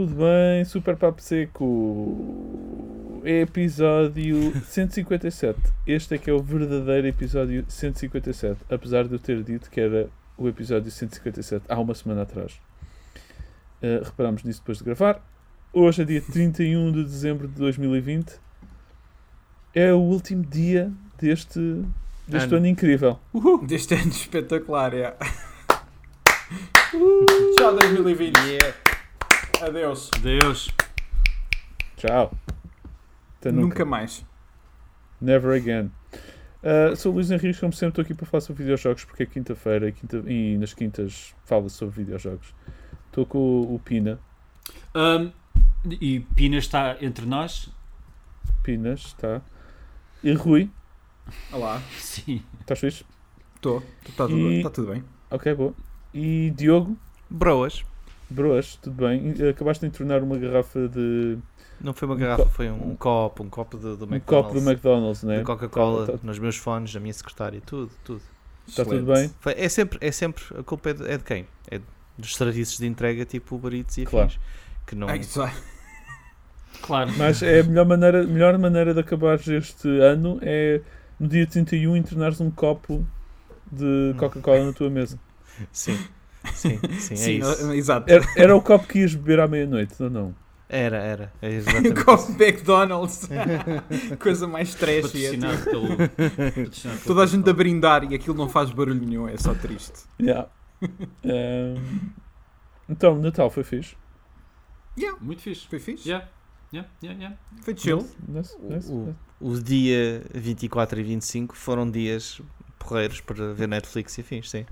Tudo bem? Super Papo Seco é episódio 157. Este é que é o verdadeiro episódio 157, apesar de eu ter dito que era o episódio 157 há uma semana atrás. Uh, reparámos nisso depois de gravar. Hoje é dia 31 de dezembro de 2020. É o último dia deste, deste ano. Ano. incrível. Deste ano espetacular, é. Tchau 2020. Adeus. Deus. Tchau. Até nunca. Nunca mais. Never again. Uh, sou o Luís Henrique, como sempre estou aqui para falar sobre videojogos porque é quinta-feira e, quinta- e nas quintas fala sobre videojogos. Estou com o, o Pina. Ahm, e Pina está entre nós? Pinas, está. E Rui, Olá. Sim. estás fixe? Estou. Está tudo, E- tá tudo bem. Ok, boa. E Diogo, Broas. Broas, tudo bem? E Acabaste de entornar uma garrafa de. Não foi uma Um garrafa, co- foi um, copo, um copo de, do um McDonald's. copo do McDonald's, né? de Coca-Cola, Tá- tá- nos meus fones, na minha secretária, tudo, tudo. Está tudo bem? Foi- é, sempre, é sempre, a culpa é de, é de quem? É dos serviços de entrega tipo Uber Eats e Claro. afins. Que não... Ai, só- Claro. Mas é a melhor maneira, melhor maneira de acabar este ano é no dia 31 entornares um copo de Coca-Cola na tua mesa. Sim, sim, sim, é Sim, isso. no- exato. Era, era o copo que ias beber à meia-noite, ou não? Era, era. É exatamente Copo de McDonald's. Coisa mais trash. é, tipo, pelo. patrocinado pelo Toda a gente a brindar e aquilo não faz barulho nenhum, é só triste. Yeah. Ahm, então, Natal foi fixe. Yeah, Muito fixe. foi fixe. Yeah. Yeah, yeah, yeah. Foi chill. Nice, nice, O- nice. O dia 24 e 25 foram dias porreiros para ver Netflix e afins, sim.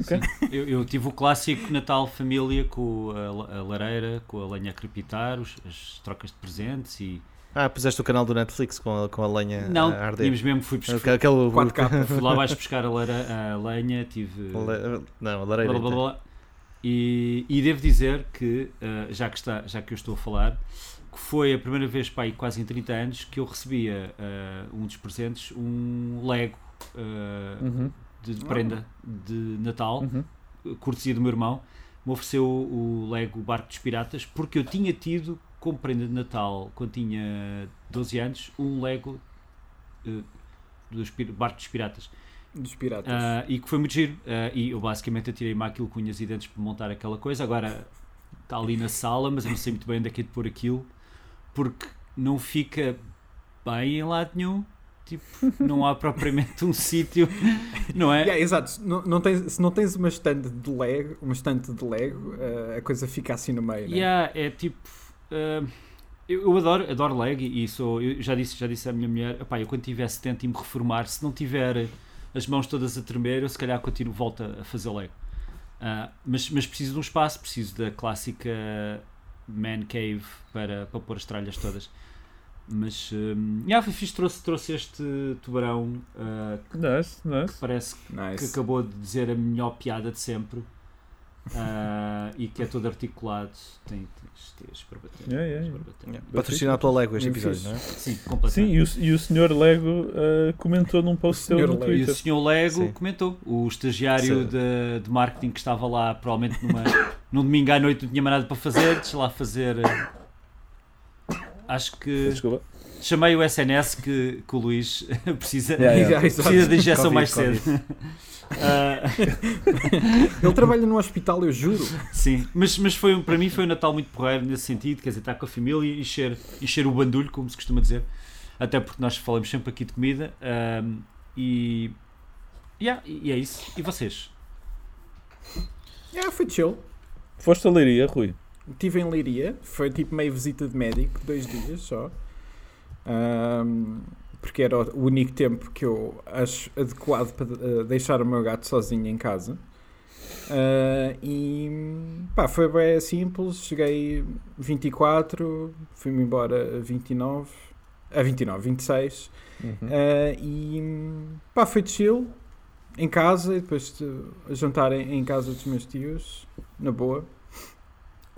Ok. Sim. Eu, eu tive o clássico Natal família com a, a lareira, com a lenha a crepitar, os- as trocas de presentes e. Ah, puseste o canal do Netflix com a, com a lenha Não, a arder. tínhamos mesmo, fui, buscar, Aquele, aquele- 4K. fui lá abaixo buscar a, lara- a lenha, tive. Le- Não, a lareira. Blá, blá, blá, blá. E, e devo dizer que, uh, já, que está, já que eu estou a falar, que foi a primeira vez, pá, aí quase em 30 anos, que eu recebia uh, um dos presentes, um Lego uh, Uhum, de, de prenda de Natal, uhum. cortesia do meu irmão, me ofereceu o Lego Barco dos Piratas, porque eu tinha tido, como prenda de Natal, quando tinha 12 anos, um Lego uh, dos Barco dos Piratas. Dos piratas. Ah, e que foi muito giro. Ah, e eu basicamente atirei-me aquilo com unhas e dentes para montar aquela coisa. Agora está ali na sala, mas eu não sei muito bem onde é que é de pôr aquilo, porque não fica bem em lado nenhum. Tipo, não há propriamente um sítio, não é? Yeah, exato. Se não, não tens, se não tens uma estante de Lego, uma estante de Lego, eh, a coisa fica assim no meio. né? Yeah, é tipo. ah, eu, eu adoro, adoro leg e sou, eu já disse, já disse à minha mulher, "Epá, eu quando tiver 70 e me reformar, se não tiver as mãos todas a tremer, eu se calhar continuo, volto a fazer leg. Ah, mas, mas preciso de um espaço, preciso da clássica man cave para, para pôr as tralhas todas. Mas, um, yeah, fixe, trouxe, trouxe este tubarão ah, Nice, nice. que parece que Nice. acabou de dizer a melhor piada de sempre ah, e que é todo articulado. Tem, esteias para bater. Yeah, yeah, yeah. Yeah. Patrocinado pela Lego este episódio, não é? Sim, Sim, completamente. e o, e o senhor Lego ah, comentou num post O seu no Lego. E o Twitter. senhor Lego Sim. comentou, o estagiário Sim. de, de marketing que estava lá, provavelmente numa, num domingo à noite não tinha mais nada para fazer, deixa lá fazer. eh, Acho que Desculpa. chamei o SNS que, que o Luís precisa, Yeah, yeah. Precisa de injeção Covid, mais cedo. Ah, Ele trabalha num hospital, eu juro. Sim, mas, mas foi, um- para mim foi um Natal muito porreiro nesse sentido, quer dizer, estar com a família e encher, encher o bandulho, como se costuma dizer, até porque nós falamos sempre aqui de comida ahm, e, yeah, e é isso. E vocês? Yeah, foi chill. Foste a Leiria, Rui. Estive em Leiria, foi tipo meio visita de médico, dois dias só. Ahm, porque era o único tempo que eu acho adequado para eh, deixar o meu gato sozinho em casa. Ah, e pá, foi bem simples. Cheguei 24, fui-me embora a 29, a 29, 26. Uhum. Ah, e pá, foi de chill em casa e depois de jantar em, em casa dos meus tios, na boa.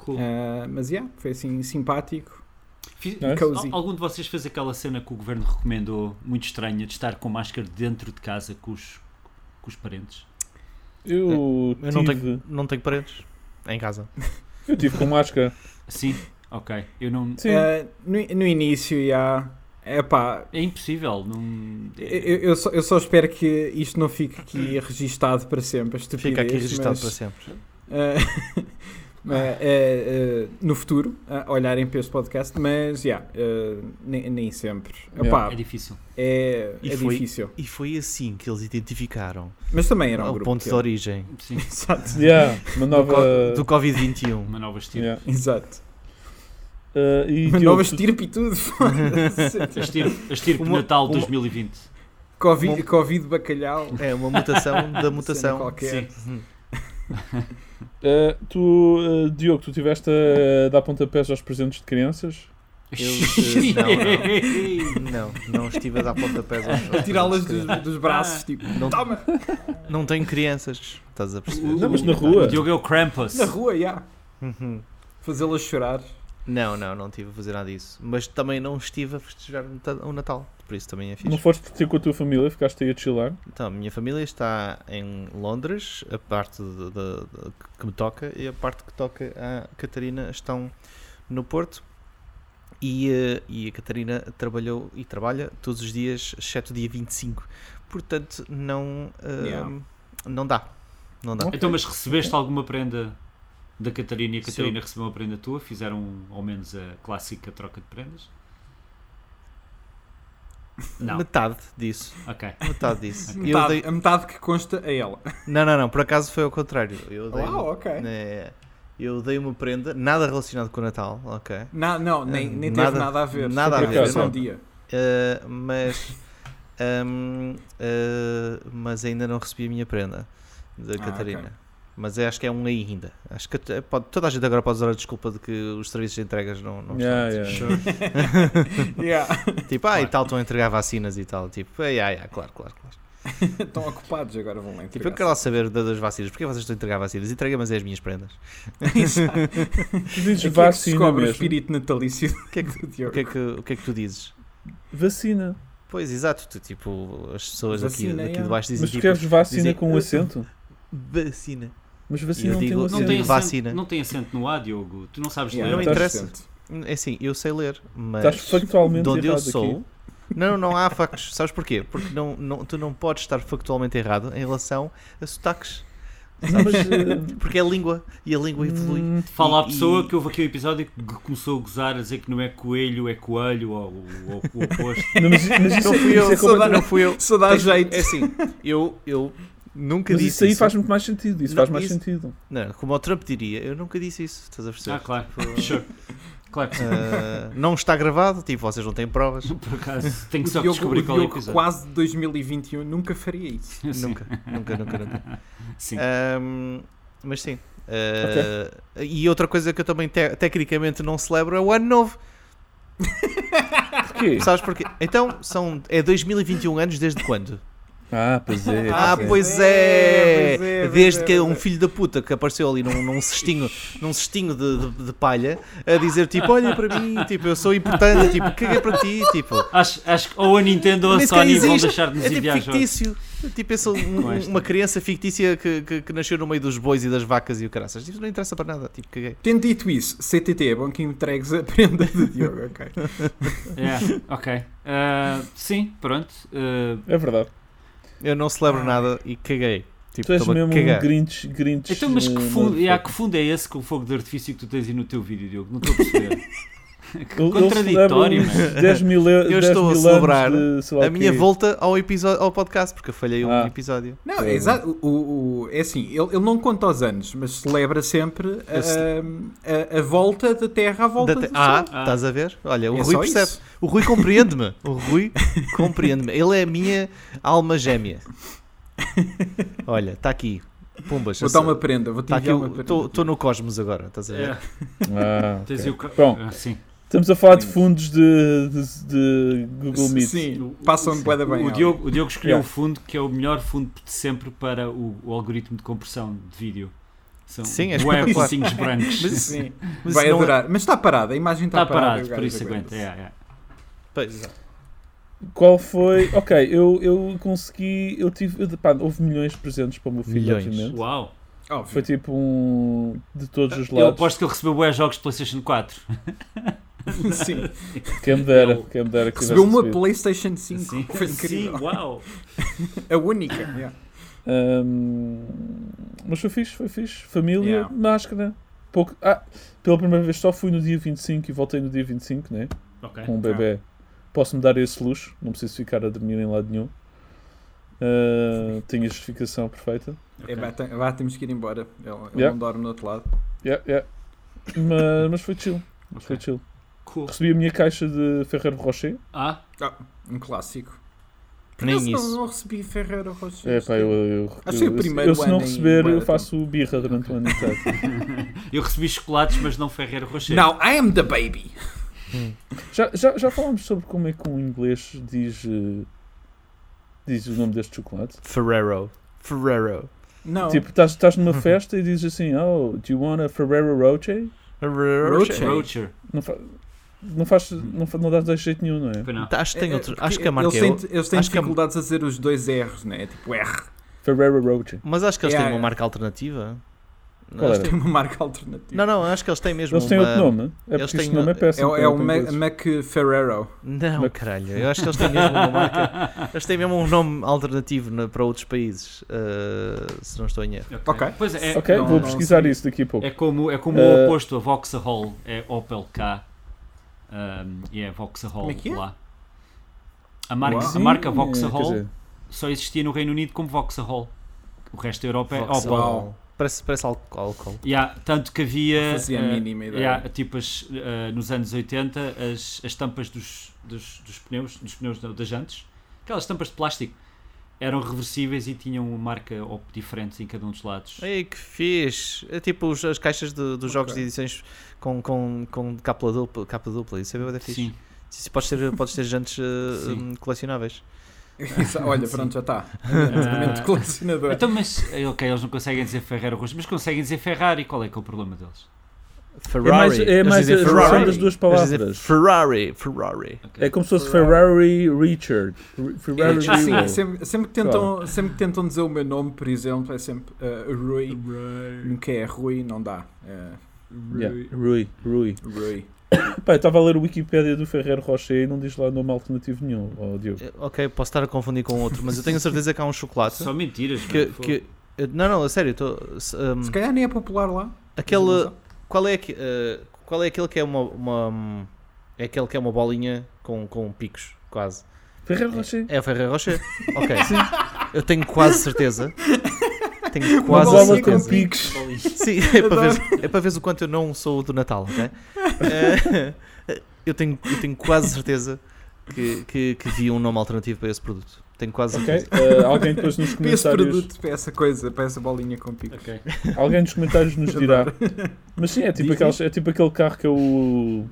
Cool. Ah, mas yeah, foi assim simpático. Fiz- Algum de vocês fez aquela cena que o governo recomendou, muito estranha, de estar com máscara dentro de casa com os, com os parentes? Eu, Eu não tenho, não tenho parentes em casa. Eu tive com máscara. Sim, ok. Eu não. Sim. Ah, no, no início, já. Epá, É impossível. Não... eu, eu só, eu só espero que isto não fique aqui registado para sempre. Fica aqui registado mas, para sempre. ah, ah, ah, no futuro, olharem para este podcast, mas já, ah, nem, nem sempre. Epá, É difícil. é, E é foi- difícil. E foi assim que eles identificaram Mas também era um o grupo. ponto de origem Sim, Exato. Yeah, uma do, nova. co- do Covid-21. uma nova estirpe. Yeah. Exato. Uh, e Uma Diogo, nova tu- estirpe e tudo. A estirpe, a estirpe Uma- Natal uma- 2020. Covid, Uma- Covid bacalhau. É uma mutação da mutação. qualquer. Sim. Uh, tu, uh, Diogo, tu tiveste a dar pontapés aos presentes de crianças? Eu, eh, Não, não estive a dar pontapés aos- aos Tirá-las dos, dos braços, tipo, Não- toma! Não tenho crianças, estás a perceber? Não, mas na rua. O Diogo é o Krampus. Na rua, já. Uhum. Fazê-las chorar. Não, não, não estive a fazer nada disso. Mas também não estive a festejar o Natal, por isso também é fixe. Não foste ter com a tua família, ficaste aí a chilar? Então, a minha família está em Londres, a parte de- de- de- que me toca e a parte que toca a Catarina estão no Porto. E, eh, e a Catarina trabalhou e trabalha todos os dias, exceto o dia 25. Portanto, não, eh, Yeah. não dá. Não dá. Ok. Então, mas recebeste alguma prenda da Catarina e a Catarina recebeu uma prenda tua? Fizeram ao menos a clássica troca de prendas? Não. Metade disso. Ok. Metade disso. Eu Metade, dei- A metade que consta a ela. Não, não, não. Por acaso foi ao contrário. Eu dei, Uau, ok. É, eu dei uma prenda, nada relacionado com o Natal, ok. Na- não, nem, nem teve Nada- nada, a ver. nada a ver, só um dia. Uh, mas um, uh, mas ainda não recebi a minha prenda da Ah, Catarina. ok. Mas é- acho que é um ainda. Acho que pode, toda a gente agora pode usar a desculpa de que os serviços de entregas não, não Yeah, estão. yeah. Yeah. Tipo, ah, e Claro. tal, estão a entregar vacinas e tal. Tipo, ah, yeah, yeah, claro, claro, claro. Estão ocupados agora, vão lá Tipo, entregar. eu quero lá saber da- das vacinas. Porquê vocês estão a entregar vacinas? Entrega, mas é as minhas prendas. Exato. Tu dizes é vacina descobre o mesmo. espírito natalício O que é que, o que, é que, o que é que tu dizes? Vacina. Pois, exato. Tu, tipo, as pessoas aqui, Vacina, aqui yeah. de baixo dizem Mas tu tipo, queres vacina dizem- com um acento? vacina. Mas vacina não tem digo- um Não tem, vacina. não tem acento no A, Diogo. Tu não sabes Yeah, ler. Não interessa. É assim, eu sei ler, mas Estás factualmente de onde eu errado sou. aqui. Não, não há factos. Sabes porquê? Porque não, não, tu não podes estar factualmente errado em relação a sotaques. Mas, eh, Porque é língua e a língua evolui. hum, Fala a E- pessoa e- que houve aqui um episódio que começou a gozar, a dizer que não é coelho, é coelho, ou, ou- ou o oposto. não, mas, mas isso, Não é- fui isso eu, é só dá- não fui eu. Só dá Tens- jeito. É assim, eu, eu nunca Mas disse isso aí isso. faz muito mais sentido. Isso Não, faz mais isso- sentido. Não, como o Trump diria, eu nunca disse isso. Estás a perceber? Ah, claro. Tipo, Sure. Claro que ah, não está gravado, tipo, vocês não têm provas. Por acaso, tenho O só que Diogo, descobrir qual é o episódio. quase de 2021 nunca faria isso. Sim. Nunca, nunca, nunca, nunca. Sim. Ahm, mas sim. Ah, E outra coisa que eu também te- tecnicamente não celebro é o ano novo. Porquê? Sabes porquê? Então, são, é 2021 anos desde quando? Ah, pois é. Ah, pois é. pois é! é, pois é, Desde pois que é, um é. filho da puta que apareceu ali num, num cestinho, num cestinho de, de- de palha a dizer tipo, olha para mim, tipo, eu sou importante, tipo, caguei para ti, tipo. Acho, acho que ou a Nintendo ou a Sony vão deixar de nos É tipo enviar jogos. fictício. Tipo, eu sou um- uma criança fictícia que, que, que nasceu no meio dos bois e das vacas e o caraças. Tipo, não interessa para nada, tipo, caguei. Tendo dito isso, CTT, é bom que entregues a prenda do Diogo, ok? É, ok. Ah, sim, pronto. Ah, É verdade. Eu não celebro nada e caguei. Tipo, Tu és mesmo um cagar. Grinch, Grinch. então, mas que fundo, yeah, que fundo é esse com o fogo de artifício que tu tens aí no teu vídeo, Diogo? Não estou a perceber. contraditório, mano. 10 mil, eu 10 estou a mil celebrar de, sei lá A minha volta ao, episódio, ao podcast, porque eu falhei um Ah. episódio. Não, É. é exato. O, o- é assim, ele, ele não conta os anos, mas celebra sempre a, a- a volta da Terra à volta Da te- do Ah, Sol. Ah. estás a ver? Olha, o É Rui percebe. isso. O Rui compreende-me. O Rui compreende-me. Ele é a minha alma gêmea. Olha, está aqui. Pumbas. Vou dar uma prenda, vou te Está aqui. uma prenda. Estou no cosmos agora, estás a ver? É, Ah, tens ok. aí o ca- Bom, Ah, sim. Estamos a falar de fundos de, de, de Google Meet. Sim, passam da bem. O. Diogo, o Diogo escolheu Yeah. o fundo que é o melhor fundo de sempre para o, o algoritmo de compressão de vídeo. São Sim, é focinhos brancos. Mas- Sim, Mas vai é- adorar. Mas está parado, a imagem está, Está parada. parado, o por isso aguenta. é, é. Pois, Qual foi. Ok, eu, eu consegui. Eu tive. eu- pá, houve milhões de presentes para o meu filho, Milhões. obviamente. Uau! Óbvio. Foi tipo um. de todos os Eu lados. aposto que ele recebeu bué jogos de PlayStation 4. Sim. Quem me dera, Ele quem me dera que Recebeu uma recebido. PlayStation 5. Sim, Foi incrível. Sim, uau. A única. yeah. Ahm, mas foi fixe, foi fixe. Família, Yeah. máscara. Pouco... Ah, pela primeira vez só fui no dia 25 e voltei no dia 25, né? Ok. Com um bebê. Posso-me dar esse luxo, não preciso ficar a dormir em lado nenhum. Ah, tenho a justificação perfeita. É, vá, tem- vá, temos que ir embora. Ele, Yeah. não dorme no outro lado. Yeah, yeah. Mas, mas foi chill. Mas foi chill. Cool. Recebi a minha caixa de Ferreiro Rocher. Ah, Um clássico. Por Nem isso. Não, não recebi Ferreiro Rocher. É pá, eu, eu, Acho que eu, foi o eu- primeiro eu se não receber, eu faço birra durante o ano inteiro. eu recebi chocolates, mas não Ferreiro Rocher. Now I am the baby. Já, já, já falámos sobre como é que um inglês diz, eh, diz o nome deste chocolate? Ferrero. Ferrero. Não. Tipo, estás, estás numa festa e dizes assim, oh, do you want a Ferrero Rocher? Ferrero. Rocher. Rocher. Não, fa não faz, não, não dá de jeito nenhum, não é? Não. Acho que tem É, outro. porque Acho que a marca eles é. têm, eles têm acho que a- dificuldades a dizer os dois R's, né? Tipo R. Ferrero Rocher. Mas acho que eles Yeah, têm uma marca alternativa. Eles? Tem uma marca alternativa. Não, não, acho que eles têm mesmo Eles têm uma... outro nome? É eles têm este nome é péssimo. É, é o Mac. Mac Ferrero. Não, Mas- caralho. Eu acho que eles têm mesmo uma marca. Eles têm mesmo um nome alternativo na- para outros países. uh, se não estou em erro. Ok. Pois é, Ok, Não- vou não pesquisar isso daqui a pouco. é como, é como Eh, o oposto a Vauxhall, é Opel K. Um, e é Vauxhall é é? lá. A marca, Uau. a marca Vauxhall dizer, só existia no Reino Unido como Vauxhall. O resto da Europa é Vauxhall. Opel. Uau. Parece, parece álcool. Yeah, tanto que havia fazia a eh, mínima ideia. yeah, tipo as, eh, nos anos 80 as, as tampas dos, dos, dos pneus, dos pneus da- das jantes, aquelas tampas de plástico, eram reversíveis e tinham uma marca op- diferente em cada um dos lados. Ei, que fixe. É tipo os- as caixas de- dos jogos de edições com, com, com capa dupla. Capa dupla. Isso é bem fixe. Sim. Isso pode ter, pode ter jantes uh, Sim. um, colecionáveis. Isso, Olha, pronto, já está. Momento colecionador. Então, mas eh, ok, eles não conseguem dizer Ferrero Rocher, mas conseguem dizer Ferrari. Qual é que é o problema deles? Ferrari. É mais, é mais a junção das duas palavras. Ferrari. Ferrari. Ok. É como se fosse Ferrari. Ferrari Richard. Ferrari Ah, Sim, Richard. sempre, sempre, que tentam, sempre que tentam dizer o meu nome, por exemplo, é sempre uh, Rui. Nunca é Rui, não dá. É Yeah, Rui, Rui. Rui. Pá, eu estava a ler o Wikipédia do Ferrero Rocher e não diz lá nome alternativo nenhum, ó Diogo. Eh, Ok, posso estar a confundir com outro, mas eu tenho a certeza que há um chocolate Só mentiras. que, mano, que- eh, não, não, a sério, estou se, um, Se calhar nem é popular lá. aquele qual é eh, qual é aquele que é uma, uma é aquele que é uma bolinha com, com picos, quase. Ferrero Rocher. É o Ferreiro Rocher. Ok. Eu tenho quase certeza. Tenho Uma quase bola com certeza. picos. Sim, é para, ver, é para ver o quanto eu não sou do Natal, ok? Eh, eu, tenho, eu tenho quase certeza que, que, que vi um nome alternativo para esse produto. Tenho quase Ok? Eh, alguém depois nos Para esse comentários. produto, para essa coisa, para essa bolinha com pico. Ok. Alguém nos comentários nos dirá. Mas sim, é tipo, Diz, aqueles, é tipo aquele carro que é o.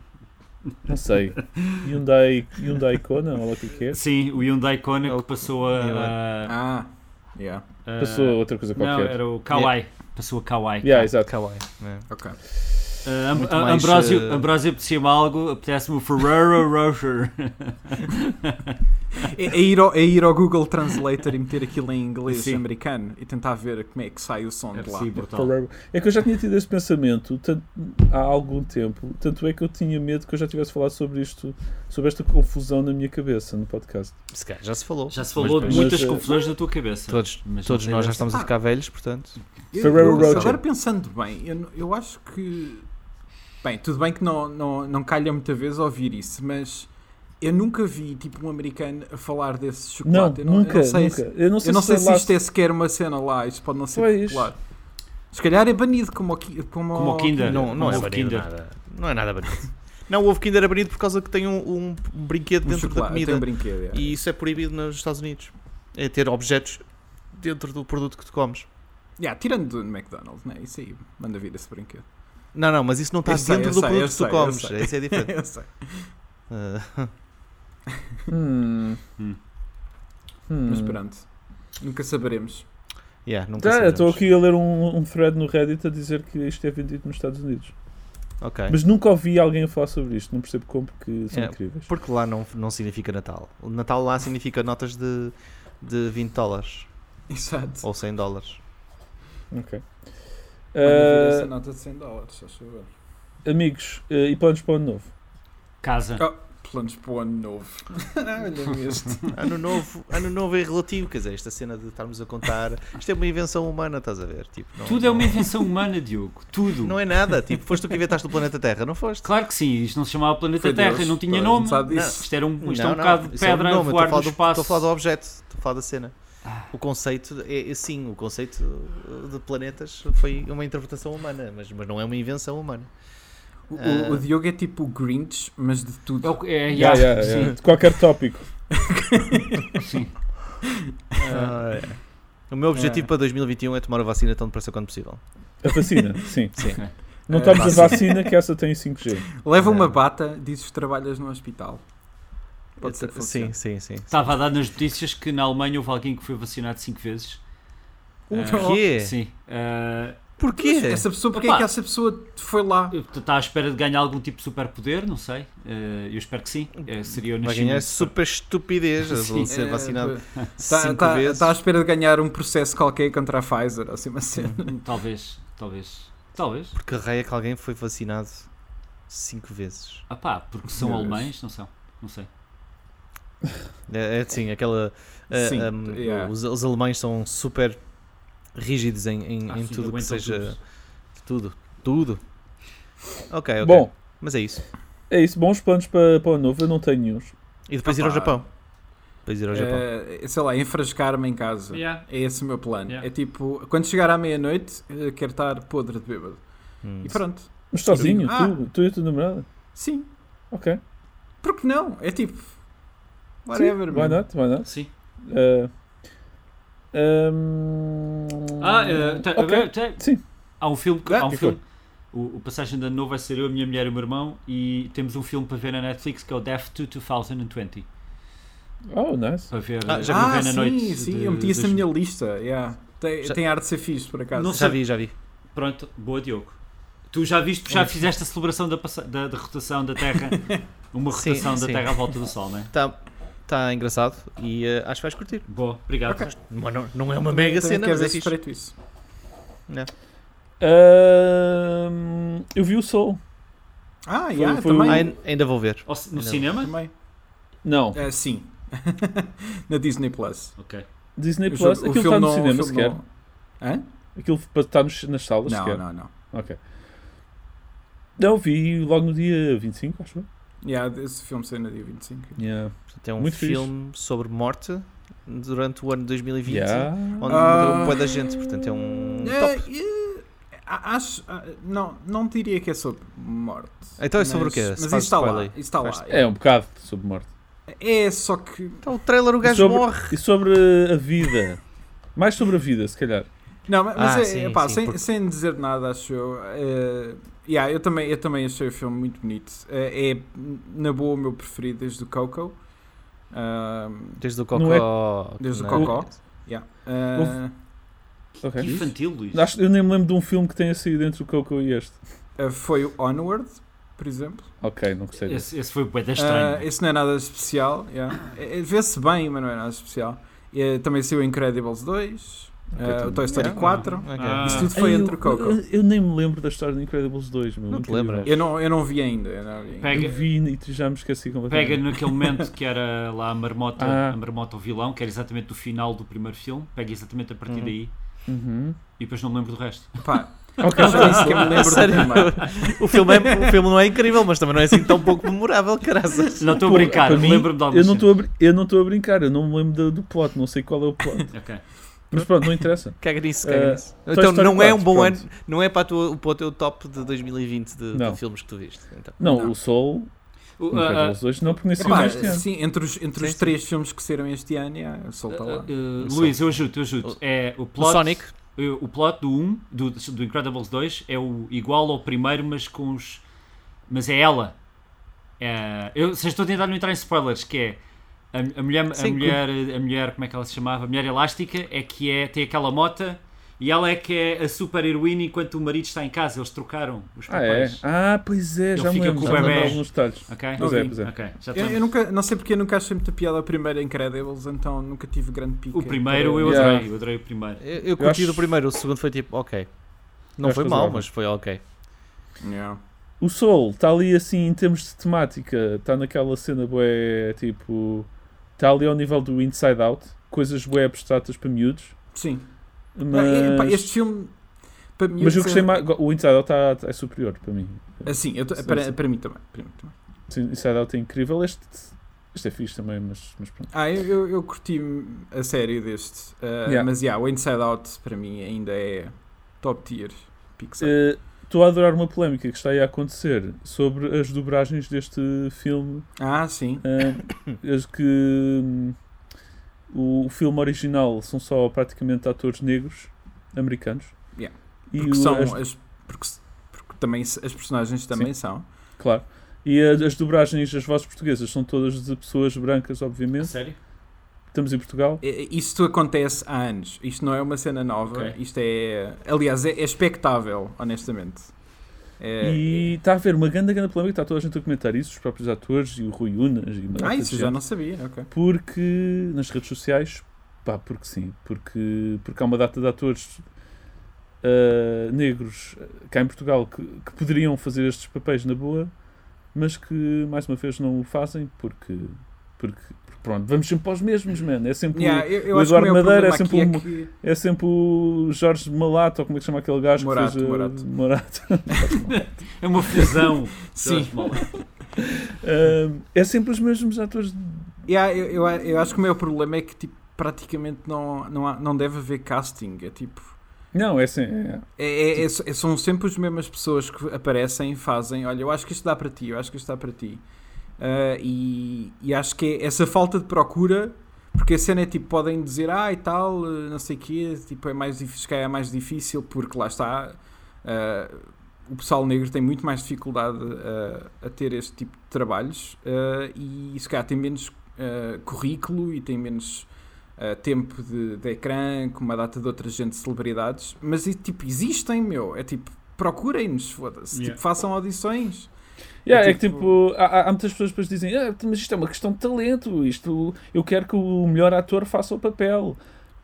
Não sei. Hyundai, Hyundai Kona, ou lá o que é que é. Sim, o Hyundai Kona É que passou a. a- Ah, yeah, a- Passou a outra coisa Não, qualquer. era o Kawai. Passou a Kawai. Yeah, exato. Kawaii. né? ok. Uh, Am- mais, Ambrósio, uh, Ambrósio apetecia-me algo, apetece-me o Ferrero Rocher. É, é ir ao, é ir ao Google Translator e meter aquilo em inglês Sim. americano e tentar ver como é que sai o som É de lá. Ferrero. É que eu já tinha tido esse pensamento tanto, há algum tempo, tanto é que eu tinha medo que eu já tivesse falado sobre isto, sobre esta confusão na minha cabeça no podcast. Se calhar já se falou. Já se falou Mas- de muitas mas, uh, confusões na tua cabeça. Todos, Mas todos nós já estamos a ficar velhos, portanto. Eu- Ferrero eu- Rocher. Agora pensando bem, eu, eu acho que. Bem, tudo bem que não, não, não calha muita vez ouvir isso, mas eu nunca vi tipo um americano a falar desse Não, chocolate. eu não, nunca, eu não sei nunca. Se, eu não sei eu não se, sei se lá- isto é sequer uma cena lá, isto pode não ser Pois. popular. Se calhar é banido como o, Ki- como Como o Kinder. Não, não é Ovo banido Kinder. nada. Não é nada banido. Não, o ovo Kinder é banido por causa que tem um, um- brinquedo Um dentro da comida. um brinquedo. é. E isso é proibido nos Estados Unidos. É ter objetos dentro do produto que tu comes. Yeah, tirando do McDonald's, né? Isso aí, manda vir esse brinquedo. Não, não, mas isso não está sei, dentro eu do sei, produto que tu sei, comes. sei. Isso é diferente. Eu sei. Ah, Hum. Hum. Hum. Mas pronto, nunca saberemos. yeah, nunca eu estou aqui a ler um, um thread no Reddit a dizer que isto é vendido nos Estados Unidos. Ok. Mas nunca ouvi alguém a falar sobre isto, não percebo como, porque são É, incríveis. Porque lá não, não significa Natal. O Natal lá significa notas de, de 20 dólares Exato. ou 100 dólares. Ok. Vir essa Uh, nota de 100 dólares, só amigos, uh, e planos para o ano novo? Casa. Oh, planos para o ano novo. Este. Ano novo, ano novo é relativo, quer dizer, esta cena de estarmos a contar. Isto é uma invenção humana, estás a ver? Tipo, não, Tudo é uma invenção humana, Diogo. Tudo. Não é nada, tipo, foste tu que inventaste o planeta Terra, não foste? Claro que sim, isto não se chamava Planeta Foi Terra, Deus, não tinha nome. disso. Isto, era um, isto é Não, um não, bocado de isso é um pedra a voar no do- espaço. Estou a falar do objeto, estou a falar da cena. Ah. O conceito é, é sim, o conceito de planetas foi uma interpretação humana, mas, mas não é uma invenção humana. O, Ah. o, o Diogo é tipo o Grinch, mas de tudo. É, o- é, Yeah, yeah, yeah, sim, yeah. De qualquer tópico. sim. Ah, é. O meu objetivo É. para 2021 é tomar a vacina tão depressa quanto possível. A vacina, sim. Sim. Não tomes a vacina. que essa tem 5G. Leva uma Ah. bata, dizes que trabalhas no hospital. Pode ser que sim, funcione. sim, sim. Estava a dar nas notícias que na Alemanha houve alguém que foi vacinado 5 vezes. O Ah, O quê? Sim. Ah, Porquê? Essa pessoa, porque Epá. é que essa pessoa foi lá? Está à espera de ganhar algum tipo de superpoder? Não sei. Ah, eu espero que sim. Eh, seria o Vai ganhar de super estupidez Sim. ser vacinado Está cinco tá, vezes. tá à espera de ganhar um processo qualquer contra a Pfizer, ou assim uma cena. super- Talvez, talvez. Talvez. Porque raio é que alguém foi vacinado cinco vezes. Ah pá, porque são Deus. alemães? Não são. Não sei. É, é sim, aquela. Sim, um, yeah. os, os alemães são super rígidos em, em, Ah, em sim, tudo que seja. Tudo. Tudo. Ok, ok. Bom, Mas é isso. é isso. Bons planos para, para o ano novo. Eu não tenho nenhum. E depois ir ao. Japão. Depois ir ao Japão. Eh, sei lá, enfrascar-me em casa. Yeah. É esse o meu plano. Yeah. É tipo, quando chegar à meia-noite, eh, quero estar podre de bêbado. Hum. E pronto. Mas sozinho? Ah. Tu, tu e a tua namorada? Sim. Ok. Por que não? É tipo. Whatever, Sim, why not? Why not? Sim. Uh, um, Ah, eh, tá- eh, tá- Sim. há um filme. que- Ah, há um filme o, o Passagem de Ano Novo vai ser eu, a minha mulher e o meu irmão. E temos um filme para ver na Netflix que é o Death to 2020. Oh, nice. Para ver, Ah, eh, já Ah, ver na sim, noite. sim, de- eu meti isso na minha lista. Yeah. Tem, Já- tem ar de ser fixe, por acaso. Não já sei. vi, já vi. Pronto, boa Diogo. Tu já viste, já fizeste a celebração da, da, da rotação da Terra, uma Sim, rotação da sim. Terra à volta do Sol, não é? Está tá engraçado e eh, acho que vais curtir. Boa, obrigado. Ok. Mas não, não é uma mega Também cena, mas é fixe. isso. Não. Um, eu vi o Sol. Ah, Foi- yeah, foi também. Ah, ain- ainda vou ver. No Não. cinema? também. Não. Eh, sim. na Disney Plus. Ok. Disney Plus. jogo- Aquilo está no não- cinema sequer. não- Hã? Aquilo para estar nos- nas salas Não, sequer. não, não. Ok. Não, vi logo no dia 25, acho eu. Yeah, esse filme saiu no dia 25. Yeah. Tem um Muito fixe. filme sobre morte durante o ano 2020, Yeah. onde Ah. morreu boa da gente, portanto é um Eh, top. a- acho. ah, não, não diria que é sobre morte. Então é sobre mas- o quê? Se Mas isso está lá. Isso está lá. É um bocado sobre morte. É só que. Então o trailer o E gajo sobre, morre. e sobre a vida. Mais sobre a vida, se calhar. Não, mas mas Ah, é, sim, pá, sim, sem, porque- sem dizer nada, acho eu. Yeah, eu, também, eu também achei o filme muito bonito. Eh, é, na boa, o meu preferido desde o Coco. Ahm, Desde o Cocó. é- Desde o yeah. Ok. Que infantil, Luís. Acho- eu nem me lembro de um filme que tenha saído entre o Coco e este. ah, foi o Onward, por exemplo. Ok, não gostei desse. Esse, esse foi Ah, estranho. esse não é nada especial. yeah. Vê-se bem, mas não é nada especial. Eh, também saiu o Incredibles 2, Ah, o também. Toy Story Yeah. 4. Ok. Ah. Isso tudo foi Ei, entre eu, o Coco. eu, eu nem me lembro da história de Incredibles 2. Meu, Não te lembras? Eu não, eu não vi ainda. Eu não vi ainda. Pega- Eu vi e já me esqueci completamente. Pega naquele momento que era lá a marmota, Ah. a marmota o vilão, que era exatamente do final do primeiro filme. Pega exatamente a partir Uhum. daí Uhum. e depois não me lembro do resto. Pá, eu já nem sequer me lembro do Sério? o, filme é, o filme não é incrível, mas também não é assim tão pouco memorável, caraças. Não estou a Pô, brincar, me mim, lembro-me de alguma eu não estou a, eu não estou a brincar, eu não me lembro do, do plot, não sei qual é o plot. Ok. Mas pronto, não interessa. Caga nisso, Eh, caga nisso. Toy Então não é um 4, bom pronto. ano, não é para, a tua, para o teu top de 2020 de, de filmes que tu viste. Então. Não, Não. o Soul, O- o ah, ah, Incredibles 2, não, porque nem saiu Epá, este ano. sim, entre os, entre os Sim, sim. três filmes que saíram este ano, yeah, solta lá. ah, ah, Luís, eu ajudo, eu ajudo. É o O plot, Sonic, eh, o plot do 1, do, do Incredibles 2, é o igual ao primeiro, mas com os. Mas é ela. É, eu vocês estou a tentar não entrar em spoilers, que é. A, a mulher, a, Sim, mulher, a mulher, como é que ela se chamava? A mulher elástica é que é, tem aquela mota e ela é que é a super heroína enquanto o marido está em casa. Eles trocaram os Ah, é? papéis. Ah, pois é, Ele já me fica lembro, com o já me lembro bebé. alguns detalhes. Ok? Pois é, pois é. Ok, já Eu, eu nunca, não sei porque eu nunca achei muita piada a primeira Incredibles, então nunca tive grande pica. O primeiro eu Yeah. adorei, eu adorei o primeiro. eu, eu curti acho- do primeiro, o segundo foi tipo, ok. Não foi mal, mas foi ok. Yeah. O Soul está ali assim em termos de temática, está naquela cena bué, tipo, está ali ao nível do Inside Out, coisas bué abstratas para miúdos, Sim. mas, Ah, é, pá, este filme, para mim, mas eu gostei é- mais, o Inside Out tá, é superior para mim. Assim, eu para, sim. para mim também. Para mim também. Sim, Inside Out é incrível, este, este é fixe também, mas, mas pronto. Ah, eu, eu, eu curti a série deste. ah, Yeah. Mas yeah, o Inside Out para mim ainda é top tier Pixar. Eh, Estou a adorar uma polémica que está aí a acontecer sobre as dobragens deste filme Ah, sim. Ah, as que hum, o, filme original são só praticamente atores negros americanos Yeah. e Porque o- são as, as, porque, porque também as personagens também são. claro e a- as dobragens as vozes portuguesas são todas de pessoas brancas A obviamente sério? Estamos em Portugal É- Isto acontece há anos. Isto não é uma cena nova. Ok. Isto é. Aliás, é, é expectável, honestamente. É- e está a haver uma grande grande polémica está toda a gente a comentar isso os próprios atores e o Rui Unas e uma Ah, isso já gente. não sabia. Ok. porque nas redes sociais pá, porque sim, porque, porque há uma data de atores ah, negros ah, cá em Portugal que, que poderiam fazer estes papéis na boa, mas que mais uma vez não o fazem porque, porque pronto, vamos sempre para os mesmos, mano. É sempre, Yeah, eu, eu o o Eduardo Madeira é sempre um- é que. é sempre o Jorge Malato, ou como é que se chama aquele gajo Morato, que fez Morato. Morato. É uma fusão. Sim. Ah, é sempre os mesmos atores. Yeah, eu, eu, eu acho que o meu problema é que tipo, praticamente não, não, há- não deve haver casting. É tipo. Não, é assim. É, É, é- é- são sempre as mesmas pessoas que aparecem e fazem. Olha, eu acho que isto dá para ti, eu acho que isto dá para ti. Ah, e, e acho que é essa falta de procura, porque a cena é tipo, podem dizer, ah e tal, eh, não sei o quê, tipo, é mais difícil, é mais difícil, porque lá está. ah, o pessoal negro tem muito mais dificuldade ah, a ter este tipo de trabalhos ah, e se calhar tem menos ah, currículo e tem menos ah, tempo de, de ecrã com uma data de outra gente celebridades, mas tipo, existem, meu, é tipo, procurem-nos, foda-se, Yeah. tipo, façam audições. Yeah, É é, que tipo- tipo, há, há- muitas pessoas que depois dizem, ah, mas isto é uma questão de talento, isto, eu quero que o melhor ator faça o papel.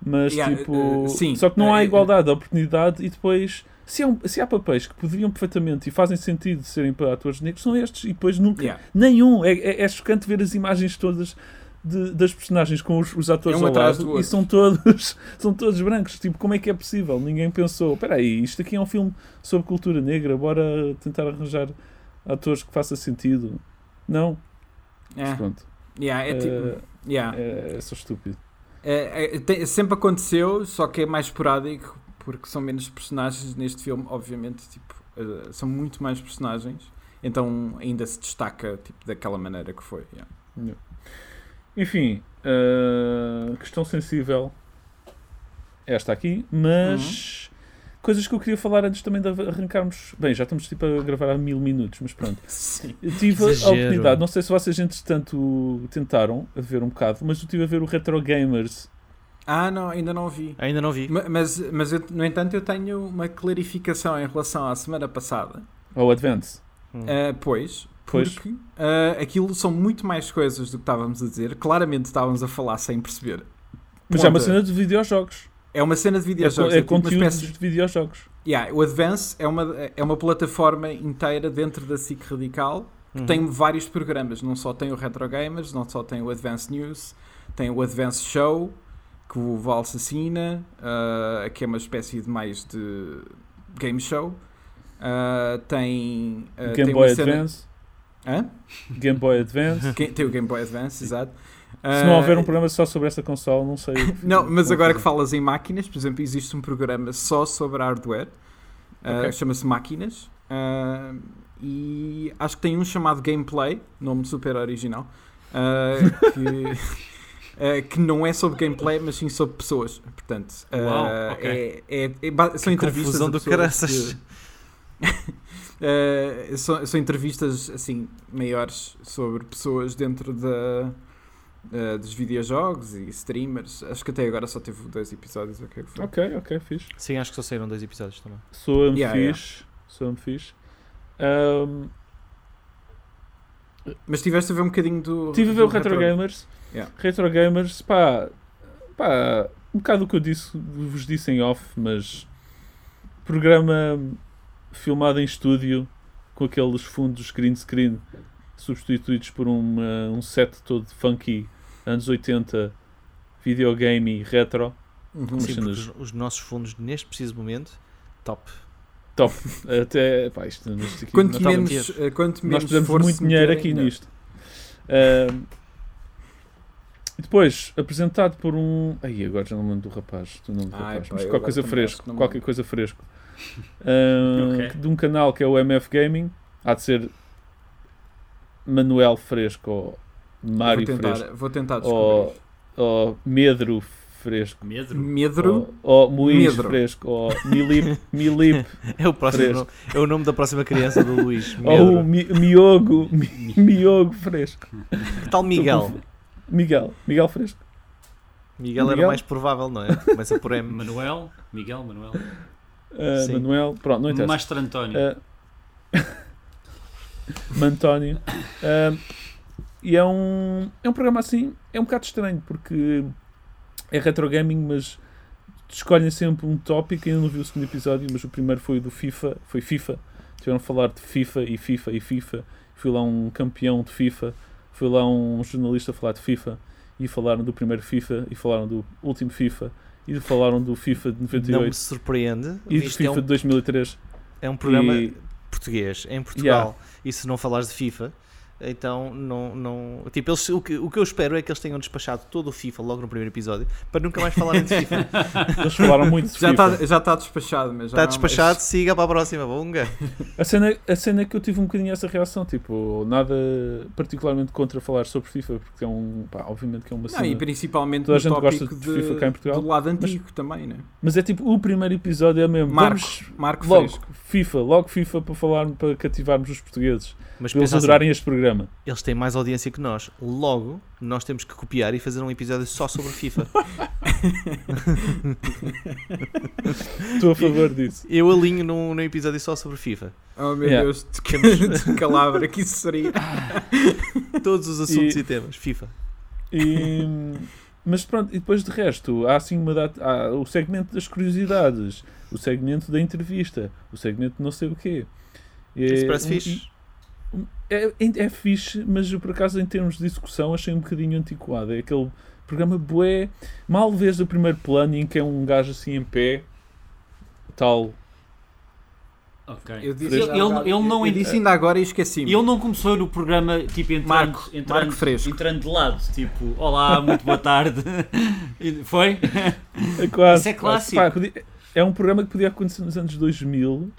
Mas Yeah, tipo, eh, sim. só que não há Eh, igualdade de oportunidade e depois, se há, se há papéis que poderiam perfeitamente e fazem sentido serem para atores negros, são estes, e depois nunca, Yeah. nenhum. É, é, é chocante ver as imagens todas de- das personagens com os, os atores É um ao lado e são todos, são todos brancos. Tipo, como é que é possível? Ninguém pensou, espera aí, isto aqui é um filme sobre cultura negra, bora tentar arranjar atores que faça sentido. Não, mas É, pronto, yeah, é tipo, Eh, yeah. é, é só estúpido. É, é, tem- sempre aconteceu, só que é mais esporádico, porque são menos personagens neste filme, obviamente, tipo, eh, são muito mais personagens, então ainda se destaca tipo, daquela maneira que foi. yeah. Enfim, uh, questão sensível esta aqui, mas Uhum. Coisas que eu queria falar antes também de arrancarmos. Bem, já estamos tipo a gravar há mil minutos, mas pronto. Sim. Eu tive a Exagero. oportunidade, não sei se vocês entretanto tentaram a ver um bocado, mas eu estive a ver o Retro Gamers. Ah, não, ainda não vi. Ainda não vi. Ma- Mas, mas eu, no entanto, eu tenho uma clarificação em relação à semana passada. Ou Advance. Hum. Uh, pois, Pois. porque uh, aquilo são muito mais coisas do que estávamos a dizer. Claramente estávamos a falar sem perceber. Mas é uma cena de videojogos. É uma cena de É, videojogos. é tipo uma conteúdo espécie de videojogos. Yeah, o Advance é uma, é uma plataforma inteira dentro da SIC Radical que Uhum. tem vários programas. Não só tem o Retro Gamers, não só tem o Advance News, tem o Advance Show, que o Val assina, uh, que é uma espécie de mais de game show. Uh, tem, uh, Game tem Boy cena- Advance. Hã? Game Boy Advance. Tem o Game Boy Advance, exato. Se não houver um Uh, programa só sobre essa console, não sei. que- Não, mas agora que falas em máquinas, por exemplo, existe um programa só sobre hardware, uh, Ok. chama-se Máquinas, uh, e acho que tem um chamado Gameplay, nome super original, uh, que, uh, que não é sobre gameplay, mas sim sobre pessoas. Portanto, uh, Uau, ok. é, é- é são entrevistas. confusão do caraças. que- Uh, são, são entrevistas assim maiores sobre pessoas dentro da, uh, dos videojogos e streamers. Acho que até agora só teve dois episódios. o que que foi? Ok, ok, fixe. Sim, acho que só saíram dois episódios também. Soa-me Yeah, fixe. Soa-me fixe. Ahm, Mas tiveste a ver um bocadinho do. Estive a ver o Retro Gamers. Yeah. Retro Gamers, pá, pá, um bocado o que eu disse, vos disse em off, mas programa filmado em estúdio com aqueles fundos green screen substituídos por uma- um set todo funky, anos 80, videogame e retro. Uhum. Sim, cenas- os, os nossos fundos neste preciso momento, top. Top. Até, pá, isto, isto aqui, Quanto nós, tá menos, eh, quanto nós menos pusemos esforço muito dinheiro aqui melhor. nisto. E depois, apresentado por um. Ai, agora já não me lembro do rapaz. Do nome do Ai, rapaz. pá, mas qualquer coisa fresco. não Qualquer coisa fresco. Ahm, Ok. De um canal que é o MF Gaming. Há de ser Manuel Fresco ou Mário vou tentar, Fresco. Vou tentar descobrir. Ou, ou Medro Fresco. Medro. Medro. Ou, ou Moís Medro. Fresco. Ou Milip, Milip É o, próximo nome- é o nome da próxima criança do Luís. ou Medro. o Mi- Miogo, Mi- Miogo Fresco. Que tal Miguel? Miguel. Miguel Fresco. Miguel era Miguel? mais provável, não é? Começa por M. Manuel. Miguel, Manuel. Uh. Manuel, pronto, não interessa. Maestro António. Uh, Mantónio. Uh, e é um, é um programa assim, é um bocado estranho, porque é retro gaming, mas escolhem sempre um tópico. Ainda não vi o segundo episódio, mas o primeiro foi o do FIFA. Foi FIFA. Tiveram a falar de FIFA e FIFA e FIFA. Fui lá um campeão de FIFA. Foi lá um jornalista a falar de FIFA. E falaram do primeiro FIFA. E falaram do último FIFA. E falaram do FIFA de Não 98. me surpreende. E do é FIFA um, de 2003. é um programa E- português em Portugal. E se não falares de FIFA, então não. não tipo, eles, o, que, o que eu espero é que eles tenham despachado todo o FIFA logo no primeiro episódio para nunca mais falarem de FIFA. Eles falaram muito de Já FIFA. está já tá despachado, mas Está despachado, siga para a próxima, bunga. A cena, a cena é que eu tive um bocadinho essa reação, tipo, nada particularmente contra falar sobre FIFA, porque é um, pá, obviamente que é uma Não, cena. e principalmente Toda a gente gosta de FIFA cá em Portugal, do lado antigo também, né? Mas é tipo, o primeiro episódio é mesmo. Marco, vamos Marco logo Fresco. FIFA, logo FIFA para falar, para cativarmos os portugueses, Mas para eles assim, adorarem este programa. Eles têm mais audiência que nós. Logo, nós temos que copiar e fazer um episódio só sobre FIFA. Estou a favor disso. Eu alinho num, num episódio só sobre FIFA. Oh meu Yeah. Deus, de, de calabra que isso seria. Todos os assuntos E- e, temas. FIFA. E, mas pronto, e depois de resto, há assim uma data, há o segmento das curiosidades, o segmento da entrevista, o segmento de não sei o quê. E- Isso parece um- fixe. É, é, é fixe, mas eu por acaso em termos de execução achei um bocadinho antiquado. É aquele programa bué, mal vês do primeiro plano em que é um gajo assim em pé, tal. Ok. Eu disse ele, ele- ele não eu disse ainda agora e esqueci-me. Ele não começou no programa tipo entrando, Marco, entrando, Marco Fresco. entrando de lado, tipo, olá, muito boa tarde. Foi? É quase, Isso é quase. clássico. Pá, podia- é um programa que podia acontecer nos anos 2000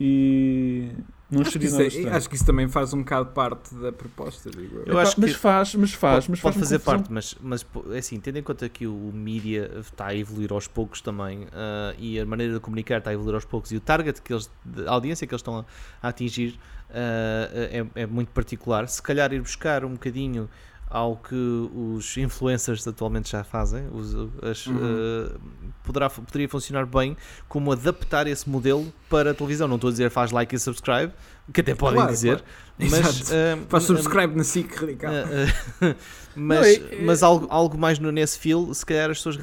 e não Acho que, isso nada é- acho que isso também faz um bocado parte da proposta, digo eu. Eu acho mas que- faz, mas faz, pode, mas pode faz fazer confusão. parte, mas, mas é assim, tendo em conta que o mídia está a evoluir aos poucos também ah, e a maneira de comunicar está a evoluir aos poucos e o target, que eles, a audiência que eles estão a, a atingir ah, é, é muito particular. Se calhar ir buscar um bocadinho ao que os influencers atualmente já fazem, os, as, Uhum. ah, poderá, poderia funcionar bem como adaptar esse modelo para a televisão. Não estou a dizer faz like e subscribe, que até podem Claro, dizer, claro. mas ah, Faz ah, subscribe na SIC Radical. Uh, uh, mas Não, é- é- mas algo, algo mais no, nesse feel, se calhar as pessoas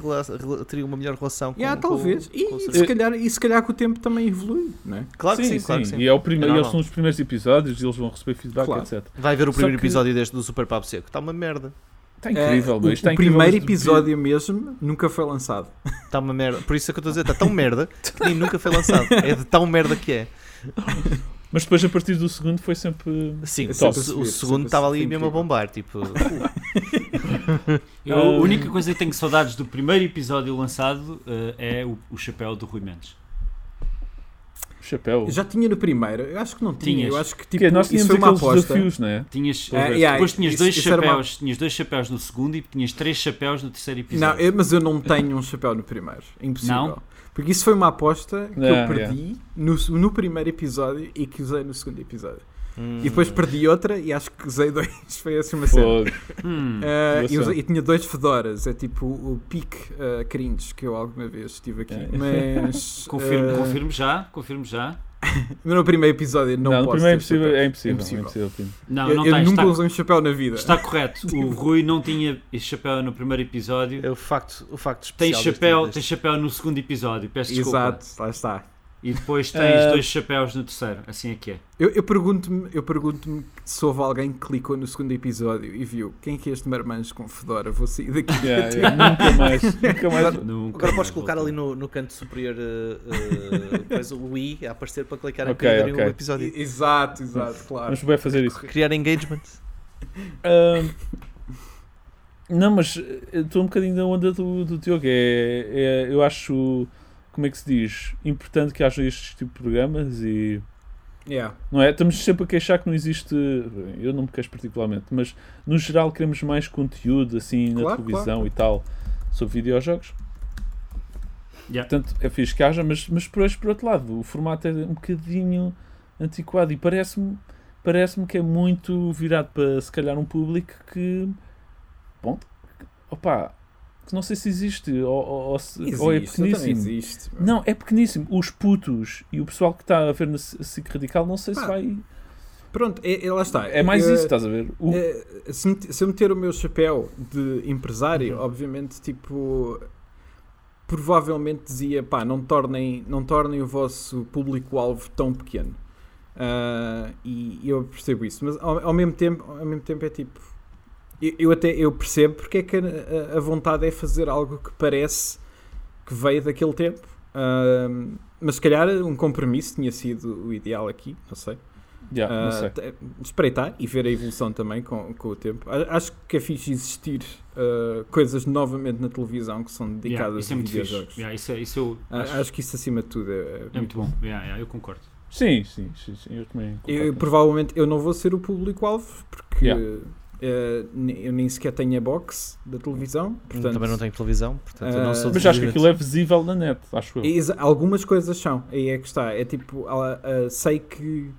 teriam uma melhor relação com, Yeah, com- talvez. com E, e se calhar, e se calhar que o tempo também evolui, não é? Claro que sim, sim, claro que sim. E é o primeiro, É eles são os primeiros episódios e eles vão receber feedback, Claro. etc. Vai ver o primeiro que- episódio deste do Super Papo Seco. Está uma merda. Está incrível, Eh, o, Isto está o incrível primeiro episódio mesmo nunca foi lançado. Está uma merda. Por isso é que eu estou a dizer, está tão merda que nem nunca foi lançado. É de tão merda que é. Mas depois, a partir do segundo, foi sempre. Sim, É o, sempre a o segundo estava ali mesmo a bombar. Tipo, Eu, a Ah. única coisa que tenho saudades do primeiro episódio lançado eh, é o, o chapéu do Rui Mendes. Chapéu. Já tinha no primeiro, eu acho que não tinha. Tinhas. Eu acho que tipo, Porque nós isso tínhamos foi uma aqueles aposta. desafios, não é? Tinhas, Ah, yeah, depois tinhas isso- dois isso era uma- chapéus, tinhas dois chapéus no segundo e tinhas três chapéus no terceiro Não, episódio. eu- mas eu não tenho um chapéu no primeiro. Impossível. Não? Porque isso foi uma aposta que Ah, eu perdi no, no primeiro episódio e que usei no segundo episódio. hum, E depois perdi outra e acho que usei dois. Foi assim uma cena. Hum. Ah, e, usei- e tinha dois fedoras, é tipo o pique uh, cringe que eu alguma vez estive aqui. É. Mas, Confirmo, ah, confirmo já, confirmo já. no primeiro episódio não, Não, no primeiro é impossível. É impossível. É Impossível. impossível. Pino. Não, eu não eu tens, nunca usei um chapéu na vida. está correto. O Rui não tinha esse chapéu no primeiro episódio. É o facto, o facto Tem especial deste- chapéu, deste- tem chapéu no segundo episódio. Peço desculpa. Exato, lá está. E depois tens Ah. dois chapéus no terceiro. Assim é que é. Eu, eu pergunto-me eu pergunto se houve alguém que clicou no segundo episódio e viu quem é que é este marmanjo com fedora, vou sair daqui. Yeah, yeah, nunca mais. Nunca mais. Nunca Agora podes mais colocar voltou. ali no, no canto superior uh, uh, depois o i a aparecer para clicar Ok, aqui e verem ok. o episódio. exato, exato, claro. Vamos bem fazer isso. Criar engagement. Não, mas eu estou um bocadinho da onda do, do Diogo. É, é- eu acho, como é que se diz, importante que haja este tipo de programas e. Yeah. Não é? Estamos sempre a queixar que não existe. Eu não me queixo particularmente, mas no geral queremos mais conteúdo assim na Claro, televisão claro. e tal sobre videojogos. Yeah. Portanto, é fixe que haja, mas, mas por, este- por outro lado, o formato é um bocadinho antiquado e parece-me parece que é muito virado para se calhar um público que. Bom, opa, que não sei se existe ou, ou, se- ou é Existe, pequeníssimo. existe. Não, é pequeníssimo. Os putos e o pessoal que está a ver na SIC Radical, não sei se vai. Pronto, é, é- lá está. É mais Eh, isso, estás a ver? O- eh, se, se eu meter o meu chapéu de empresário, Uhum. obviamente, tipo, provavelmente dizia, pá, não tornem, não tornem o vosso público-alvo tão pequeno. Ah, e eu percebo isso, mas ao, ao mesmo tempo, ao mesmo tempo é tipo, eu, eu até eu percebo porque é que a, a vontade é fazer algo que parece que veio daquele tempo. Ah, mas se calhar um compromisso tinha sido o ideal aqui, não sei. Yeah, não Ah, sei. te- espreitar e ver a evolução também com, com o tempo. Acho que é fixe existir ah, coisas novamente na televisão que são Yeah, dedicadas é a muito fixe. videojogos. Yeah, isso, é- isso eu Ah, acho, Acho que isso acima de tudo é, é é muito bom. Yeah, yeah, eu concordo. Sim, sim, sim, sim, eu também. Eu, concordo. provavelmente eu não vou ser o público-alvo porque Yeah. Eu nem sequer tenho a box da televisão. Portanto, Também não tenho televisão, portanto não sou Mas acho que aquilo é visível na net, acho eu. Algumas coisas são, aí é que está. É tipo, sei que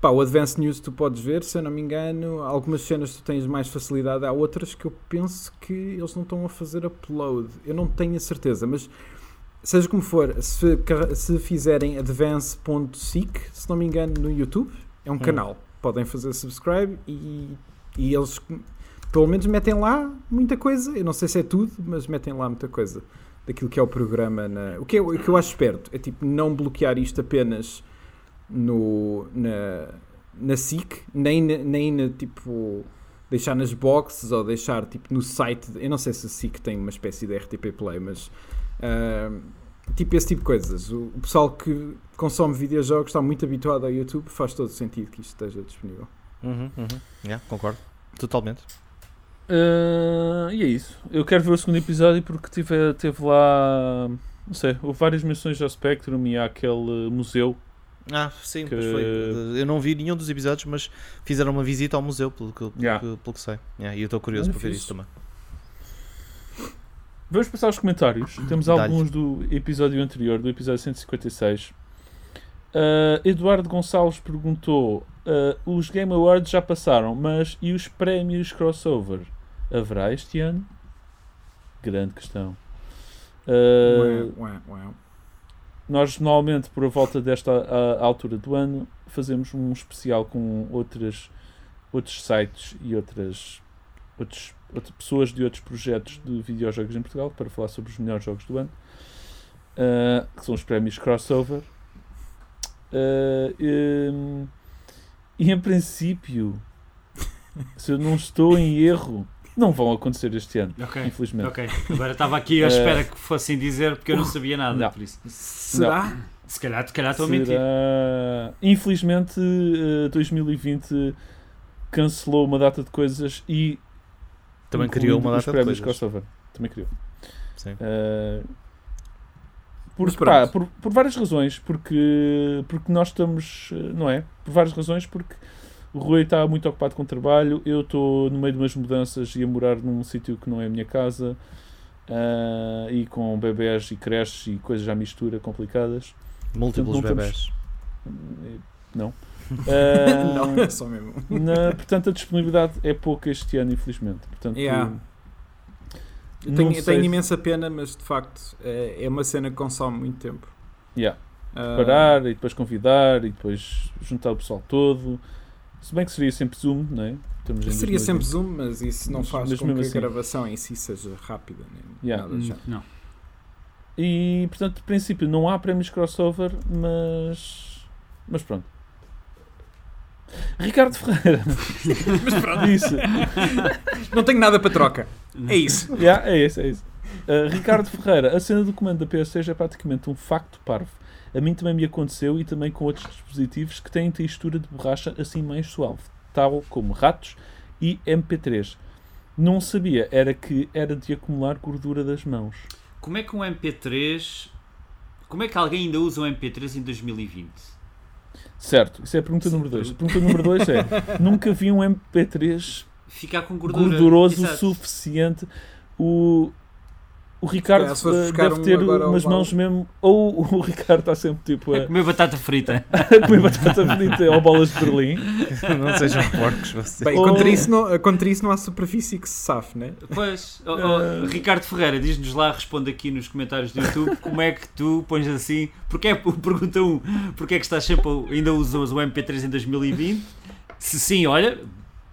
pá, o Advanced News tu podes ver, se eu não me engano, algumas cenas tu tens mais facilidade, há outras que eu penso que eles não estão a fazer upload. Eu não tenho a certeza, mas seja como for, se, se fizerem advance.seek, se não me engano, no YouTube, é um canal. Podem fazer subscribe e, e eles pelo menos metem lá muita coisa. Eu não sei se é tudo, mas metem lá muita coisa daquilo que é o programa. Na... O, que é, o que eu acho esperto é tipo não bloquear isto apenas no, na, na SIC, nem, nem na tipo deixar nas boxes ou deixar tipo no site. Eu não sei se a SIC tem uma espécie de RTP Play, mas ah, tipo esse tipo de coisas. O, o pessoal que consome videojogos está muito habituado ao YouTube, faz todo sentido que isto esteja disponível. Uhum, uhum. Yeah, concordo. Totalmente. Ah, e é isso. Eu quero ver o segundo episódio porque tive, teve lá. Não sei, houve várias menções ao Spectrum e àquele museu. Ah, sim, Que- pois foi. Eu não vi nenhum dos episódios, mas fizeram uma visita ao museu, pelo que, pelo Yeah. que, pelo que sei. Yeah, e eu estou curioso para ver isso também. Vamos passar aos comentários. Temos alguns do episódio anterior, do episódio 156. Ah, Eduardo Gonçalves perguntou: ah, os Game Awards já passaram, mas e os prémios crossover? Haverá este ano? Grande questão. Ah, Ué, ué, ué. nós normalmente por a volta desta a- altura do ano fazemos um especial com outras outros sites e outras outros, outras pessoas de outros projetos de videojogos em Portugal para falar sobre os melhores jogos do ano Ah, que são os prémios crossover Ah, hum, e em princípio se eu não estou em erro não vão acontecer este ano Ok. infelizmente Ok, agora estava aqui à Eh, espera que fossem dizer porque eu não sabia nada, não. por isso. Será? Se calhar, se calhar estou a mentir. Infelizmente, eh, 2020 cancelou uma data de coisas e Também criou uma data de coisas. crossover. Também criou. Sim. Eh, por, pá, por, por várias razões, porque, porque nós estamos, eh, não é? Por várias razões, porque o Rui está muito ocupado com o trabalho, eu estou no meio de umas mudanças e a morar num sítio que não é a minha casa, ah, e com bebés e creches e coisas à mistura complicadas. Múltiplos Portanto, não bebés. Não. Ah, não, é só mesmo. na- portanto, a disponibilidade é pouca este ano, infelizmente. Portanto, Yeah. Eu tenho, eu tenho se- imensa pena, mas de facto é, é uma cena que consome muito tempo. yeah, Ah, parar e depois convidar e depois juntar o pessoal todo. Se bem que seria sempre Zoom, não é? Estamos Seria 2020. sempre Zoom, mas isso não Mas- faz mas com que assim. a gravação em si seja rápida. Nem Yeah. nada Hum, género. Não. E portanto, de princípio, não há prémios crossover, mas. Mas pronto. Ricardo Ferreira Mas pronto, disse. não tenho nada para troca. É isso. Yeah, é isso, é isso. Uh, Ricardo Ferreira, a cena do comando da PS6 é praticamente um facto parvo. A mim também me aconteceu e também com outros dispositivos que têm textura de borracha assim mais suave, tal como ratos e MP3. Não sabia, era que era de acumular gordura das mãos. Como é que um MP3. Como é que alguém ainda usa um MP3 em 2020? Certo, isso é a pergunta número 2. A pergunta número 2 é: nunca vi um MP3 Ficar com gordura. gorduroso o Exato. suficiente. O, o Ricardo uh, buscar deve um ter ao umas mãos mesmo. Ou o Ricardo está sempre tipo A a, comer batata frita. a comer batata frita ou bolas de Berlim. não sejam porcos vocês. Bem, Oh. contra isso, não, contra isso não há superfície que se safe, né? Pois, oh, oh, Eh. Ricardo Ferreira, diz-nos lá, responde aqui nos comentários do YouTube, como é que tu pões assim, porque é, pergunta um, porque é que estás sempre, ainda usas o MP3 em 2020? Se sim, olha,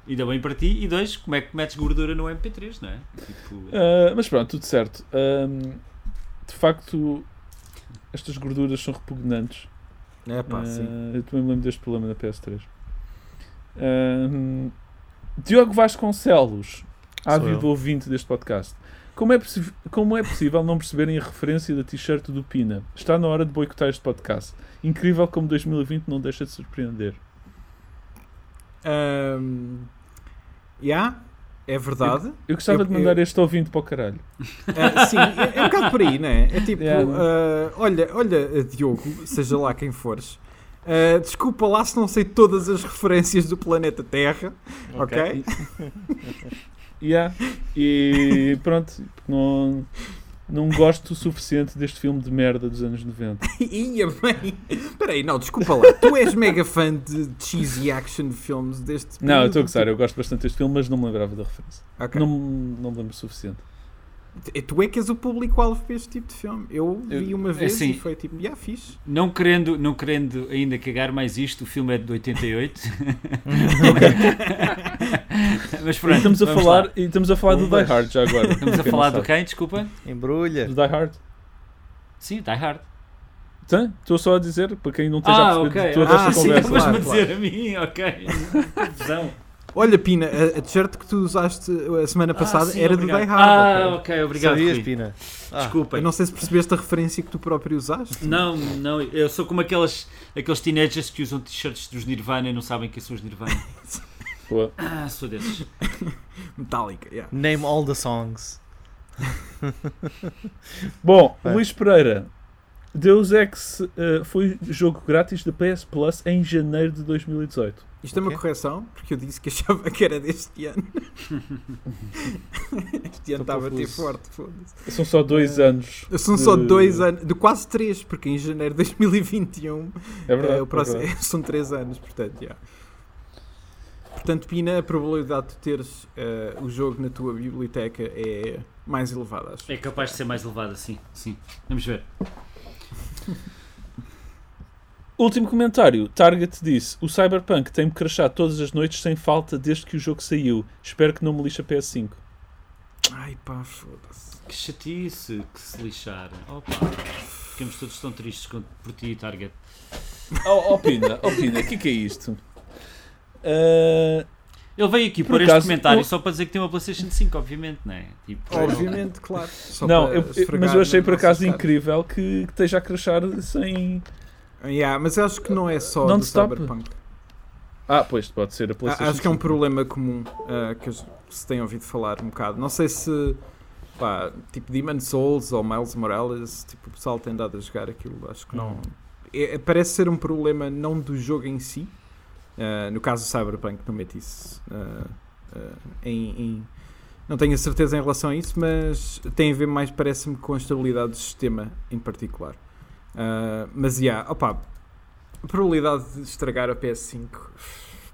ainda bem para ti, e dois, como é que metes gordura no MP3, não é? Tipo, Uh, mas pronto, tudo certo. Um, de facto, estas gorduras são repugnantes. É pá, Uh, sim. eu também me lembro deste problema na PS3. Um, Diogo Vasconcelos, ávido ouvinte deste podcast. Como é, como é possível não perceberem a referência da t-shirt do Pina? Está na hora de boicotar este podcast. Incrível como 2020 não deixa de surpreender. Ahm, yeah, é verdade. Eu gostava Eu- de mandar este ouvinte para o caralho. Ah, sim, é, é um bocado por aí, não é? É tipo, Yeah. ah, olha, olha, Diogo, seja lá quem fores. ah, desculpa lá se não sei todas as referências do planeta Terra, ok? Yeah. E pronto, não, não gosto o suficiente deste filme de merda dos anos 90. Ia bem. Espera aí, não, desculpa lá. Tu és mega fã de cheesy action filmes deste Não, eu estou a gostar, eu gosto bastante deste filme, mas não me lembrava da referência. Ok. Não, não me lembro o suficiente. Tu é que és o público-alvo para este tipo de filme. Eu vi uma vez assim, e foi tipo, já fixe. não querendo, não querendo ainda cagar mais isto, o filme é de 88. Mas E pronto, estamos a falar, lá. e estamos a falar do Um, Die dois. Hard já agora. Estamos a falar do quem, desculpa? Embrulha. Do Die Hard. Sim, Die Hard. Tá? Estou só a dizer, para quem não esteja a Ah, perceber ok. de toda Ah, esta sim, conversa. estavas-me a Claro, dizer a mim, ok. Confusão. Olha, Pina, a, a t-shirt que tu usaste a semana passada Ah, sim, era obrigado. do Die Hard. Ah, ok? ok, obrigado. Sabias, Rui. Pina? Ah, Desculpem. Eu não sei se percebeste a referência que tu próprio usaste. Não, não, eu sou como aqueles, aqueles teenagers que usam t-shirts dos Nirvana e não sabem quem são os Nirvana. Boa. Ah, sou desses. Metallica, yeah. Name all the songs. Bom, Vai. Luís Pereira. Deus Ex eh, foi jogo grátis da PS Plus em janeiro de 2018. Isto é uma correção, porque eu disse que achava que era deste ano. este ano estava a ter forte, foda-se. São só dois Eh, anos. São só de- dois anos, de quase três, porque em janeiro de 2021 É verdade. eh, o próximo, é verdade. são três anos, portanto, yeah. Portanto, Pina, a probabilidade de teres eh, o jogo na tua biblioteca é mais elevada, acho. É capaz de ser mais elevado assim. Sim. Vamos ver. Último comentário. Target disse: O Cyberpunk tem-me crachado todas as noites sem falta desde que o jogo saiu. Espero que não me lixe a PS5. Ai pá, foda-se. Que chatice, que se lixar. Opa. Ficamos todos tão tristes por ti, Target. Oh, oh Pina, oh Pina, o que, que é isto? Ah, Ele veio aqui Por por este comentário eu- só para dizer que tem uma PlayStation 5, obviamente, não é? Tipo, Obviamente, claro. Só não, para eu- mas eu achei por acaso incrível que, que esteja a crachar sem. Yeah, mas acho que não é só do? Cyberpunk. Ah, pois, pode ser a Ah, PlayStation. Acho que é um 5. problema comum ah, que se tem ouvido falar um bocado. Não sei se, pá, tipo Demon Souls ou Miles Morales, tipo, o pessoal tem dado a jogar aquilo. Acho que não. Uhum. É- parece ser um problema não do jogo em si. Ah, no caso do Cyberpunk, não mete isso ah, em, em- Não tenho a certeza em relação a isso, mas tem a ver mais, parece-me, com a estabilidade do sistema em particular. Ah, mas, yeah, opa, a probabilidade de estragar a PS5,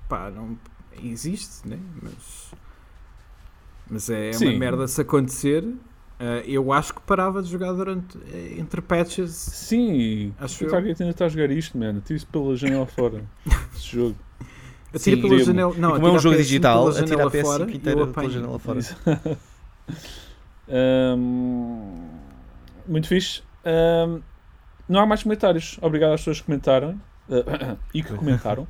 pá, não existe, né? Mas, mas é Sim. uma merda se acontecer. Ah, eu acho que parava de jogar durante eh, entre patches. Sim, Acho o eu. Target ainda está a jogar isto, mano. Tiro-se pela janela fora. Esse jogo. Atira Sim, pela janela. Não, como é um jogo PS5 digital, pela atira a janela PS5 fora e eu inteira pela janela fora. Ahm, muito fixe. Ahm, não há mais comentários. Obrigado às pessoas que comentaram ah, e que comentaram.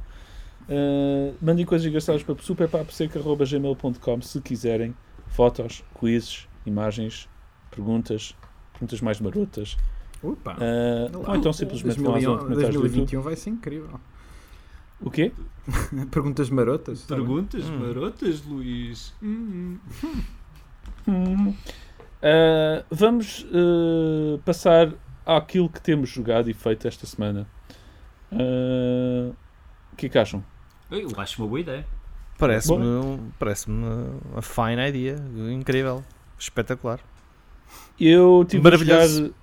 Ah, mandem coisas engraçadas para superpaposeca.gmail.com se quiserem. Fotos, quizzes, imagens, perguntas, perguntas mais marotas. Opa. Ah, ou então simplesmente vão à zona de comentários do YouTube. 2021 vai ser incrível. O quê? Perguntas marotas. tá. Perguntas Hum. marotas, Luís. Hum. Hum. Ah, vamos ah, passar àquilo que temos jogado e feito esta semana. Ah, o que é que acham? Eu acho uma boa ideia. Parece-me um- parece-me uma fine idea. Incrível. Espetacular. Eu tive a Maravilhoso. jogar.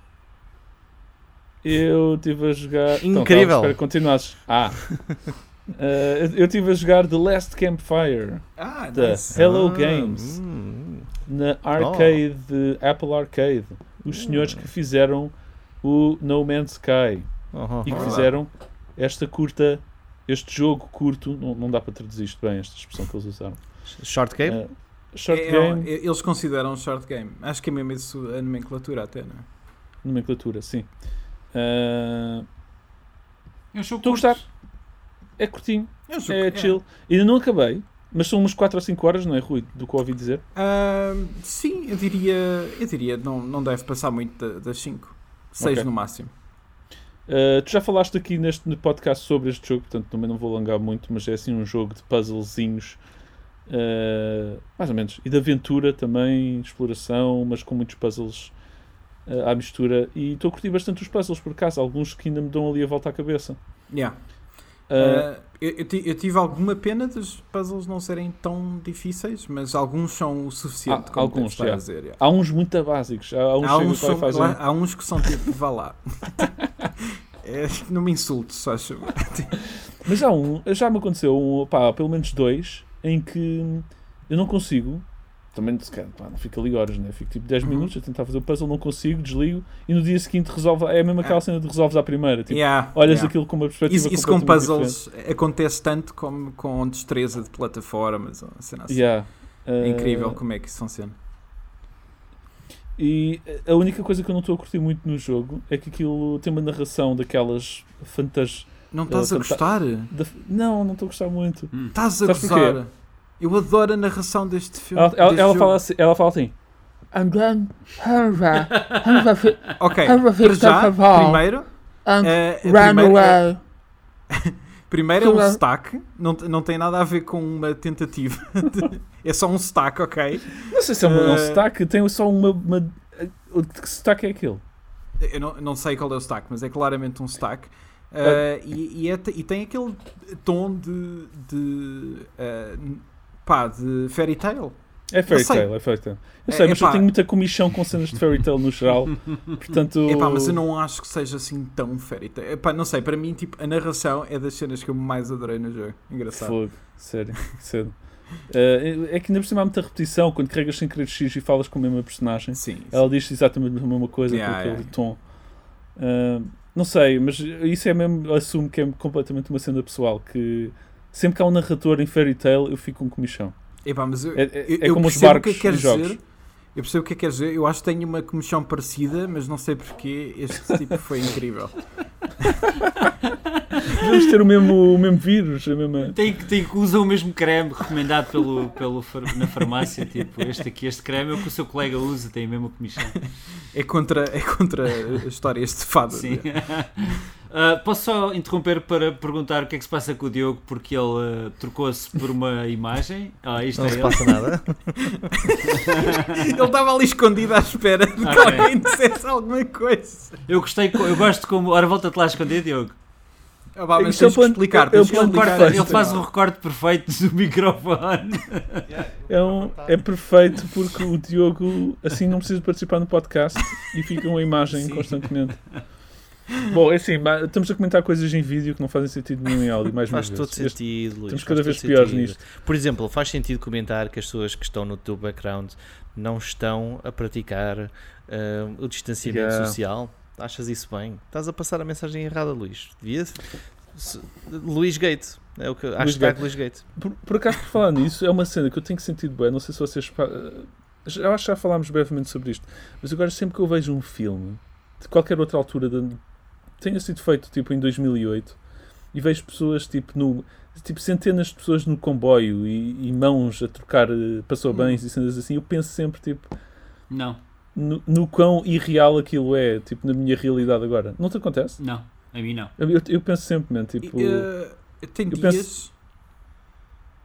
Eu estive a jogar. Então, Incrível. continuasses. Ah! Ah, eu estive a jogar The Last Campfire Ah, da nice. Hello Ah, Games hum. na arcade, Apple Arcade. Os senhores que fizeram o No Man's Sky e que fizeram esta curta, este jogo curto. Não, não dá para traduzir isto bem, esta expressão que eles usaram. Short game? Ah, short É- é- game, eles consideram um short game. Acho que é mesmo isso a nomenclatura até, não é? nomenclatura, sim. Ah, É um jogo Estou a gostar. é curtinho. É, jogo- É chill. Ainda não acabei, mas são umas 4 ou 5 horas, não é, Rui? Do que eu ouvi dizer. Ahm, sim, eu diria, eu diria não, não deve passar muito da- das 5. 6 Ok. no máximo. Uh, tu já falaste aqui neste podcast sobre este jogo, portanto também não vou alongar muito, mas é assim um jogo de puzzlezinhos, uh, mais ou menos, e de aventura também, exploração, mas com muitos puzzles uh, à mistura. E estou a curtir bastante os puzzles, por acaso, alguns que ainda me dão ali a volta à cabeça. Yeah. Uh, eu, eu eu tive alguma pena dos puzzles não serem tão difíceis, mas alguns são o suficiente. Ah, como alguns, já. dizer. Há uns muito básicos, há uns, Há, uns são- fazem- lá- há uns que são tipo, vá lá. É, não me insultes, só. Mas há um, já me aconteceu, um, pá, pelo menos dois, em que eu não consigo. Também pá, não fico ali horas, né? Fico tipo 10 Uhum. minutos a tentar fazer o puzzle, não consigo, desligo e no dia seguinte resolve. É mesmo aquela Ah. cena de resolves à primeira. Tipo, Yeah, olhas yeah. aquilo com uma perspectiva Isso, isso com puzzles acontece tanto como com destreza de plataformas. Ou cena assim. diferente. Yeah. É incrível Uh, como é que isso funciona. E a única coisa que eu não estou a curtir muito no jogo é que aquilo tem uma narração daquelas fantas. Não estás a fanta- gostar? da- Não, não estou a gostar muito. Hum. Estás a Sabes porquê? Eu adoro a narração deste filme. Ela, ela- ela fala assim, ela fala assim. And then, Hansa, Hansa, Ok, Hansa para já, primeiro, and eh, primeiro, é- away. primeiro é um stack, não, não tem nada a ver com uma tentativa. de- é só um stack, ok? Não sei se é um, é um Eh, sotaque, tem só uma. uma que sotaque é aquele? Eu não, não sei qual é o stack, mas é claramente um stack. Eh, e, e é e tem aquele tom de. de eh, pá, de fairy tale. É fairy tale, é fairy tale. Eu É- sei, mas eu epá. tenho muita comichão com cenas de fairy tale no geral. Portanto. Epá, mas eu não acho que seja assim tão fairy tale. Epá, não sei, para mim, tipo, a narração é das cenas que eu mais adorei no jogo. Engraçado. Fogo, sério, cedo. Eh, é que ainda por cima há muita repetição. Quando carregas sem querer X e falas com a mesma personagem, Sim. ela diz exatamente a mesma coisa Yeah, com aquele yeah. tom. Eh, não sei, mas isso é mesmo. Assumo que é completamente uma cena pessoal. Que sempre que há um narrador em fairy tale, eu fico com comichão. Epá, mas eu, É, é- eu, é eu como os percebo barcos o que é jogos. dizer. Eu percebo o que é que queres dizer. Eu acho que tenho uma comichão parecida, mas não sei porque este tipo foi incrível. Devemos ter o mesmo, o mesmo vírus, a mesma. Tem que, tem que usar o mesmo creme recomendado pelo, pelo, na farmácia. Tipo, este aqui, este creme é o que o seu colega usa, tem a mesma comissão. É contra, é contra histórias de fadas. Sim. Ah, posso só interromper para perguntar o que é que se passa com o Diogo, porque ele ah, trocou-se por uma imagem. Ah, isto Não é se ele. passa nada. Ele estava ali escondido à espera de que Ok. alguém dissesse alguma coisa. Eu gostei, eu gosto como. Ora, volta-te lá a esconder, Diogo. Ah, vá, mas é tens plano- explicar. é tens o que plano explicar. Ele faz um recorte perfeito do microfone. É, um, é perfeito porque o Diogo assim não precisa participar no podcast e fica uma imagem Sim. constantemente. Bom, é assim, estamos a comentar coisas em vídeo que não fazem sentido nenhum em áudio, mais Faz todo Este- sentido, Luís. estamos cada vez piores sentido. nisto. Por exemplo, faz sentido comentar que as pessoas que estão no teu background não estão a praticar ah, o distanciamento Yeah. social. Achas isso bem? Estás a passar a mensagem errada, Luís. Devia. Luís Gate. É o que. Hashtag Luís Gate. Por, por acaso, por falar nisso, é uma cena que eu tenho sentido bem. Não sei se vocês. Eu acho que já falámos brevemente sobre isto, mas agora sempre que eu vejo um filme de qualquer outra altura, de, tenha sido feito tipo em 2008, e vejo pessoas tipo no. Tipo, centenas de pessoas no comboio e, e mãos a trocar eh, passou bens e cenas assim, eu penso sempre tipo Não, no, no quão irreal aquilo é, tipo, na minha realidade agora. Não te acontece? não, a mim não. Eu, eu penso sempre, man, tipo. Eh, tem dias. penso-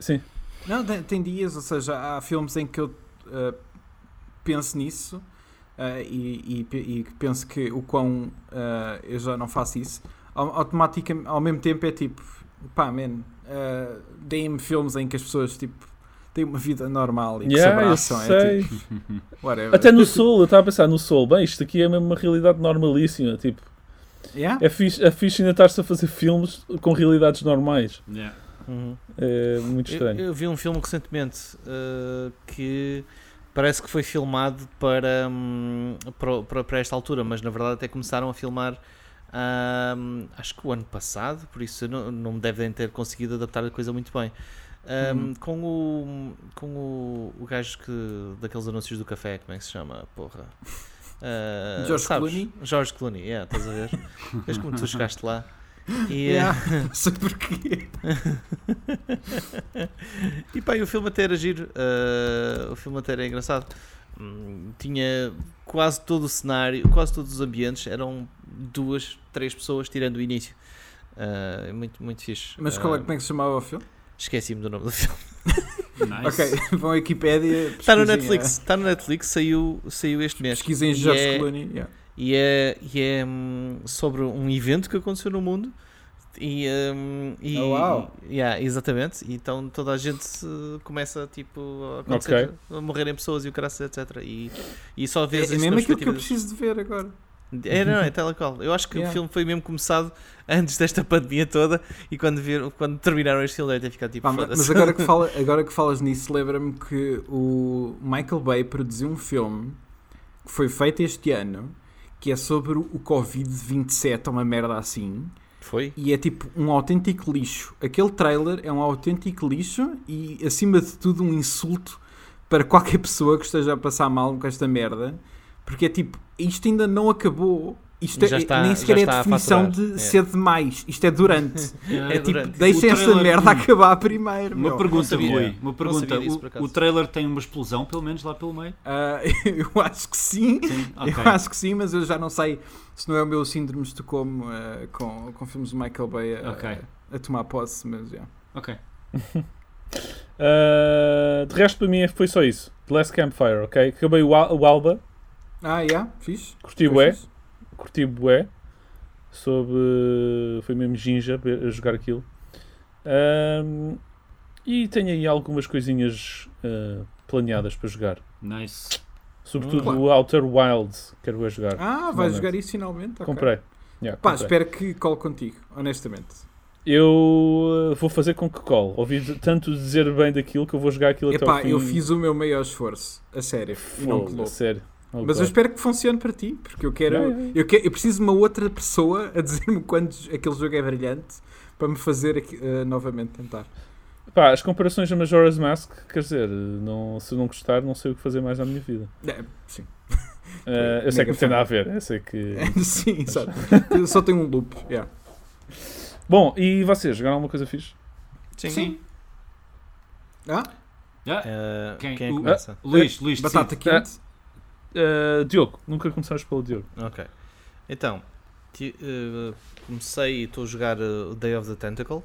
Sim. Não, tem, tem dias, ou seja, há filmes em que eu eh, penso nisso eh, e, e e que penso que o quão eh, eu já não faço isso. Au- Automaticamente, ao mesmo tempo é tipo, pá, man, eh, deem-me filmes em que as pessoas tipo têm uma vida normal e que Yeah, eu se abraçam. É tipo. Até no Soul, eu estava a pensar no Soul, bem, isto aqui é mesmo uma realidade normalíssima. Tipo, Yeah? é fixe, é fixe ainda estar-se a fazer filmes com realidades normais. Yeah. Uhum. É muito Eu, estranho. eu vi um filme recentemente uh, que parece que foi filmado para, hum, para, para, esta altura, mas na verdade até começaram a filmar hum, acho que o ano passado, por isso não, não me devem ter conseguido adaptar a coisa muito bem. Um, Uhum. Com o com o, o gajo que daqueles anúncios do café, como é que se chama? Porra. Uh, George sabes? Clooney? George Clooney, yeah, estás a ver? Vês como tu chegaste lá. E, uh, Yeah, não sei porquê. e pá, e o filme até era giro, eh, o filme até era engraçado. Hum, tinha quase todo o cenário, quase todos os ambientes, eram duas, três pessoas tirando o início. Eh, muito, muito fixe. Mas qual é, como é que se chamava o filme? Esqueci-me do nome do filme. Nice. Ok, vão à Wikipédia. Está no Netflix, está no Netflix, saiu, saiu este mês. Pesquisem George é- Clooney. yeah. E é, e é hum, sobre um evento que aconteceu no mundo. E, hum, e Oh, uau. e- yeah, exatamente. E então toda a gente eh, começa tipo, a, acontecer, a morrerem pessoas e o caraças, etc. E, e só É, vês é isso mesmo aquilo que eu preciso de ver agora. É, não, é tal qual. Eu acho que Yeah. o filme foi mesmo começado antes desta pandemia toda. E quando, vir, quando terminaram este filme, deve ter ficado tipo. Foda-se. mas agora que, fala, agora que falas nisso, lembra-me que o Michael Bay produziu um filme que foi feito este ano que é sobre o Covid-27, uma merda assim. Foi? E é tipo um autêntico lixo. Aquele trailer é um autêntico lixo e, acima de tudo, um insulto para qualquer pessoa que esteja a passar mal com esta merda. Porque é tipo, isto ainda não acabou. Isto Já é, está- nem sequer já é está a a definição faturar. de É. ser demais. Isto é durante. Yeah. É tipo, durante. deixem O esta trailer- merda acabar primeiro. Uma meu. pergunta. Rui. Uma pergunta. disso, O- o, trailer tem uma explosão, pelo menos lá pelo meio? Ah, eu acho que sim. Sim, ok. Eu acho que sim, mas eu já não sei se não é o meu síndrome de Estocolmo ah, com, com filmes de Michael Bay a, Ok. a tomar posse, mas já. Ok. Uh, de resto, para mim, foi só isso. The Last Campfire, ok? Acabei o, Al- o Alba, Ah, já, fixe. curti bué, fixe. Curti bué. Sobre. Foi mesmo ginja a jogar aquilo. Um, e tenho aí algumas coisinhas uh, planeadas para jogar. Nice. Sobretudo Claro. o Outer Wilds, quero jogar. Ah, vais jogar isso finalmente? Ok. Comprei. Yeah, Pá, comprei. espero que cole contigo, honestamente. Eu uh, vou fazer com que call. Ouvi tanto dizer bem daquilo que eu vou jogar aquilo até Epá, ao fim. eu fiz o meu maior esforço, a sério, e não Fogo, colou. sério. Oh, Mas eu espero que funcione para ti, porque eu quero, Yeah, yeah, eu, quero, eu preciso de uma outra pessoa a dizer-me quando aquele jogo é brilhante para me fazer aqui- eh, novamente tentar. Pá, as comparações a Majora's Mask, quer dizer, não, se eu não gostar, não sei o que fazer mais na minha vida. É, sim. Uh, eu sei que não tem nada a ver, eu sei que. sim, exato. Eu Só tenho um loop. Yeah. Bom, e vocês, jogaram alguma coisa fixe? Sim. Ah, Ah, Eh, Quem? quem é que começa? Luís, Luís, batata decide. quente. Uh, Diogo, nunca começaste pelo Diogo. Ok. Então, ti- eh, comecei e estou a jogar o Day of the Tentacle,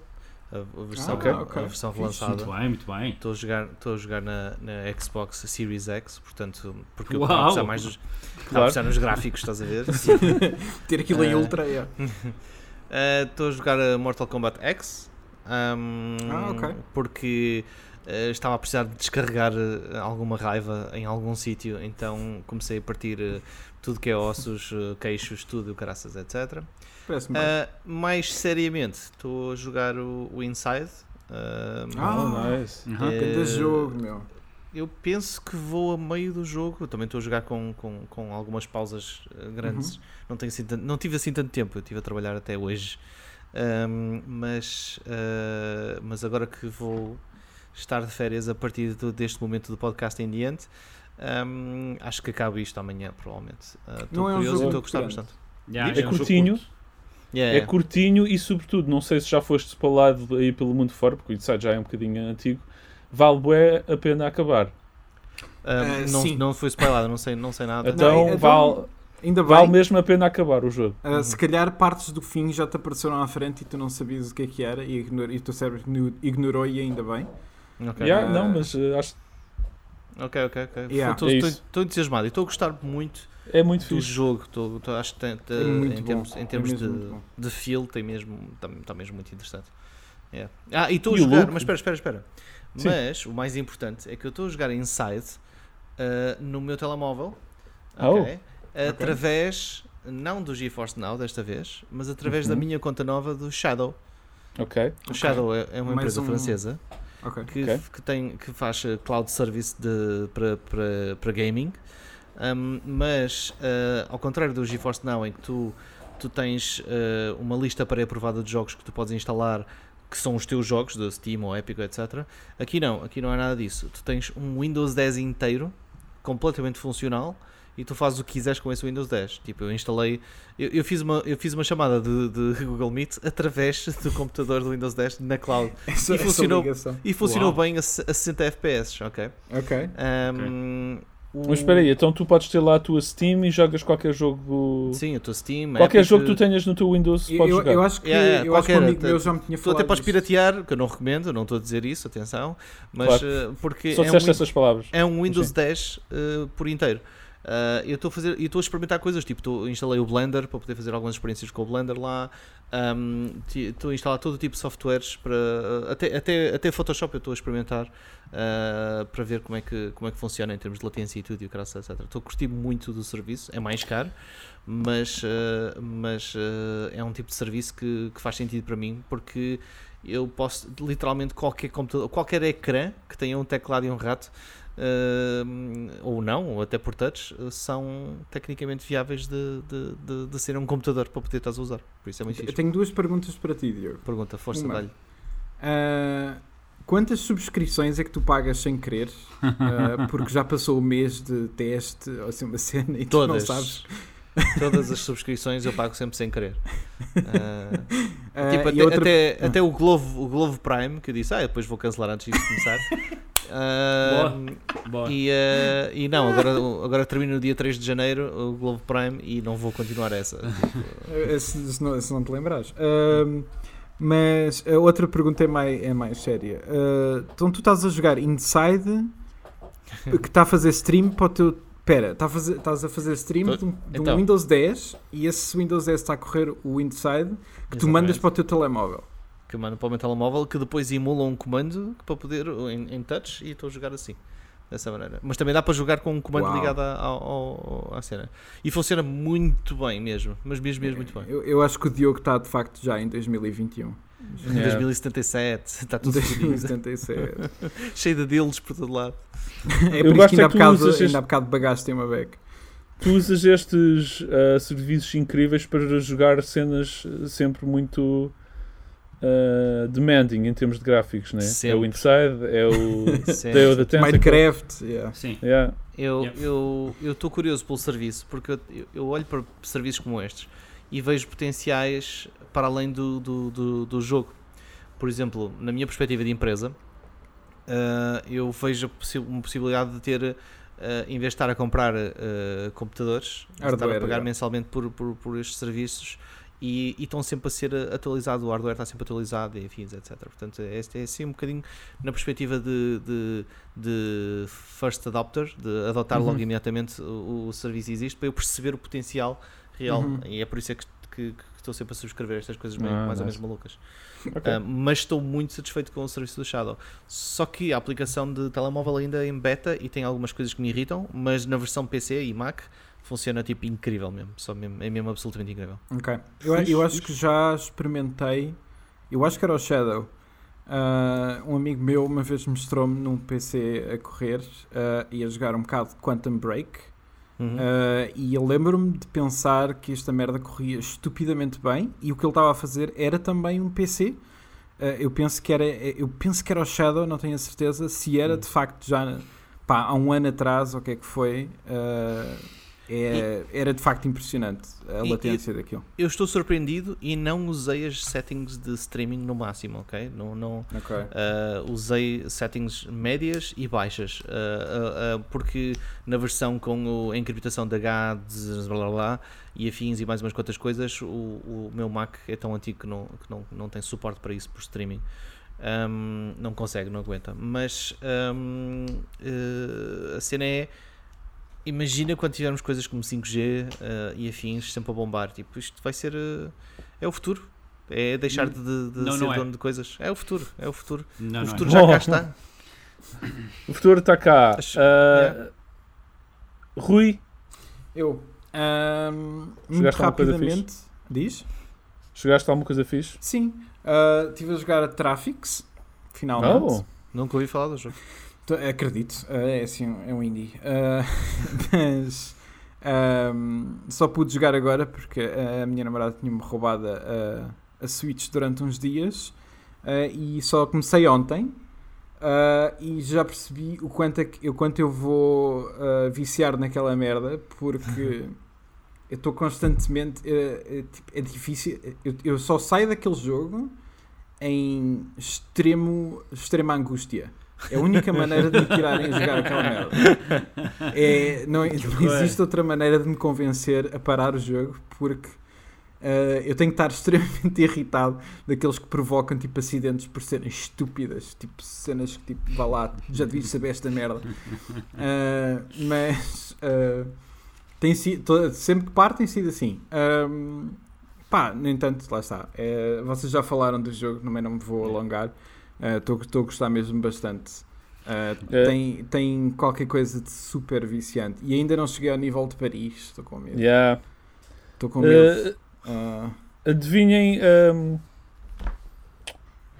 a, a versão, Ah, ok. a versão relançada. Muito bem, muito bem. Estou a jogar, estou a jogar na, na Xbox Series X, portanto, porque eu Uau! estava a precisar mais dos, a Claro. precisar nos gráficos, estás a ver? Ter aquilo em ultra. Eh, Estou a jogar a Mortal Kombat X ahm, Ah, ok. porque estava a precisar de descarregar eh, alguma raiva em algum sítio, então comecei a partir eh, tudo que é ossos, eh, queixos, tudo, caraças, etc. Ah, mais seriamente, estou a jogar o, o Inside. ahm, Ah. Oh, nice. Uhum. jogo, meu. eu penso que vou a meio do jogo. Eu também estou a jogar com, com, com algumas pausas eh, grandes. Não, tenho assim não tive assim tanto tempo. Eu estive a trabalhar até hoje. Ahm, mas, ah, mas agora que vou estar de férias a partir do- deste momento do podcast em diante, Ahm, acho que acabo isto amanhã, provavelmente. Estou Não é um curioso e jogo estou a gostar grande. bastante. Yeah, É é um curtinho. curto. Yeah, É curtinho e, sobretudo, não sei se já foste espalhado aí pelo mundo fora, porque o Inside já é um bocadinho antigo. Vale bué a pena acabar. Ah, não, sim. não foi spoilado, não sei, não sei nada. Então, então- vale, Ainda bem. vale mesmo a pena acabar o jogo. Uh, Se calhar partes do fim já te apareceram à frente e tu não sabias o que é que era e, ignor- e o teu cérebro igno- ignorou e ainda bem. Ok. Yeah, Ah. não, mas eh, acho Ok, ok, ok. Yeah. Estou É estou- isso. estou entusiasmado e estou a gostar muito é muito do fixe. jogo. Estou, estou- acho que tem, É em bom. termos, em É termos de, de feel, tem mesmo, está, está mesmo muito interessante. Yeah. Ah, e estou a jogar, look? mas espera, espera, espera. Sim. Mas o mais importante é que eu estou a jogar Inside ah, no meu telemóvel. Oh. Através, não do GeForce Now desta vez, mas através da Uhum. minha conta nova do Shadow. Ok. O Shadow é, é uma Mais empresa um- francesa Ok. que, Ok. que, tem, que faz eh, cloud service de, para, para, para gaming, Um, mas eh, ao contrário do GeForce Now, em que tu, tu tens eh, uma lista pré-aprovada de jogos que tu podes instalar, que são os teus jogos, da Steam ou Epic, etc. Aqui não, aqui não é nada disso. Tu tens um Windows 10 inteiro, completamente funcional. E tu fazes o que quiseres com esse Windows 10. Tipo, eu instalei. Eu, eu fiz, uma, eu fiz uma chamada de, de Google Meet através do computador do Windows 10 na cloud. Essa- essa funcionou- ligação. E funcionou Uau. bem a, a 60 FPS, ok? Ok. Um, o- Mas espera aí, então tu podes ter lá a tua Steam e jogas qualquer jogo. Sim, o teu Steam. qualquer Epic, jogo que tu tenhas no teu Windows Eu, podes eu, jogar. eu acho que, Yeah, yeah, eu acho que um qualquer, amigo meu tu- já me tinha Tu falado. até podes disso. piratear, que eu não recomendo, não estou a dizer isso, atenção, mas uh, porque Só é um, disseste Win- essas palavras. é um Windows Sim. 10 uh, por inteiro. Uh, eu estou a fazer, eu estou a experimentar coisas, tipo, tô- instalei o Blender para poder fazer algumas experiências com o Blender lá. um, Estou a instalar todo tipo de softwares para até, até, até Photoshop eu estou a experimentar uh, para ver como é, que, como é que funciona em termos de latência e tudo e o etc. Estou a curtir muito do serviço, é mais caro, mas, uh, mas é um tipo de serviço que, que faz sentido para mim porque eu posso literalmente qualquer computador, qualquer ecrã que tenha um teclado e um rato uh, ou não, ou até por touch, uh, são tecnicamente viáveis de, de, de, de ser um computador para poder estar a usar. Por isso é muito Eu fixe. tenho duas perguntas para ti, Diogo. Pergunta, força, dá-lhe. Ah, quantas subscrições é que tu pagas sem querer? Ah, porque já passou o mês de teste ou assim uma cena e Todas. tu não sabes. Todas as subscrições eu pago sempre sem querer. Uh, tipo, até, outra- até, até o, Glovo, o Prime, que eu disse, ah, depois vou cancelar antes disto começar. Uh, Boa. e, uh, e não, agora, agora termino no dia 3 de janeiro o Globo Prime e não vou continuar essa. Tipo, Se, se não, se não te lembrares. Ahm, mas a outra pergunta é mais, é mais séria. Ah, então tu estás a jogar Inside que está a fazer stream para o teu. Pera, tá estás a fazer stream de um, de um então. Windows 10 e esse Windows 10 está a correr o Inside que tu Exatamente. mandas para o teu telemóvel. Que mando para o meu telemóvel que depois emula um comando para poder em, em touch e estou a jogar assim. Dessa maneira. Mas também dá para jogar com um comando Uau. ligado à, ao- ao- à cena. E funciona muito bem mesmo. Mas mesmo, mesmo muito bem. Eu, eu acho que o Diogo está de facto já em 2021. Em Yeah. 2077, está tudo fodido. 2077. cheio de deals por todo lado. É Eu por isso gosto que ainda é há que bocado, usas este- ainda há bocado bagaste uma beca. Tu usas estes ah, serviços incríveis para jogar cenas sempre muito ah, demanding em termos de gráficos, né? É o Inside, é o Sempre. Day of the Tentacle. Minecraft, yeah. Sim. Yeah. Eu Yeah. eu eu estou curioso pelo serviço porque eu, eu olho para serviços como estes e vejo potenciais para além do, do, do, do jogo. Por exemplo, na minha perspectiva de empresa, ah, eu vejo a possi- uma possibilidade de ter, ah, em vez de estar a comprar ah, computadores, de estar a Hardware, pagar yeah. mensalmente por, por, por estes serviços e, e estão sempre a ser atualizado, o hardware está sempre atualizado, enfim, etc. Portanto, é, é assim um bocadinho na perspectiva de, de, de first adopter, de adotar Uhum. logo imediatamente o, o serviço existe, para eu perceber o potencial real. Uhum. E é por isso é que, que- que estou sempre a subscrever estas coisas meio- Ah, mais ou nice. menos malucas. Ok. Ah, mas estou muito satisfeito com o serviço do Shadow. Só que a aplicação de telemóvel ainda é em beta e tem algumas coisas que me irritam, mas na versão PC e Mac funciona tipo incrível mesmo. Só mesmo é mesmo absolutamente incrível. Ok. Eu, eu acho que já experimentei. Eu acho que era o Shadow. Ah, um amigo meu uma vez mostrou-me num PC a correr ah, e a jogar um bocado de Quantum Break. Uhum. Ah, e eu lembro-me de pensar que esta merda corria estupidamente bem e o que ele estava a fazer era também um PC. Eu penso que era eu penso que era o Shadow, não tenho a certeza se era Hum. de facto já pá, há um ano atrás, ou o que é que foi, é, era de facto impressionante a E- latência daquilo. Eu estou surpreendido e não usei as settings de streaming no máximo, ok? Não, não, Ok. Uh, usei settings médias e baixas, uh, uh, uh, porque na versão com a encriptação da GADS blá, blá, blá, e afins e mais umas quantas coisas, o, o meu Mac é tão antigo que, não, que não, não tem suporte para isso por streaming. Um, não consegue, não aguenta. Mas um, uh, a cena é. Imagina quando tivermos coisas como 5G uh, e afins sempre a bombar. Tipo, isto vai ser. uh, é o futuro. É deixar de, de- de Não, ser não é. dono de coisas. É o futuro. É o futuro. Não, o não futuro é. já Oh. cá está. O futuro está cá. Acho- Ah, Rui, Eu, ahm, muito Jogaste alguma coisa rapidamente, diz? chegaste a alguma coisa fixe? Sim, ah, estive a jogar a Traffics, finalmente. Oh, Nunca ouvi falar do jogo. Acredito, ah, é assim, é um indie. Ah, mas ahm, só pude jogar agora porque a minha namorada tinha-me roubado a, a Switch durante uns dias ah, e só comecei ontem. ah, e já percebi o quanto, é o quanto eu vou viciar naquela merda porque eu estou constantemente. eh, eh, tipo, é difícil. Eu, eu só saio daquele jogo em extremo, extrema angústia. É a única maneira de me tirarem a jogar aquela merda. É, não, não existe outra maneira de me convencer a parar o jogo porque eh, eu tenho que estar extremamente irritado daqueles que provocam tipo acidentes por serem estúpidas, tipo cenas que tipo, vá lá, já devias saber esta merda. Eh, mas eh, tem sido, sempre que par tem sido assim. Ahm, pá, no entanto, lá está. Vocês já falaram do jogo, também não me vou alongar. Estou a gostar mesmo bastante. Eh, É. tem, tem qualquer coisa de super viciante. E ainda não cheguei ao nível de Paris. Estou com medo. yeah. Estou com medo. Ah, adivinhem ahm,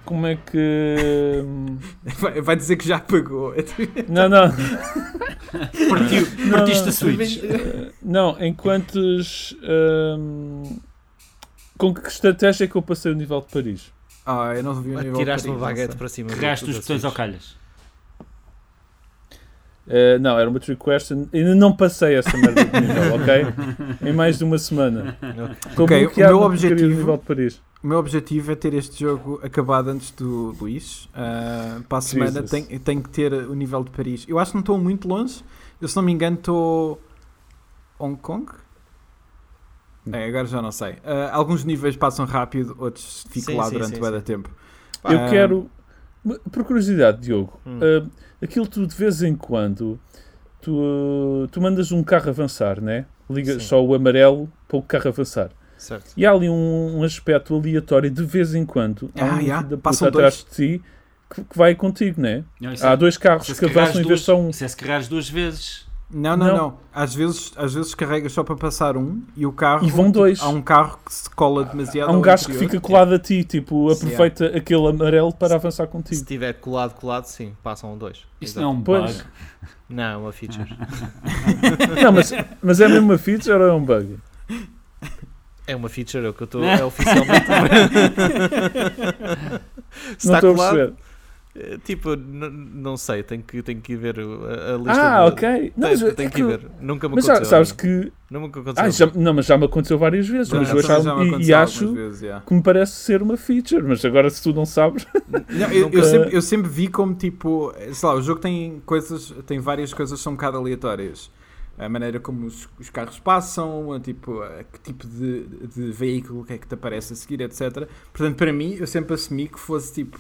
como é que. vai, vai dizer que já pagou. Não, não. Partiu, Não, partiste não. a Switch. Não, em quantos. ahm, com que estratégia é que eu passei o nível de Paris? Ah, eu não vi o nível de Tiraste uma baguete para cima. Carregaste os botões ao calhas. Eh, não, era uma trick question. Ainda não passei essa merda de nível, ok? Em mais de uma semana. Ok, o meu objetivo- nível de Paris. O meu objetivo é ter este jogo acabado antes do Luís. Ah, para a semana tenho, tenho que ter o nível de Paris. Eu acho que não estou muito longe. Eu, se não me engano, estou. Hong Kong? É, agora já não sei. Ah, alguns níveis passam rápido, outros ficam Sim, lá sim, durante de tempo. Eu Ah, quero. Por curiosidade, Diogo, Hum. ah, aquilo tu de vez em quando tu, tu mandas um carro avançar, né? Ligas Sim. só o amarelo para o carro avançar. Certo. E há ali um, um aspecto aleatório de vez em quando. Há Ah, um já, filho da passam atrás de ti que, que vai contigo, né? Não, isso Há é- dois carros é se que avançam em vez de só um. Isso é se carregares duas vezes. Não, não, não, Não. Às vezes, às vezes carrega só para passar um e o carro. E vão dois. Há um carro que se cola demasiado. Há um ao gajo que fica colado a ti, tipo, aproveita aquele amarelo para avançar Se contigo. estiver colado, colado, sim, passam dois. Isso Exato. não é um Pois. bug. Não, é uma feature. Não, mas, mas é mesmo uma feature ou é um bug? É uma feature, é o que eu estou. É oficialmente. Se Não está estou a colado, perceber. Tipo, n- não sei, tenho que, tenho que ir ver a, a lista. Ah, de- ok. Não, Tenho, é tenho que que- ir ver. Nunca me mas já, aconteceu. sabes que. Nunca aconteceu. Ah, já, não, mas já me aconteceu várias vezes. Já, mas já, eu achava- já me e, e aconteceu acho vezes, já. que me parece ser uma feature. Mas agora, se tu não sabes. Não, eu, Nunca- eu sempre, eu sempre vi como tipo, sei lá, o jogo tem coisas, tem várias coisas que são um bocado aleatórias. A maneira como os, os carros passam, a tipo, a que tipo de, de veículo que é que te aparece a seguir, etc. Portanto, para mim, eu sempre assumi que fosse tipo,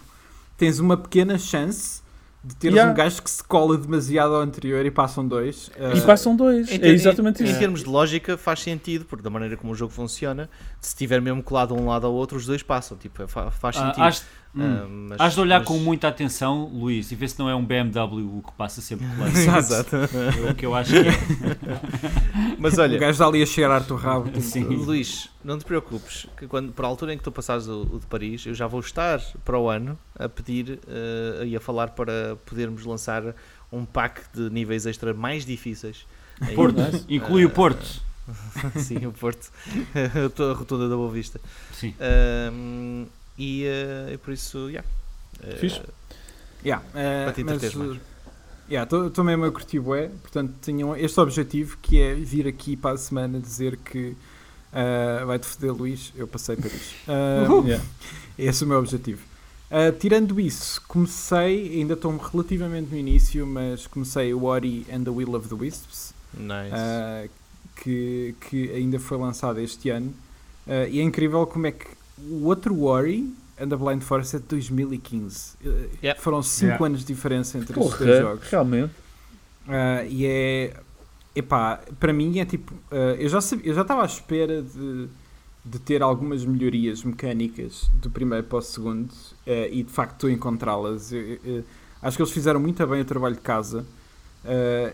tens uma pequena chance de teres Yeah. um gajo que se cola demasiado ao anterior e passam dois. E Uh, passam dois. Em É exatamente em, isso. Em termos de lógica, faz sentido, porque da maneira como o jogo funciona, se estiver mesmo colado a um lado ao outro, os dois passam. Tipo, é fa- faz Ah, sentido. Has, hum, mas- has de olhar mas- com muita atenção, Luís, e ver se não é um BMW o que passa sempre colado. Exato. É o que eu acho que é. Mas o olha, gajo está ali a cheirar-te o rabo. tipo, Sim. Luís, não te preocupes, que quando, para a altura em que tu passares o, o de Paris, eu já vou estar para o ano a pedir eh, e a falar para podermos lançar um pack de níveis extra mais difíceis. ainda. Porto, Nice. inclui o Ah, Porto. Sim, o Porto. a rotunda da Boa Vista. Sim. E, eh, e por isso, yeah. Eh, Fixe. Yeah, uh, Para te mas, entreteres mais. uh, Estou mesmo a curtir bué, portanto tinham este objetivo que é vir aqui para a semana dizer que uh, vai-te foder Luís, eu passei para isso. Uh, Yeah. esse é o meu objetivo. Uh, tirando isso, comecei, ainda estou relativamente no início, mas comecei o Ori and the Will of the Wisps, Nice. uh, que, que ainda foi lançado este ano. Uh, e é incrível como é que o outro Ori and the Blind Forest é de 2015. Uh, Yeah. Foram 5 Yeah. anos de diferença entre os dois jogos. realmente. Ah, e é. Epá, para mim é tipo. ah, eu já sabia, eu já estava à espera de, de ter algumas melhorias mecânicas do primeiro para o segundo ah, e de facto estou a encontrá-las. Acho que eles fizeram muito bem o trabalho de casa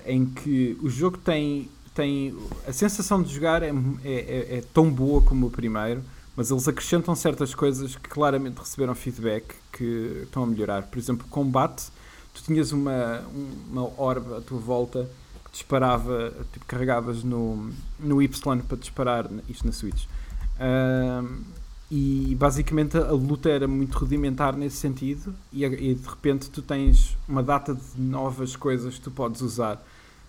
em que o jogo tem. tem a sensação de jogar é, é, é- é tão boa como o primeiro, mas eles acrescentam certas coisas que claramente receberam feedback que estão a melhorar. Por exemplo, combate tu tinhas uma, uma orbe à tua volta que disparava, tipo, carregavas no, no Y para disparar, isto na Switch. E basicamente a luta era muito rudimentar nesse sentido, e, e de repente tu tens uma data de novas coisas que tu podes usar,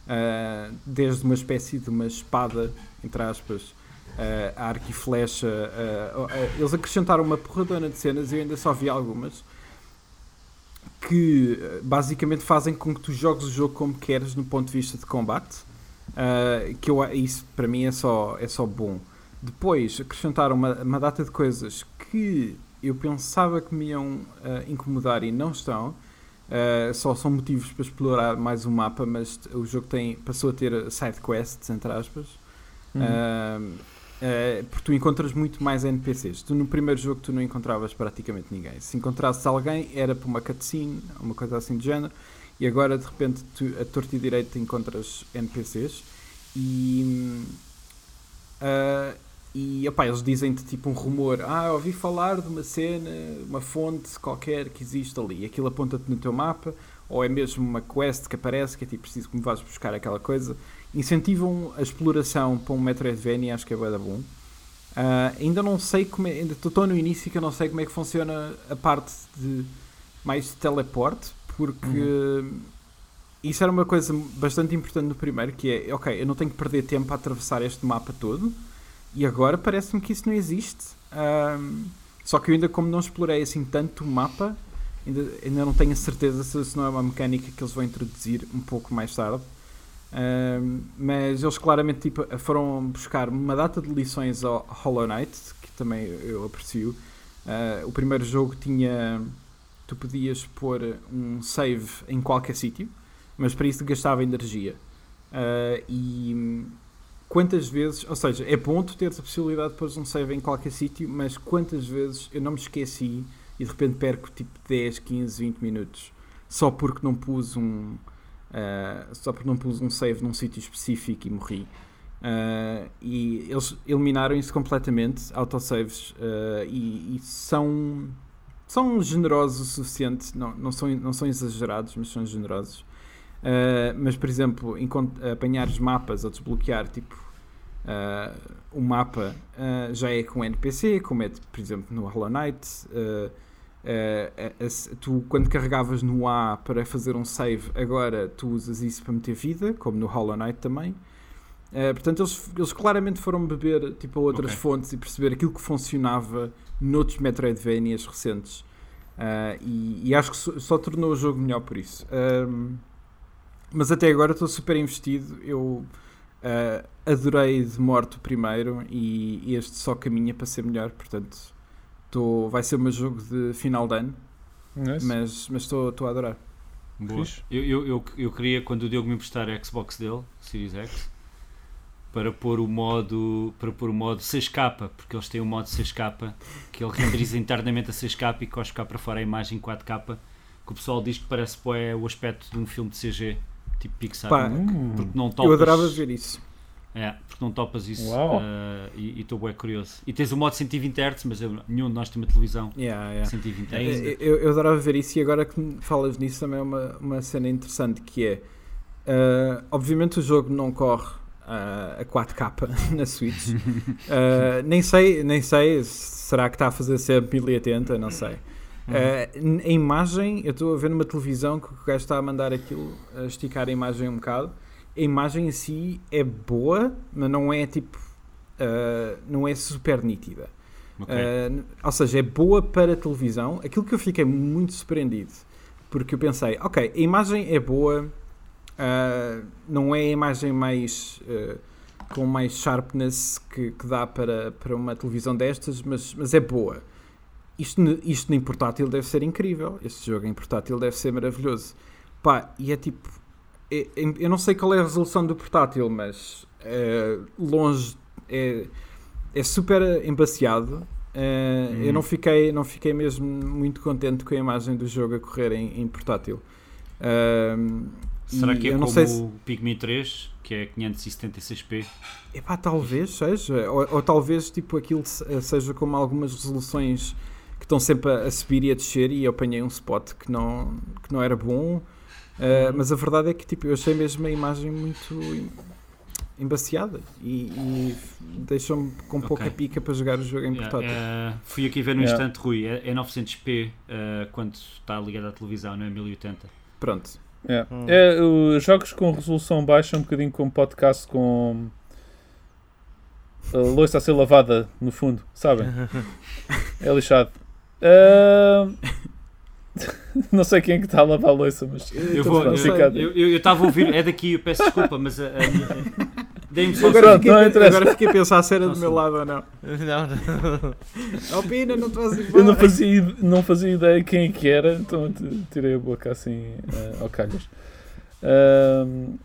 ah, desde uma espécie de uma espada, entre aspas, ah, arco e flecha. ah, eles acrescentaram uma porradona de cenas e eu ainda só vi algumas que eh, basicamente fazem com que tu jogues o jogo como queres no ponto de vista de combate. Uh, que eu, isso para mim é só, é só bom. Depois acrescentaram uma, uma data de coisas que eu pensava que me iam uh, incomodar e não estão. Uh, só são motivos para explorar mais o mapa, mas o jogo tem, passou a ter side quests, entre aspas. Uhum. Uh, uh, porque tu encontras muito mais NPCs. Tu no primeiro jogo tu não encontravas praticamente ninguém. Se encontrasses alguém era para uma cutscene, uma coisa assim de género, e agora de repente tu, a torta e direito encontras NPCs e. uh, e opá, eles dizem-te tipo um rumor: Ah, ouvi falar de uma cena, uma fonte qualquer que existe ali. Aquilo aponta-te no teu mapa, ou é mesmo uma quest que aparece que é tipo preciso que me vás buscar aquela coisa incentivam a exploração para um Metroidvania, acho que é da bom. Ah, ainda não sei como é, ainda estou no início que eu não sei como é que funciona a parte de mais de teleporte, porque isso era uma coisa bastante importante no primeiro, que é, ok, eu não tenho que perder tempo a atravessar este mapa todo, e agora parece-me que isso não existe. Ahm, só que eu ainda como não explorei assim tanto o mapa, ainda, ainda não tenho a certeza se isso não é uma mecânica que eles vão introduzir um pouco mais tarde. Mas eles claramente tipo, foram buscar uma data de lições ao Hollow Knight, que também eu aprecio. Uh, o primeiro jogo tinha. Tu podias pôr um save em qualquer sítio, mas para isso gastava energia. Uh, e quantas vezes. Ou seja, é bom tu teres a possibilidade de pôr um save em qualquer sítio, mas quantas vezes eu não me esqueci e de repente perco tipo 10, 15, 20 minutos só porque não pus um. Uh, só porque não pus um save num sítio específico e morri. Uh, e eles eliminaram isso completamente, autosaves, uh, e, e são, são generosos o suficiente, não, não, são, não são exagerados, mas são generosos. Uh, mas, por exemplo, apanhar os mapas ou desbloquear tipo, o mapa já é com NPC, como é, por exemplo, no Hollow Knight. Uh, tu quando carregavas no A para fazer um save, agora tu usas isso para meter vida, como no Hollow Knight também. Uh, portanto, eles, eles claramente foram beber tipo, outras Ok. fontes e perceber aquilo que funcionava noutros Metroidvanias recentes. Uh, e, e acho que só, só tornou o jogo melhor por isso. Um, mas até agora estou super investido. Eu adorei de morte o primeiro e este só caminha para ser melhor. Portanto, Tô, vai ser o meu jogo de final de ano, Nice. mas mas estou estou a adorar. Boa. Eu, eu, eu, eu queria, quando o Diogo me emprestar a Xbox dele, Series X, para pôr o modo para pôr o modo 6K, porque eles têm o modo 6K que ele renderiza internamente a 6K e cospe cá para fora a imagem 4K, que o pessoal diz que parece é o aspecto de um filme de CG, tipo Pixar. Pá, Hum. porque não topas, eu adorava ver isso. É, porque não topas isso eh, e estou bem curioso. E tens o modo 120 Hz, mas eu- nenhum de nós tem uma televisão Yeah, yeah. 120 É Hz. isso. Eu, eu adorava ver isso e agora que me falas nisso também é uma, uma cena interessante que é ah, obviamente o jogo não corre ah, a 4K na Switch nem sei nem sei se será que está a fazer sempre 1080 não sei Uh, a imagem, eu estou a ver numa televisão que o gajo está a mandar aquilo, a esticar a imagem um bocado. A imagem em si é boa, mas não é tipo. uh, não é super nítida. Ok. Uh, ou seja, é boa para televisão. Aquilo que eu fiquei muito surpreendido, porque eu pensei, ok, a imagem é boa, uh, não é a imagem mais com mais sharpness que, que dá para, para uma televisão destas, mas, mas é boa. Isto, isto em portátil deve ser incrível. Este jogo em portátil deve ser maravilhoso. Pá, e é tipo. É- é- eu não sei qual é a resolução do portátil, mas é, longe. É, é super embaciado. Eh, Uhum. Eu não fiquei, não fiquei mesmo muito contente com a imagem do jogo a correr em, em portátil. Será que é como se- o Pikmin 3, que é 576p? Epá, talvez seja. Ou, ou talvez tipo, aquilo se- seja como algumas resoluções que estão sempre a, a subir e a descer e eu apanhei um spot que não, que não era bom. Uh, mas a verdade é que tipo, eu achei mesmo a imagem muito em- embaciada e, e deixou-me com pouca Ok. pica para jogar o jogo em Yeah, portátil. é, fui aqui ver no Yeah. instante, Rui. É, é 900p eh, quando está ligado à televisão, não é 1080. Pronto. É. Hum. É, os jogos com resolução baixa, um bocadinho como podcast com a louça a ser lavada no fundo, sabem? É lixado. Ah, não sei quem é que está a lavar a louça, mas Eu vou. Eu sei. ficado. eu- eu- eu estava a ouvir, é daqui, eu peço desculpa, mas a, a. Dei-me só. Agora, fiquei, não agora fiquei a pensar se era do meu lado ou não. Não, não. Opina, não estás eu não fazia, não fazia ideia quem é que era, então tirei a boca assim ah, ao calhas.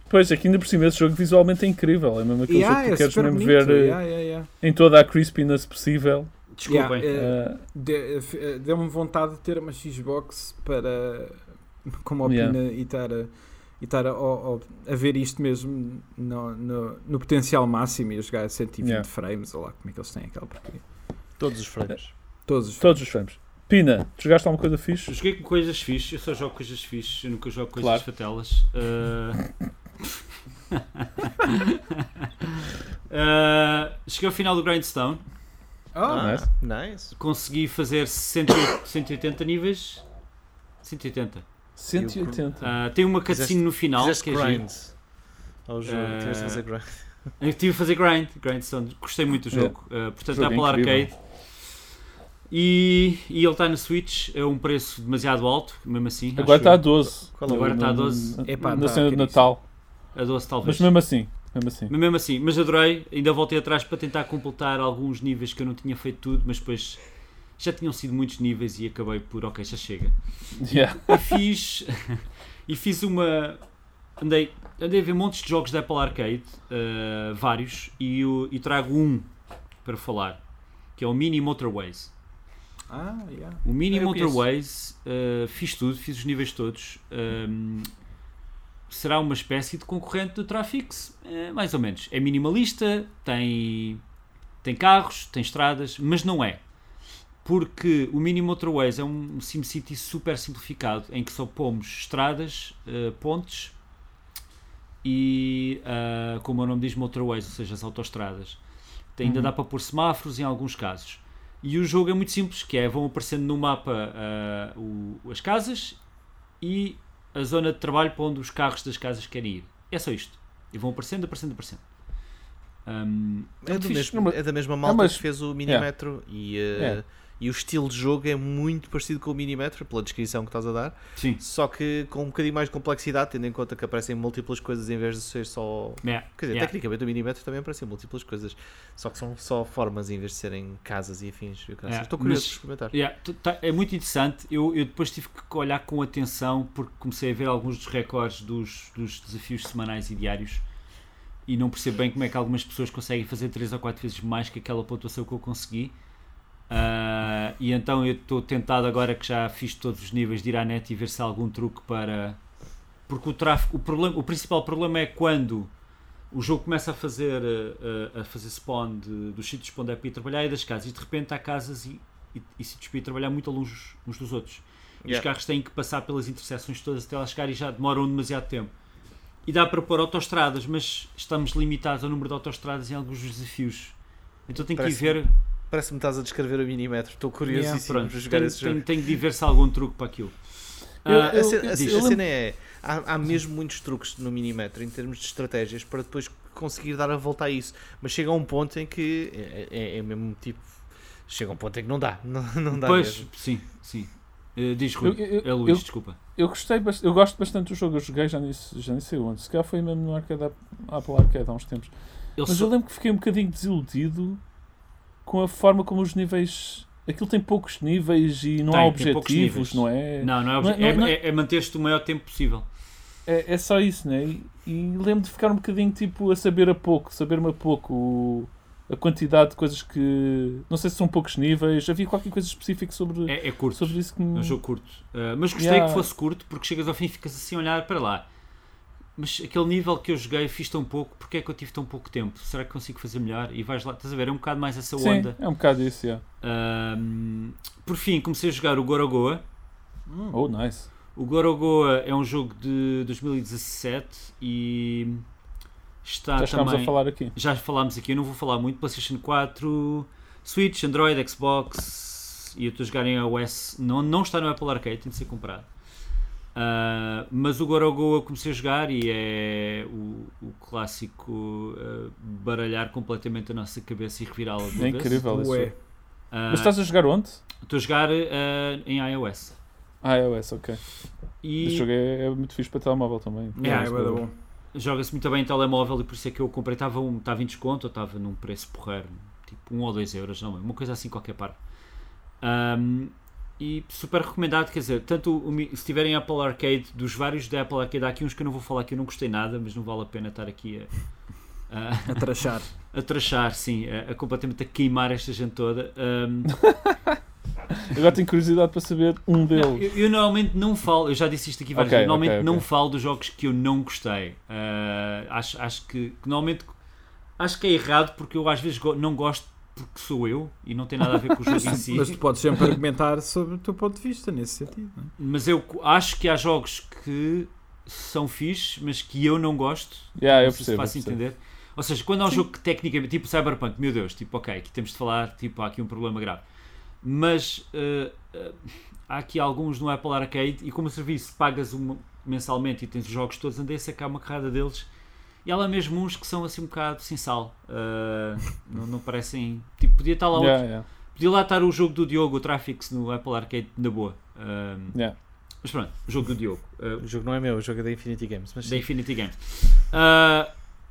Pois, aqui ainda por cima, esse jogo visualmente é incrível. É mesmo aquele Yeah, jogo que é tu queres super mesmo bonito. ver eh, Yeah, yeah, yeah. em toda a crispiness possível. Desculpem. Yeah, De- f- eh, Deu-me vontade de ter uma Xbox para como Yeah. opina e estar a, e estar a, a- a ver isto mesmo no, no, no potencial máximo e a jogar a 120 Yeah. frames, ou lá como é que eles têm aquela porcaria. Todos os frames. Todos os todos os frames. Pina, tu jogaste alguma coisa fixe? Joguei com coisas fixes, eu só jogo coisas fixes, eu nunca jogo coisas Claro. fatelas. Ah, ah, cheguei ao final do Grindstone, Ah, nice. nice. consegui fazer 180, 180 níveis. 180. 180. Ah, tem uma cutscene no final que é grind ao jogo. Eh, Tiveste a fazer grind. Eu tive a fazer grind, Grindstone, gostei muito do É. jogo. Uh, portanto, Jogo está pela incrível. arcade. E, e ele está na Switch a um preço demasiado alto, mesmo assim. Agora está a eu. 12. Qual é? Agora está a 12. Epá, na tá cena de. Natal. A 12 talvez. Mas mesmo assim. Mesmo assim. Mas mesmo assim, mas adorei, ainda voltei atrás para tentar completar alguns níveis que eu não tinha feito tudo, mas depois já tinham sido muitos níveis e acabei por, ok, já chega. Yeah. E fiz, e fiz uma, andei, andei a ver montes de jogos da Apple Arcade, eh, vários, e, eu- e trago um para falar, que é o Mini Motorways. ah, yeah. O Mini Eu conheço. Motorways, eh, fiz tudo, fiz os níveis todos. ehm, será uma espécie de concorrente do Trafix, eh, mais ou menos. É minimalista, tem, tem carros, tem estradas, mas não é. Porque o Mini Motorways é um SimCity super simplificado, em que só pomos estradas, eh, pontes e, ah, como o nome diz, motorways, ou seja, as autoestradas. Tem- Ainda Uhum. dá para pôr semáforos em alguns casos. E o jogo é muito simples, que é, vão aparecendo no mapa ah, o- as casas e a zona de trabalho para onde os carros das casas querem ir. É só isto. E vão aparecendo, aparecendo, aparecendo. Ahm, É, muito do mesmo- é da mesma malta mas- que fez o Minimetro e, eh, e o estilo de jogo é muito parecido com o Minimetro, pela descrição que estás a dar, Sim. só que com um bocadinho mais de complexidade, tendo em conta que aparecem múltiplas coisas em vez de ser só. Yeah, Quer dizer, yeah. tecnicamente o Minimetro também aparecem múltiplas coisas, só que são só formas em vez de serem casas e afins. Yeah, Estou curioso mas- de experimentar. Yeah, tá- é muito interessante. Eu, eu depois tive que olhar com atenção porque comecei a ver alguns dos recordes dos, dos desafios semanais e diários e não percebo bem como é que algumas pessoas conseguem fazer 3 ou 4 vezes mais que aquela pontuação que eu consegui. Ah, e então eu estou tentado agora que já fiz todos os níveis de ir à net e ver se há algum truque para. Porque o tráfego, o, problema, o principal problema é quando o jogo começa a fazer, eh, eh, a fazer spawn de- dos sítios para onde é para ir trabalhar e das casas, e de repente há casas e, e, e sítios para ir trabalhar muito a longe uns dos outros. E os Yeah. carros têm que passar pelas interseções todas até lá chegar e já demoram demasiado tempo. E dá para pôr autoestradas, mas estamos limitados ao número de autoestradas em alguns dos desafios. Então tenho que ir ver Parece-me que estás a descrever o Minimetro. Estou curiosíssimo Pronto, para jogar tenho, esse jogo. tenho, tenho de ver se há algum truque para aquilo. Eu- Ah, A, ce- a eu- diz. a cena é. Há, há mesmo muitos truques no Minimetro em termos de estratégias para depois conseguir dar a volta a isso. Mas chega a um ponto em que é, é- é mesmo tipo. Chega a um ponto em que não dá. Não, não dá pois, mesmo. sim, sim. Eh, diz Rui. Eu- eu- é Luís, eu- desculpa. Eu gostei eu gosto bastante do jogo, eu joguei já nem, se- já nem sei onde. Se calhar foi mesmo no arcade, Apple Arcade há uns tempos. Mas só- eu lembro que fiquei um bocadinho desiludido com a forma como os níveis. Aquilo tem poucos níveis e não Tem, há objetivos, não é? Não, não é, obje- é- não é, é- é- é manter-te o maior tempo possível. É, é só isso, né? E, e lembro de ficar um bocadinho tipo a saber a pouco, saber-me a pouco o- a quantidade de coisas que. Não sei se são poucos níveis, havia qualquer coisa específica sobre, É, é curto. sobre isso que É me. um jogo curto. Uh, mas gostei Yeah. que fosse curto porque chegas ao fim e ficas assim a olhar para lá. Mas aquele nível que eu joguei fiz tão pouco, porque é que eu tive tão pouco tempo? Será que consigo fazer melhor? E vais lá, estás a ver? É um bocado mais essa Sim, onda. é um bocado isso, yeah. Um, por fim, comecei a jogar o Gorogoa. Oh, nice. O Gorogoa é um jogo de 2017 e está Já chegámos também. a falar aqui. Já falámos aqui, eu não vou falar muito. PlayStation 4, Switch, Android, Xbox e eu estou a jogar em iOS. Não, não está no Apple Arcade, tem de ser comprado. Ah, mas o Gorogoa eu comecei a jogar e é o, o clássico ah, baralhar completamente a nossa cabeça e revirá-la de uma É vez. incrível jogo. Ah, Mas estás a jogar onde? Estou a jogar em iOS. Ah, iOS, ok. E Esse jogo é, é muito fixe para telemóvel também. É jogo. bom. joga-se muito bem em telemóvel e por isso é que eu comprei. Estava, um, estava em desconto ou estava num preço porreiro, tipo 1 ou 2 euros, não, uma coisa assim qualquer parte. Ahm, e super recomendado, quer dizer, tanto o se tiverem Apple Arcade, dos vários da Apple Arcade, há aqui uns que eu não vou falar que eu não gostei nada, mas não vale a pena estar aqui a, a, A trachar. a trachar, sim, a, a completamente a queimar esta gente toda. Ahm, Agora tenho curiosidade para saber um Não, deles. eu, eu normalmente não falo, eu já disse isto aqui várias Ok, vezes, normalmente ok, não ok. falo dos jogos que eu não gostei. Ah, acho, acho que, que normalmente acho que é errado porque eu às vezes go- não gosto porque sou eu e não tem nada a ver com o jogo em si. Mas tu podes sempre argumentar sobre o teu ponto de vista nesse sentido. Não é? Mas eu acho que há jogos que são fixes, mas que eu não gosto. Yeah, eu não sei se percebo. faço eu percebo. entender. Ou seja, quando há um Sim. jogo que tecnicamente, tipo Cyberpunk, meu Deus, tipo, ok, aqui temos de falar, tipo, há aqui um problema grave. Mas eh, eh, há aqui alguns no Apple Arcade e como o serviço pagas uma- mensalmente e tens os jogos todos, andei a sacar uma carrada deles e há lá mesmo uns que são assim um bocado sem sal. Eh, não, não parecem. Tipo, podia estar lá outro- Yeah, yeah, Podia lá estar o jogo do Diogo, o Traffics, no Apple Arcade, na boa. Eh, yeah. mas pronto, o jogo do Diogo. Eh, O jogo não é meu, o jogo é da Infinity Games. Mas da. Infinity Games.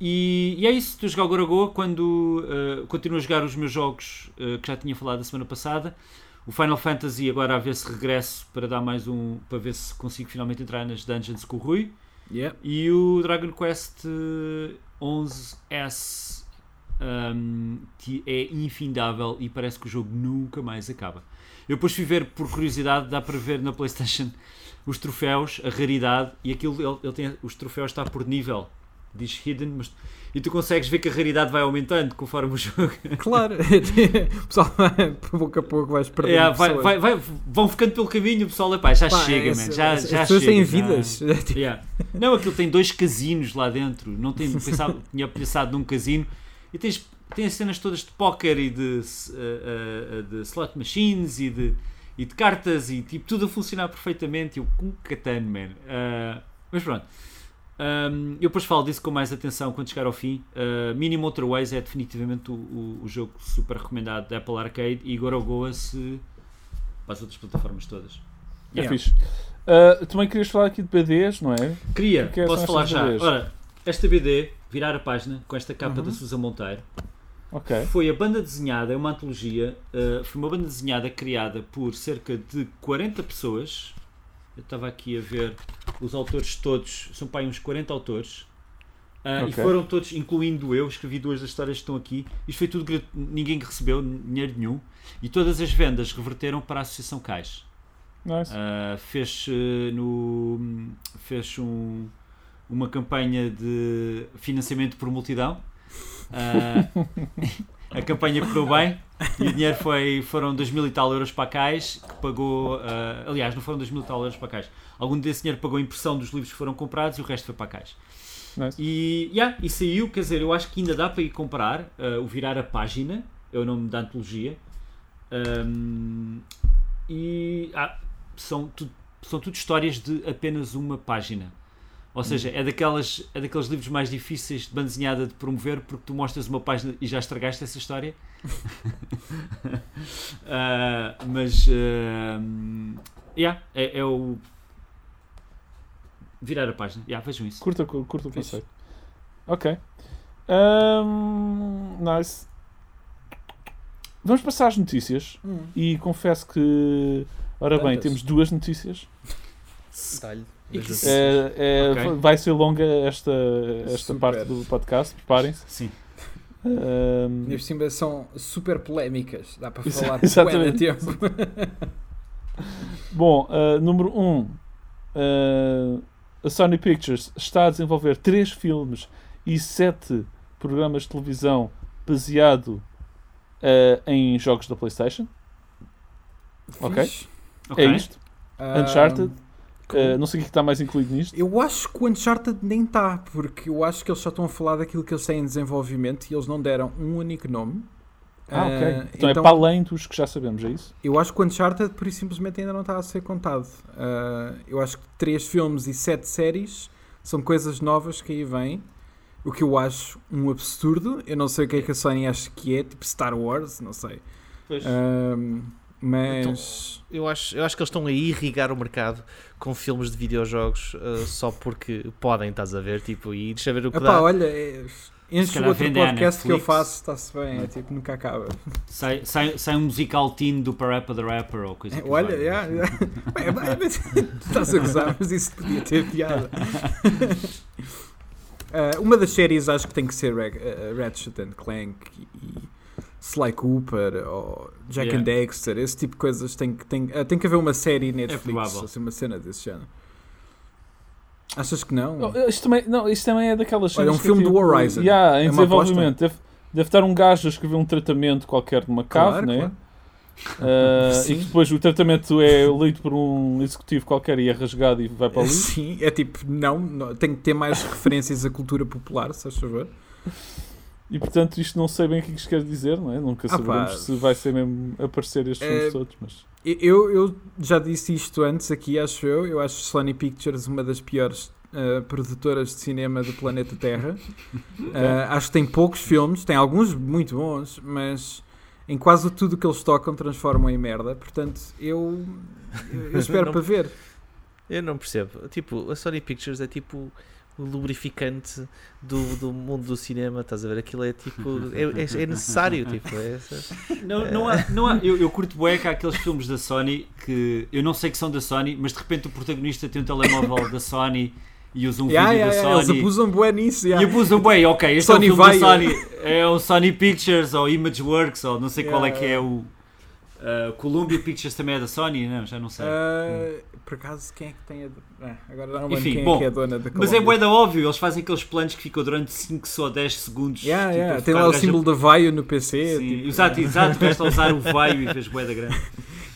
E, e é isso, estou a jogar o Goragoa quando continuo a jogar os meus jogos que já tinha falado a semana passada. O Final Fantasy agora a ver se regresso para dar mais um para ver se consigo finalmente entrar nas dungeons com o Rui. Yeah. E o Dragon Quest eh, 11S um, que é infindável e parece que o jogo nunca mais acaba. Eu depois fui ver por curiosidade, dá para ver na Playstation os troféus, a raridade e aquilo ele, ele tem os troféus está por nível, diz hidden, mas e tu consegues ver que a raridade vai aumentando conforme o jogo. Claro, o pessoal pouco a pouco vais perdendo É, vai, pessoas. vai, vai- vão ficando pelo caminho, o pessoal, epá, já Pá, chega, esse- man, já, as já pessoas chega. têm vidas. Yeah. Não, aquilo tem dois casinos lá dentro. Não tem, pensava, tinha pensado num casino. E tens, tem as cenas todas de póquer e de, eh, eh, de slot machines e de, e de cartas e tipo tudo a funcionar perfeitamente. Eu com catano, man. Ah, mas pronto. Um, eu depois falo disso com mais atenção quando chegar ao fim. Uh, Mini Motorways é definitivamente o, o, o jogo super recomendado da Apple Arcade e Gorogoa se para as outras plataformas todas. É Yeah. fixe. Ah, também querias falar aqui de BDs, não é? Queria, que é posso falar já. BDs? Ora, esta BD, virar a página com esta capa Uhum. da Susa Monteiro, Ok. foi a banda desenhada, é uma antologia, uh, foi uma banda desenhada criada por cerca de 40 pessoas. Eu estava aqui a ver os autores todos, são para aí uns 40 autores. Uh, E Ok. foram todos, incluindo eu, escrevi duas das histórias que estão aqui. Isto foi tudo ninguém recebeu dinheiro nenhum. E todas as vendas reverteram para a Associação Cais. Nice. Uh, fez uh, no fez um, uma campanha de financiamento por multidão a campanha correu bem e o dinheiro foi, foram 2 mil e tal euros para a Cais que pagou, uh, aliás não foram 2 mil e tal euros para a Cais algum desse dinheiro pagou a impressão dos livros que foram comprados e o resto foi para a Cais nice. e, yeah, e saiu, quer dizer, eu acho que ainda dá para ir comprar uh, o Virar a Página, é o nome da antologia. Um, e ah, são, são tudo histórias de apenas uma página. Ou seja, é, daquelas, é daqueles livros mais difíceis de bandezinhada de promover porque tu mostras uma página e já estragaste essa história. Ah, mas uh, yeah, é, é o virar a página. Yeah, vejam isso. Curta, curta o conceito. Ok. Ahm, nice. Vamos passar às notícias. Hum. E confesso que. Ora bem, Tantas. temos duas notícias. É, é, Ok. Vai ser longa esta, esta Super. parte do podcast, preparem-se. Sim. E por cima são super polémicas. Dá para falar de exatamente. tempo. Bom, ah, número 1. Um, ah, a Sony Pictures está a desenvolver três filmes e sete programas de televisão baseado ah, em jogos da PlayStation. Ok. Fixe. Ok. É isto. Uncharted. cool. Ah, não sei o que é que está mais incluído nisto. Eu acho que o Uncharted nem está, porque eu acho que eles só estão a falar daquilo que eles têm em desenvolvimento e eles não deram um único nome. Ah, ok. Ah, Então, é para além dos que já sabemos, é isso? Eu acho que o Uncharted, por isso simplesmente, ainda não está a ser contado. Ah, eu acho que três filmes e sete séries são coisas novas que aí vêm. O que eu acho um absurdo. Eu não sei o que é que a Sony acha que é, tipo Star Wars, não sei. Ah, mas. Eu acho, eu acho que eles estão a irrigar o mercado com filmes de videojogos uh, só porque podem, estás a ver? Tipo, e deixa ver o que Epá, dá. olha, é, enche calhar outro podcast que eu faço, está-se bem, é tipo, nunca acaba. Sai, sai, sai um musical teen do Parappa the Rapper ou coisa É, que olha, yeah, yeah. Bem, bem, mas estás a gozar, mas isso podia ter piada. Ah, uma das séries acho que tem que ser ah, Ratchet and Clank e Sly Cooper ou Jack Yeah. and Dexter, esse tipo de coisas tem que, tem, ah, tem que haver uma série Netflix, provável. assim, uma cena desse género. Achas que não? Oh, isto, também, não, isto também é daquelas Olha, é um filme do tipo, Horizon. Yeah, em É uma desenvolvimento. Deve, deve estar um gajo a escrever um tratamento qualquer numa cave, Claro, né? claro. Sim. e que depois o tratamento é lido por um executivo qualquer e é rasgado e vai para ali. Sim, é tipo, não, não, tem que ter mais referências à cultura popular, se faz favor. E portanto isto não sei bem o que isto quer dizer, não é? Nunca Ah, sabemos pá. se vai ser mesmo aparecer estes É- filmes todos, mas Eu, eu já disse isto antes aqui, acho eu. Eu acho Sony Pictures uma das piores uh, produtoras de cinema do planeta Terra. Uh, acho que tem poucos filmes, tem alguns muito bons, mas em quase tudo que eles tocam transformam em merda. Portanto, eu, eu, espero Não- para ver. Eu não percebo. Tipo, a Sony Pictures é tipo lubrificante do, do mundo do cinema, estás a ver? Aquilo é tipo. É, é- é necessário, tipo. É, Não, não há, não há, eu, eu curto bué que há aqueles filmes da Sony que eu não sei que são da Sony, mas de repente o protagonista tem um telemóvel da Sony e usa um Yeah, vídeo yeah, da yeah, eles Sony. abusam bué nisso. E yeah. abusam bem, ok, este Sony é o filme vai- da Sony, é o Sony Pictures ou Imageworks ou não sei qual é que é o uh, Columbia Pictures também é da Sony, não, já não sei. Uh, por acaso, quem é que tem a. Ah, agora não lembro Enfim, quem bom, é que é a dona da Mas é Columbia. bué da óbvio, eles fazem aqueles planos que ficam durante 5 ou 10 segundos. Yeah, tipo, yeah. Tem lá o símbolo da Vaio no PC. Sim, tipo, exato, exato, tiveste a usar o vaio e fez bué da grande.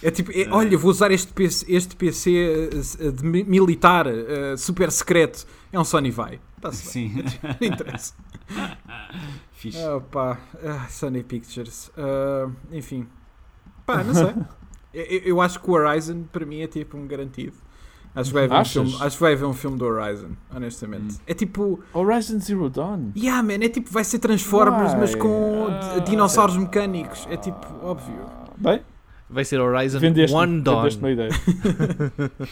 É tipo, é, olha, vou usar este PC, este PC eh, de mi- militar eh, super secreto. É um Sony Vai. Está-se. Sim, Não interessa. fixe. Opa, ah, Sony Pictures. Ah, enfim. Pá, não sei. eu, eu- acho que o Horizon para mim é tipo um garantido. Acho que vai haver, um filme, acho que vai haver um filme do Horizon, honestamente. Hum. É tipo, Horizon Zero Dawn. yeah, man, é tipo, vai ser Transformers, mas Why? com Ah. dinossauros mecânicos. É tipo, óbvio. Bem, vai ser Horizon vendeste, One Dawn. vendeste uma ideia.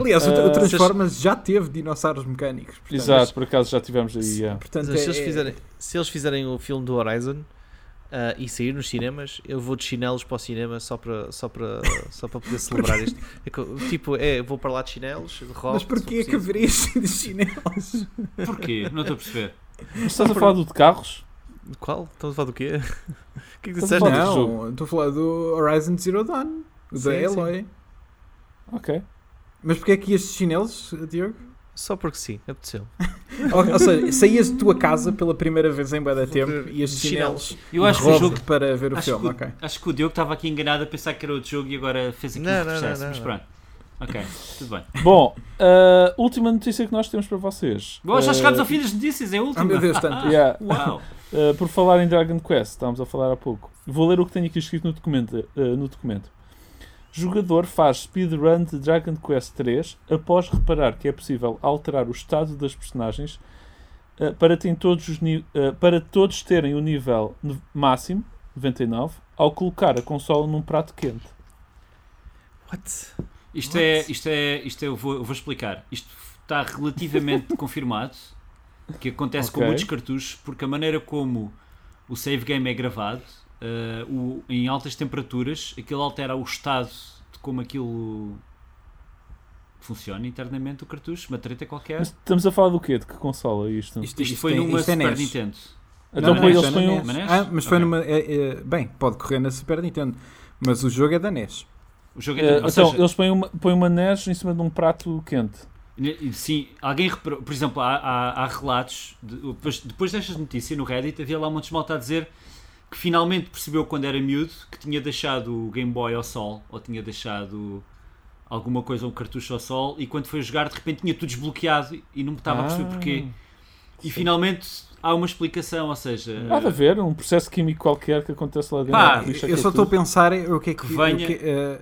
Aliás, o, Ah, o Transformers já teve dinossauros mecânicos. portanto- Exato, por acaso já tivemos aí. yeah. Portanto, Mas se, é- eles fizerem, se eles fizerem o filme do Horizon ah, e sair nos cinemas, eu vou de chinelos para o cinema só para, só para, só para poder celebrar isto. É tipo, é, vou para lá de chinelos, de rock. Mas porquê é que haverias sido chinelos? Porquê? Não estou a perceber. Mas estás a falar do de carros? Qual? Estamos a falar do quê? O que é que disseste? Não, estou a falar do Horizon Zero Dawn, da Sim, sim. Eloy. Ok. Mas porquê é que ias de chinelos, Diogo? Só porque sim, apeteceu. ou, ou seja, saías de tua casa pela primeira vez em Bada Tempo e de chinelos. Eu acho que o jogo. para ver o Acho filme, que, ok. acho que o Diogo estava aqui enganado a pensar que era outro jogo e agora fez aqui Não, um não, processo. não, mas não. pronto. Ok, tudo bem. Bom, a última notícia que nós temos para vocês. Bom, já Uh, chegámos ao fim das notícias, é a última. Ah, meu Deus, tanto. yeah. Uau! Uh, por falar em Dragon Quest, estávamos a falar há pouco. Vou ler o que tenho aqui escrito no documento. uh, no documento. Jogador faz speedrun de Dragon Quest 3 após reparar que é possível alterar o estado das personagens uh, para, uh, para todos terem o nível máximo, 99, ao colocar a consola num prato quente. What? Isto é, isto é, isto é, eu vou, eu vou explicar. Isto está relativamente confirmado que acontece com Ok. muitos cartuchos, porque a maneira como o save game é gravado, o- em altas temperaturas, aquilo altera o estado de como aquilo funciona internamente o cartucho, uma treta qualquer. Mas estamos a falar do quê? De que consola isto? Isto, Isto isto foi é- numa isto é Super NES. Nintendo. Então, Não, eles é põem na um-? Ah, mas foi Ok. numa. é- é- bem, pode correr na Super Nintendo. Mas o jogo é da NES. O jogo é, Uh, ou então, seja, eles põem uma, põem uma NES em cima de um prato quente. Sim, alguém reparou, por exemplo, há, há- há relatos, de- depois, depois destas notícias no Reddit, havia lá um monte de malta a dizer que finalmente percebeu quando era miúdo que tinha deixado o Game Boy ao sol, ou tinha deixado alguma coisa, um cartucho ao sol, e quando foi jogar de repente tinha tudo desbloqueado e não me estava a perceber Ah. porquê. E finalmente há uma explicação, ou seja... Há de haver um processo químico qualquer que acontece lá dentro. Pá, lixa Eu aquilo só estou a pensar é o que é que, Que venha- o que- eh,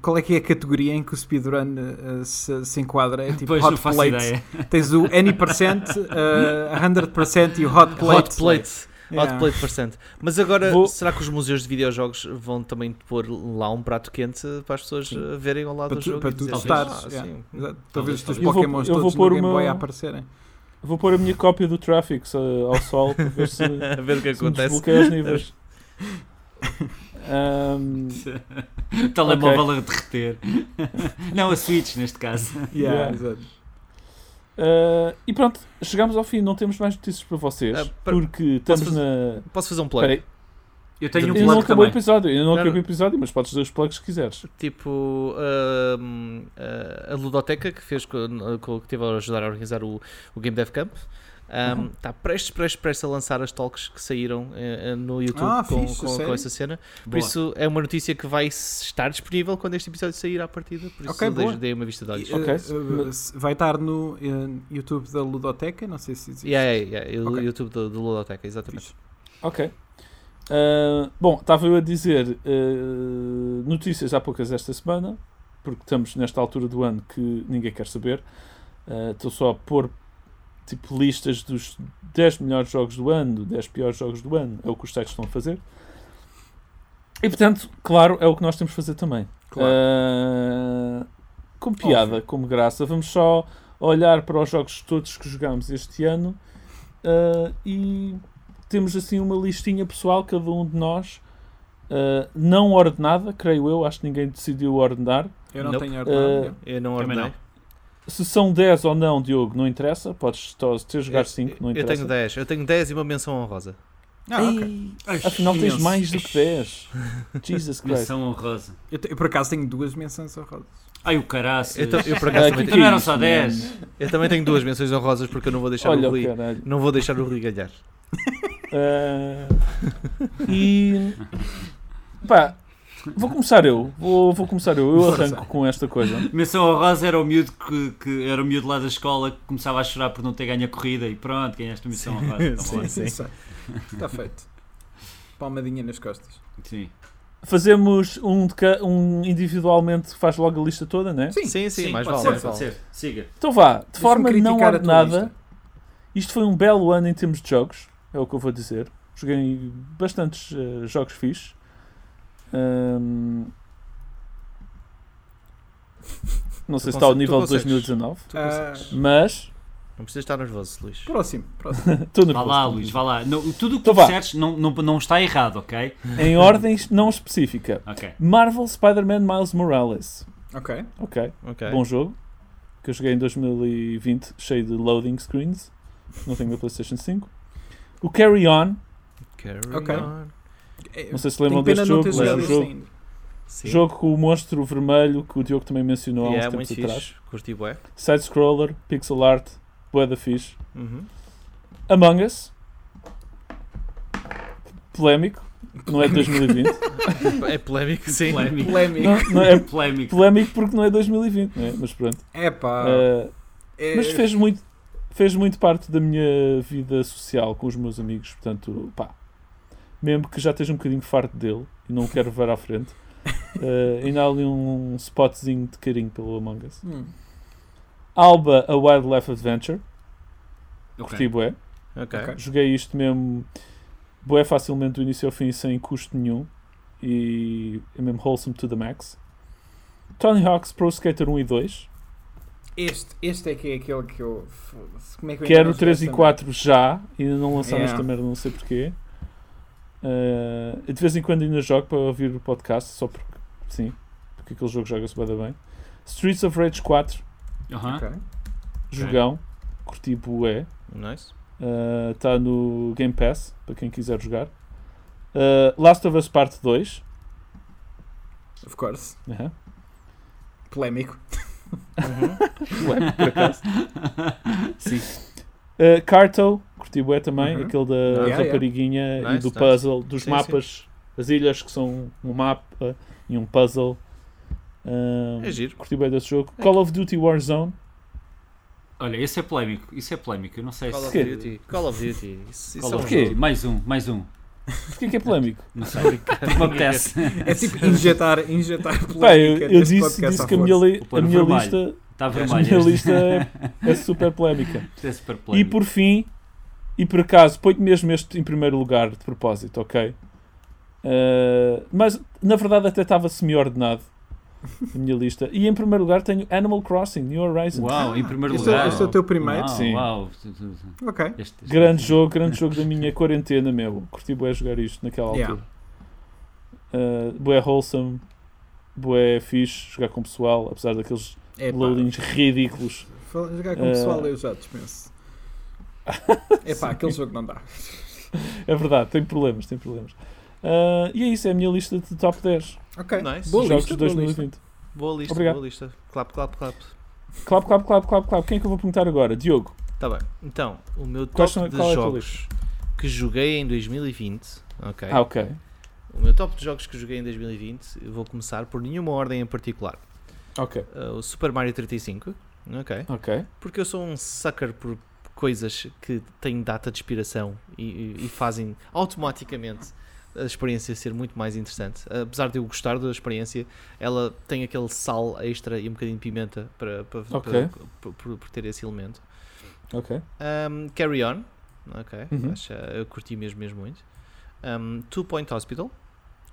qual é que é a categoria em que o speedrun eh, se, se enquadra? É tipo Depois hot plate. ideia. Tens o any%, uh, 100% e o hot plate. Hot plate. Yeah. Hot plate percent. Mas agora, Vou- será que os museus de videojogos vão também pôr lá um prato quente para as pessoas Sim. eh, verem ao lado Para do tu, jogo? para tu dizer, testares. "Ah, yeah. sim." Exato. Para ver os teus Pokémons eu vou todos pôr no o Game Boy meu- a aparecerem. Vou pôr a minha cópia do Traffic ao sol para ver se, a ver o que se acontece. desbloqueia os níveis. O telemóvel a derreter. Não, a Switch neste caso. Yeah, Yeah. exato. Ah, e pronto, chegamos ao fim. Não temos mais notícias para vocês Ah, para- porque estamos fazer- na. Posso fazer um plug? Eu tenho um eu não plug acabou o episódio. Eu não Não, acabei o episódio, mas podes dizer os plugs que quiseres. Tipo, ahm, a Ludoteca, que fez que teve a ajudar a organizar o, o Game Dev Camp, ahm, Uhum. está prestes, prestes, prestes a lançar as talks que saíram eh, no YouTube Ah, com, fixe, com- com essa cena. Por Boa. isso é uma notícia que vai estar disponível quando este episódio sair à partida. Por isso Ok, boa. dei, uma vista de olhos. E, Ok. uh, uh, vai estar no uh, YouTube da Ludoteca, não sei se existe. Yeah, yeah, yeah, o Ok. YouTube do, do Ludoteca, exatamente. Fixe. Ok. Ah, bom, estava eu a dizer ah, notícias há poucas esta semana, porque estamos nesta altura do ano que ninguém quer saber. Ah, Estou só a pôr tipo listas dos 10 melhores jogos do ano, 10 piores jogos do ano, é o que os sites estão a fazer. E portanto, claro, é o que nós temos de fazer também. Claro. Ah, com piada, como graça, vamos só olhar para os jogos todos que jogámos este ano ah, e temos assim uma listinha pessoal, cada um de nós, ah, não ordenada, creio eu, acho que ninguém decidiu ordenar. Eu não Nope. tenho Uh, ordenado. Eu não ordenei. Se são 10 ou não, Diogo, não interessa, podes ter jogar Eu- 5, não eu interessa. tenho 10. Eu tenho 10 e uma menção honrosa. ah, ok. Afinal, tens Imenso. mais do que 10. Jesus Christ. Menção honrosa. Eu, te- eu, por acaso tenho duas menções honrosas. Ai, o caraças. Eu, eu por acaso também que não eram isso, só man? 10. Eu também tenho duas menções honrosas porque eu não vou deixar Olha o Rui. caralho. Não vou deixar o Rui galhar. Ah, e. Pá, vou começar eu. Vou, vou começar eu. Eu Força. arranco com esta coisa. Menção honrosa era o miúdo que, que era o miúdo lá da escola que começava a chorar por não ter ganho a corrida e pronto, ganhaste a menção honrosa. Tá bom. Sim. Está Tá feito. Palmadinha nas costas. Sim. Fazemos um, de ca- um individualmente que faz logo a lista toda, né? Sim. Sim, sim, mais pode vale. ser, mais pode vale. ser. Siga. Então vá, de forma não ordenada. lista. Isto foi um belo ano em termos de jogos, é o que eu vou dizer. Joguei bastantes eh, jogos fixes. Não sei se está ao nível de consegues. 2019, Tu Ah, mas Não precisas estar nervoso, Luís. próximo, próximo. estou Vá nervoso. lá, estou Luís, vá lá. Não, tudo o que Então tu vá. disseres não, não, não está errado, ok? Em ordem não específica. Ok. Marvel Spider-Man Miles Morales. Ok. Ok, Ok. bom jogo. Que eu joguei em 2020, cheio de loading screens. Não tenho da PlayStation 5. O Carry On. Carry Ok. on. É, Não sei se lembram pena deste jogo. mas é um jogo, jogo com o monstro vermelho que o Diogo também mencionou há uns Yeah, tempos muito atrás. Curti bué. Side-scroller, pixel art, bué da fixe. Uhum. Among Us. Polémico. não é de 2020. É polémico, sim. Polémico. Polémico. não, não é Polémico. polémico porque não é 2020, não é? Mas pronto. É pá. Uh, é- mas fez muito, fez muito parte da minha vida social com os meus amigos, portanto, pá. Mesmo que já esteja um bocadinho farto dele e não o quero ver à frente, uh, ainda há ali um spotzinho de carinho pelo Among Us. Hum. Alba, a Wildlife Adventure, Ok. curti bué. Ok. Ok. Joguei isto mesmo bué facilmente do início ao fim sem custo nenhum e é mesmo wholesome to the max. Tony Hawk's Pro Skater 1 e 2. Este, este é que é aquele que eu. Como é que eu Quero ainda não 3 e joguei 4 já, ainda não lançaram Yeah. esta merda, não sei porquê. Uh, de vez em quando ainda jogo para ouvir o podcast, só porque sim, porque aquele jogo joga-se bem, bem. Streets of Rage 4, Aham. também? Ok. jogão, curti bué. Nice. Está no Game Pass, para quem quiser jogar. Uh, Last of Us Part 2. Of course. Uhum. Polémico. Uhum. Ué, por acaso. Sim. Uh, Carto, curti bué também, Uhum. aquele da Yeah, rapariguinha e Nice, do nice. puzzle, dos Sim, mapas, as ilhas que são um mapa e um puzzle. Um, É giro. curti bué desse jogo. Call of Duty Warzone. Olha, esse é polémico. Isso é polémico. Eu não sei Call se. of? Duty. Call of Duty. Isso, Call é of Porquê? Duty. Mais um, mais um. Porquê que é polémico? Não sei. Me apetece. É tipo injetar, injetar polémica Pá, eu, eu disse, disse que a minha, li- Vou a minha vermelho. lista, Está a minha lista é, é super polémica. É super E polémico. por fim, e por acaso, ponho mesmo este em primeiro lugar de propósito, ok? Uh, mas na verdade até estava semi-ordenado a minha lista. E em primeiro lugar tenho Animal Crossing New Horizons. Uau, em primeiro Este é- lugar. este é o teu primeiro? Uau, Sim. Uau. Ok. Este- este- Grande jogo, grande jogo da minha quarentena, meu. Curti bué jogar isto naquela Yeah. altura. Uh, bué wholesome, bué fixe jogar com pessoal, apesar daqueles É loadings ridículos. jogar com o pessoal eu já dispenso. É pá, aquele jogo não dá. É verdade, tem problemas, tem problemas. Uh, e é isso, é a minha lista de top 10 Ok. Nice. Boa jogos lista, de boa lista. 2020. Boa lista, Obrigado. boa lista. Clap, clap, clap. Clap, clap, clap, clap, clap. Quem é que eu vou perguntar agora? Diogo. Tá bem. Então, o meu top são- de é jogos que joguei em 2020. Ok. Ah, ok. O meu top de jogos que joguei em 2020, eu vou começar por nenhuma ordem em particular. Ok. Uh, o Super Mario 35. Ok. Ok. Porque eu sou um sucker por coisas que têm data de expiração e, e- fazem automaticamente a experiência ser muito mais interessante. Apesar de eu gostar da experiência, ela tem aquele sal extra e um bocadinho de pimenta para, para, Ok. para- por ter esse elemento. Ok. Um, Carry On, ok, Uhum. acho, eu curti mesmo, mesmo muito. Um, Two Point Hospital,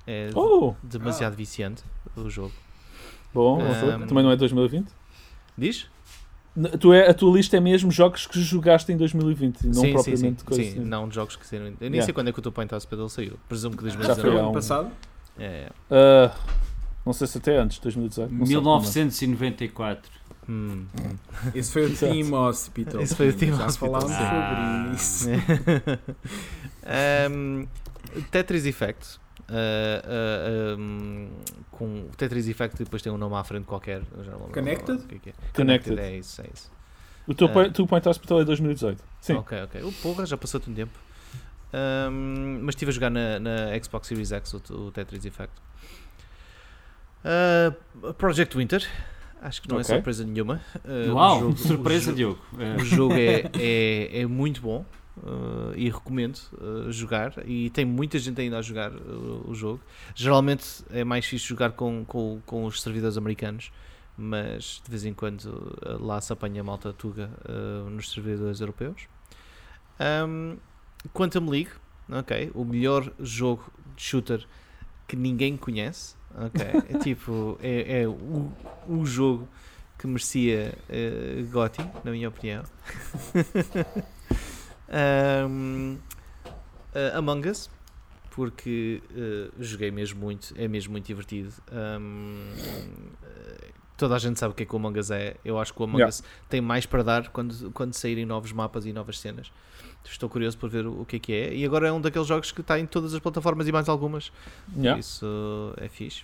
é Oh, demasiado viciante o jogo. bom. Um, Também não é 2020? Diz? Tu é, a tua lista é mesmo jogos que jogaste em 2020 e não sim, sim, sim, propriamente coisas. sim, não jogos que saíram. Eu nem Yeah. sei quando é que o Two Point Hospital saiu. Presumo que Já 2019. foi há o um- ano passado? É. Ah, não sei se até antes, 2018. não sei, 1994. Hum. Esse foi o Exato. Team Hospital. Esse foi o Team Já Hospital, falámos sim. Ah. sobre isso. um, Tetris Effect. Uh, uh, um, com o Tetris Effect depois tem um nome à frente qualquer. Connected? o que é que é. Connected. É isso, é isso. O teu point, Two Point Hospital é 2018. Sim. Ok, ok. O porra, já passou-te um tempo. Um, mas estive a jogar na, na Xbox Series X o, o Tetris Effect. Uh, Project Winter. Acho que não Ok. é surpresa nenhuma. Uh, Uau, jogo- surpresa, o Diogo. É. O jogo é, é, é muito bom uh, e recomendo uh, jogar. E tem muita gente ainda a jogar uh, o jogo. Geralmente é mais fixe jogar com, com, com os servidores americanos, mas de vez em quando lá se apanha malta tuga nos servidores europeus. Um, Quantum League, ok, o melhor jogo de shooter que ninguém conhece. Ok, é tipo, é, é o, o jogo que merecia uh, GOTY, na minha opinião. Um, uh, Among Us, porque uh, joguei mesmo muito, é mesmo muito divertido. Um, uh, toda a gente sabe o que é que o Among Us é. Eu acho que o Among Yeah. Us tem mais para dar quando, quando saírem novos mapas e novas cenas. Estou curioso por ver o, o que é que é. E agora é um daqueles jogos que está em todas as plataformas e mais algumas. Yeah. Isso é fixe.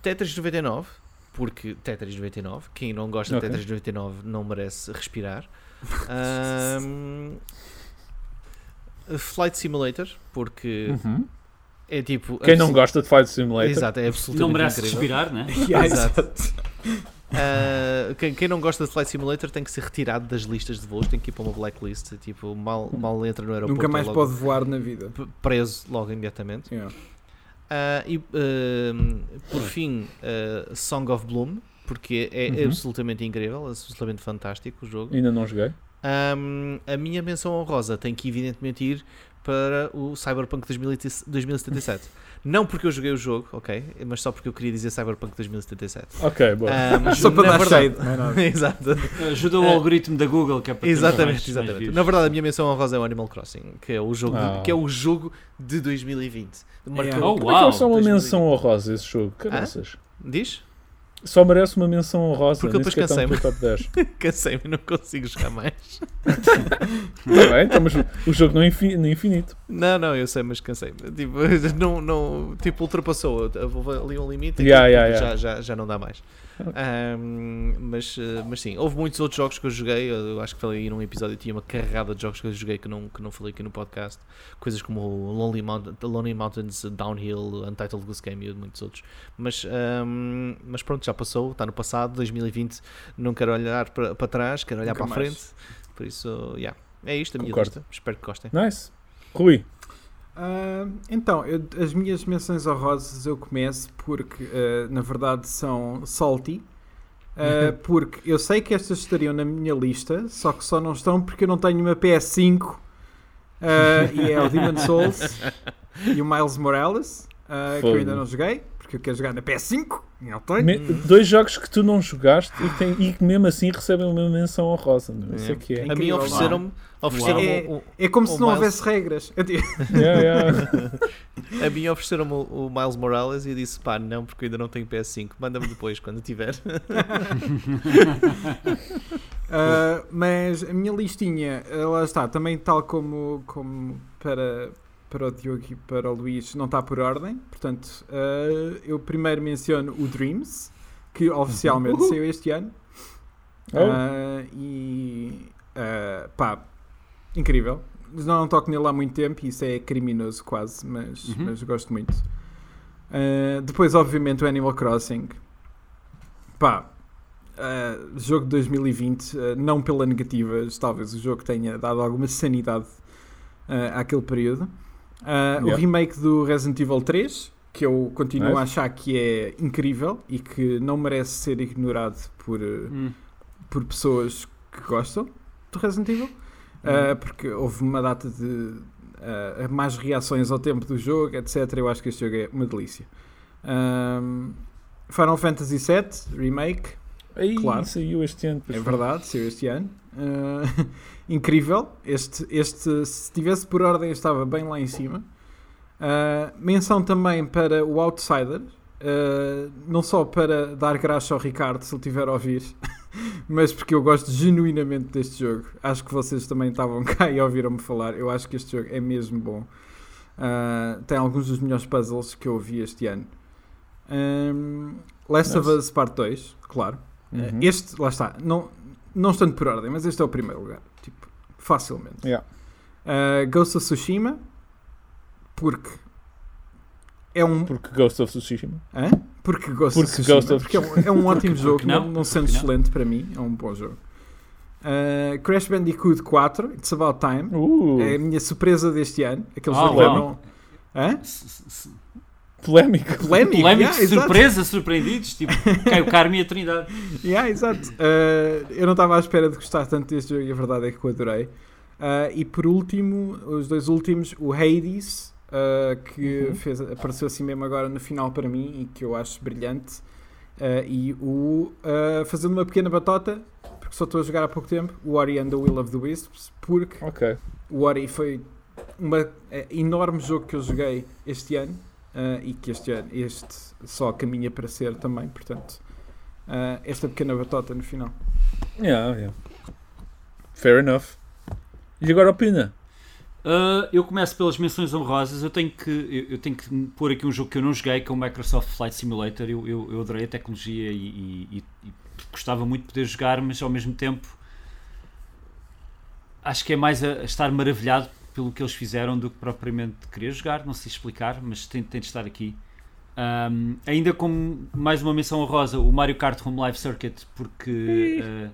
Tetris 99, porque Tetris 99, quem não gosta Ok. de Tetris 99 não merece respirar. Ahm, Flight Simulator, porque Uhum. É tipo. Quem não gosta de Flight Simulator? Exato, é Não absolutamente merece incrível. respirar, né? Yeah, Exato. Ah, quem, quem não gosta de Flight Simulator tem que ser retirado das listas de voos, tem que ir para uma blacklist. Tipo, mal, mal entra no aeroporto. Nunca mais é logo pode voar na vida. preso logo imediatamente. Yeah. Ah, e ah, por fim, Song of Bloom, porque é Uhum. absolutamente incrível, absolutamente fantástico o jogo. Ainda não joguei. Ahm, a minha menção honrosa tem que evidentemente ir para o Cyberpunk 2000 2077. Não porque eu joguei o jogo, ok? Mas só porque eu queria dizer Cyberpunk 2077. Ok, boa. Ahm, Só para na dar verdade- shade. é. Exato. Ajuda o É. algoritmo da Google que é para Exatamente, exatamente. Na verdade, a minha menção honrosa é o Animal Crossing, que é o jogo, de- Ah. que é o jogo de 2020. Marcou Yeah. Oh, Como é que é só uma 2020. menção honrosa esse jogo? Caraças. Diz? Só merece uma menção honrosa. Porque eu depois top 10. Cansei-me, não consigo jogar mais. Está bem, então, mas o jogo não é é infinito. Não, não, eu sei, mas cansei-me. Tipo, não, não, tipo, ultrapassou ali um limite e Yeah, tipo, yeah, Já, já, já não dá mais. Ahm, mas, eh, mas sim, houve muitos outros jogos que eu joguei. Eu acho que falei aí num episódio, tinha uma carrada de jogos que eu joguei que não, que não falei aqui no podcast. Coisas como Lonely, Mountain, Lonely Mountains, Downhill, Untitled Goose Game e muitos outros. Mas, ahm, mas pronto, já passou, está no passado. 2020, não quero olhar para, para trás, quero olhar Nunca para a mais. frente. Por isso, yeah, é isto a minha Concordo. lista. Espero que gostem. Nice. Rui. Ah, então, eu- as minhas menções honrosas eu começo porque, ah, na verdade, são salty. ah, porque eu sei que estas estariam na minha lista, só que só não estão porque eu não tenho uma PS5 ah, e é o Demon Souls e o Miles Morales, que eu ainda não joguei, porque eu quero jogar na PS5 e não tenho. Me- dois jogos que tu não jogaste e, tem- e que mesmo assim recebem uma menção honrosa. Não? Isso é que é. A mim ofereceram-me ofereceram Uau. É como se não Miles- houvesse regras. Yeah, yeah. A mim ofereceram o, o Miles Morales e eu disse: pá, não, porque eu ainda não tenho PS5. Manda-me depois, quando tiver. Uh, mas a minha listinha, uh, lá está, também tal como, como para, para o Diogo e para o Luís, não está por ordem. Portanto, uh, eu primeiro menciono o Dreams, que oficialmente Uhul. saiu este ano. Oh. Uh, e uh, pá, incrível. Não, não toco nele há muito tempo, e isso é criminoso quase, mas, Uhum. mas gosto muito. Uh, depois, obviamente, o Animal Crossing. Pá, uh, jogo de 2020, uh, não pela negativa, talvez o jogo tenha dado alguma sanidade àquele período. Uh, O Yeah. remake do Resident Evil 3, que eu continuo Nice. a achar que é incrível e que não merece ser ignorado por, uh, Hum. por pessoas que gostam do Resident Evil, uh, porque houve uma data de uh, mais reações ao tempo do jogo, etc. Eu acho que este jogo é uma delícia. Um, Final Fantasy VII Remake, Aí Claro. saiu este ano. é foi. verdade, saiu este ano. Uh, incrível. Este, este, se estivesse por ordem, estava bem lá em cima. Uh, menção também para o Outsider. uh, não só para dar graça ao Ricardo, se ele estiver a ouvir, mas porque eu gosto genuinamente deste jogo. Acho que vocês também estavam cá e ouviram-me falar. Eu acho que este jogo é mesmo bom. Uh, tem alguns dos melhores puzzles que eu vi este ano. Um, Last of. Us Part 2, claro. Uhum. Este, lá está, não, não estando por ordem, mas este é o primeiro lugar, facilmente. Yeah. Uh, Ghost of Tsushima, porque é um. Porque Ghost of Tsushima. Hã? Porque Ghost Porque of Tsushima, Ghost of porque é um, é um ótimo Porque- jogo, porque não? não, sendo não? excelente para mim, é um bom jogo. Uh, Crash Bandicoot 4, It's About Time, Uh, é a minha surpresa deste ano. Aquele Ah, jogo que eu uau. não. Hã? S- s- s- polémico. Polémico, Polémico, yeah, exato. surpresa, surpreendidos, tipo, cai o Carme e a Trindade. Yeah, exato. Uh, eu não estava à espera de gostar tanto deste jogo e a verdade é que o adorei. Uh, e por último, os dois últimos, o Hades, uh, que Uhum. fez, apareceu assim mesmo agora no final para mim e que eu acho brilhante. Uh, e o uh, fazendo uma pequena batota, porque só estou a jogar há pouco tempo, o Ori and the Will of the Wisps, porque Ok. o Ori foi um enorme jogo que eu joguei este ano uh, e que este ano este só caminha para ser também, portanto, uh, esta pequena batota no final. Yeah, yeah. Fair enough. E agora opina. Uh, eu começo pelas menções honrosas. Eu tenho, que, eu, eu tenho que pôr aqui um jogo que eu não joguei, que é o Microsoft Flight Simulator. Eu, eu, eu adorei a tecnologia e, e- e- e gostava muito de poder jogar, mas ao mesmo tempo acho que é mais a, a estar maravilhado pelo que eles fizeram do que propriamente queria jogar. Não sei explicar, mas tem, tem de estar aqui. Um, ainda com mais uma menção honrosa, o Mario Kart Home Live Circuit, porque uh,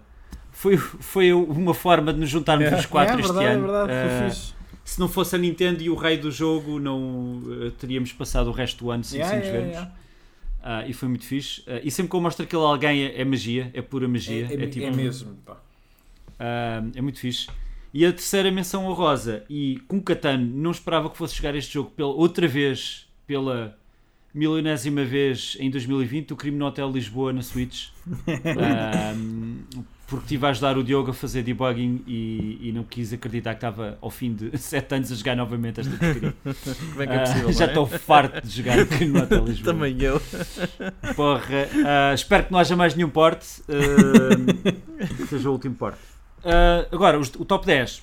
foi, foi uma forma de nos juntarmos É. os quatro é este verdade, ano. é verdade, Uh, se não fosse a Nintendo e o rei do jogo, não uh, teríamos passado o resto do ano sem, Yeah, sem nos yeah, vermos. yeah. Ah, e foi muito fixe. Ah, e sempre que eu mostro aquele alguém é, é magia, é pura magia. É, é- tipo, é mesmo. pá. ah, é muito fixe. E a terceira menção honrosa, e com Catan, não esperava que fosse jogar este jogo pela, outra vez, pela milionésima vez em 2020, o Crime no Hotel Lisboa na Switch. Ah, porque estive a ajudar o Diogo a fazer debugging e, e não quis acreditar que estava ao fim de 7 anos a jogar novamente esta porcaria. Como é que é possível? já não é? estou farto de jogar o Crime no Hotel Lisboa. Também eu. Porra, ah, espero que não haja mais nenhum porte. que seja o último porte. Ah, agora, os- o top 10.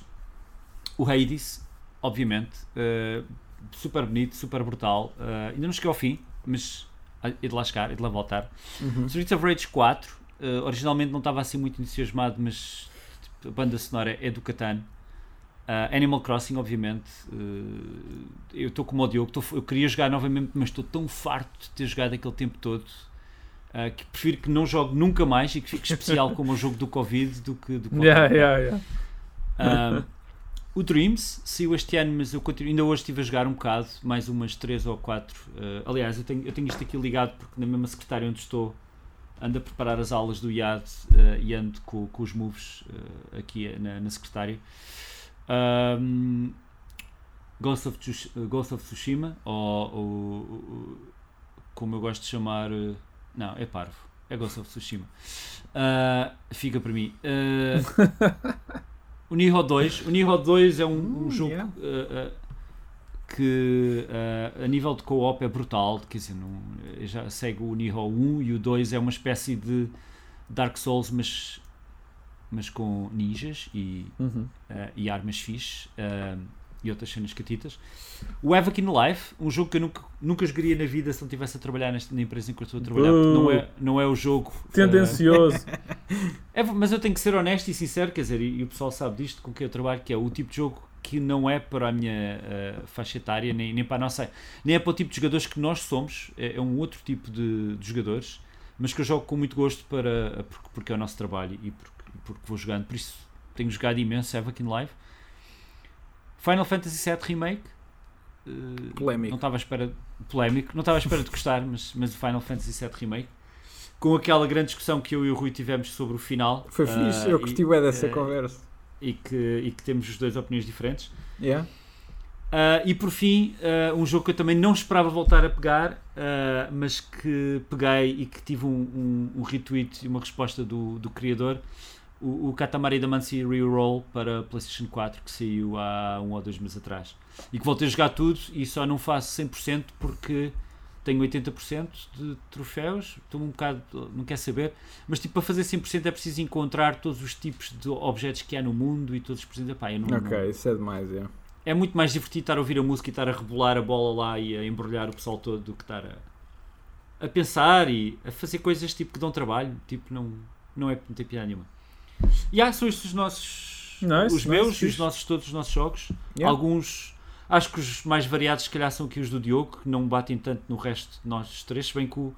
O Hades, obviamente. ah, super bonito, super brutal. Ah, ainda não cheguei ao fim, mas é de lá chegar, é de lá voltar. Uhum. Streets of Rage 4. ah, originalmente não estava assim muito entusiasmado, mas tipo, a banda sonora é do Catan. Animal Crossing, obviamente. eu estou como o Diogo, tô- eu queria jogar novamente, mas estou tão farto de ter jogado aquele tempo todo ah, que prefiro que não jogue nunca mais e que fique especial como o jogo do Covid do que do qualquer Yeah, yeah, yeah. Ah, o Dreams saiu este ano, mas eu continuo, ainda hoje estive a jogar um bocado, mais umas 3 ou 4. aliás, eu tenho, eu tenho isto aqui ligado porque na mesma secretária onde estou ando a preparar as aulas do IAD ah, e ando com, com os moves ah, aqui na, na secretária. Um, Ghost, of Tsush- Ghost of Tsushima, ou, ou- ou- como eu gosto de chamar, eh, não, é parvo, é Ghost of Tsushima. Ah, fica para mim. Ah, o Nihon 2, o Nihon 2 é um, um Hum, jogo yeah. ah, ah, que a nível de co-op é brutal, quer dizer, não, já segue o Nihon 1 e o 2 é uma espécie de Dark Souls, mas, mas com ninjas e Uhum. uh, e armas fixe uh, e outras cenas catitas. O Havoc in Life, um jogo que eu nunca, nunca jogaria na vida se não estivesse a trabalhar nesta, na empresa em que eu estou a trabalhar. porque Não é, não é o jogo. uh, Tendencioso. é, mas eu tenho que ser honesto e sincero, quer dizer, e, e o pessoal sabe disto com quem eu trabalho, que é o tipo de jogo que não é para a minha uh, faixa etária, nem, nem para a nossa. Nem é para o tipo de jogadores que nós somos, é, é um outro tipo de, de jogadores, mas que eu jogo com muito gosto para, porque, porque é o nosso trabalho e porque, porque vou jogando. Por isso tenho jogado imenso Havoc in Life. Final Fantasy VII Remake. uh, não Polémico. estava à espera polémico, não estava à espera de gostar, mas, mas Final Fantasy VII Remake com aquela grande discussão que eu e o Rui tivemos sobre o final Foi fixe, eu e- curti bem dessa eh, conversa. e que, e que temos os dois opiniões diferentes. Yeah. Ah, e por fim, ah, um jogo que eu também não esperava voltar a pegar, ah, mas que peguei e que tive um, um, um retweet e uma resposta do, do criador, o, o Katamari Damacy Reroll para PlayStation 4, que saiu há um ou dois meses atrás. E que voltei a jogar tudo e só não faço 100% porque tenho 80% de troféus, estou um bocado, não quer saber, mas tipo, para fazer 100% é preciso encontrar todos os tipos de objetos que há no mundo e todos os presentes. Epá, eu não, não- Ok, isso é demais, yeah. é muito mais divertido estar a ouvir a música e estar a rebolar a bola lá e a embrulhar o pessoal todo do que estar a, a pensar e a fazer coisas tipo que dão trabalho. Tipo, não, não, é, não tem piada nenhuma. E há, são estes os nossos. Nice, os nice, meus e os nossos, todos os nossos jogos. Yeah. Alguns. Acho que os mais variados, se calhar, são aqui os do Diogo, que não batem tanto no resto de nós três, se bem que o,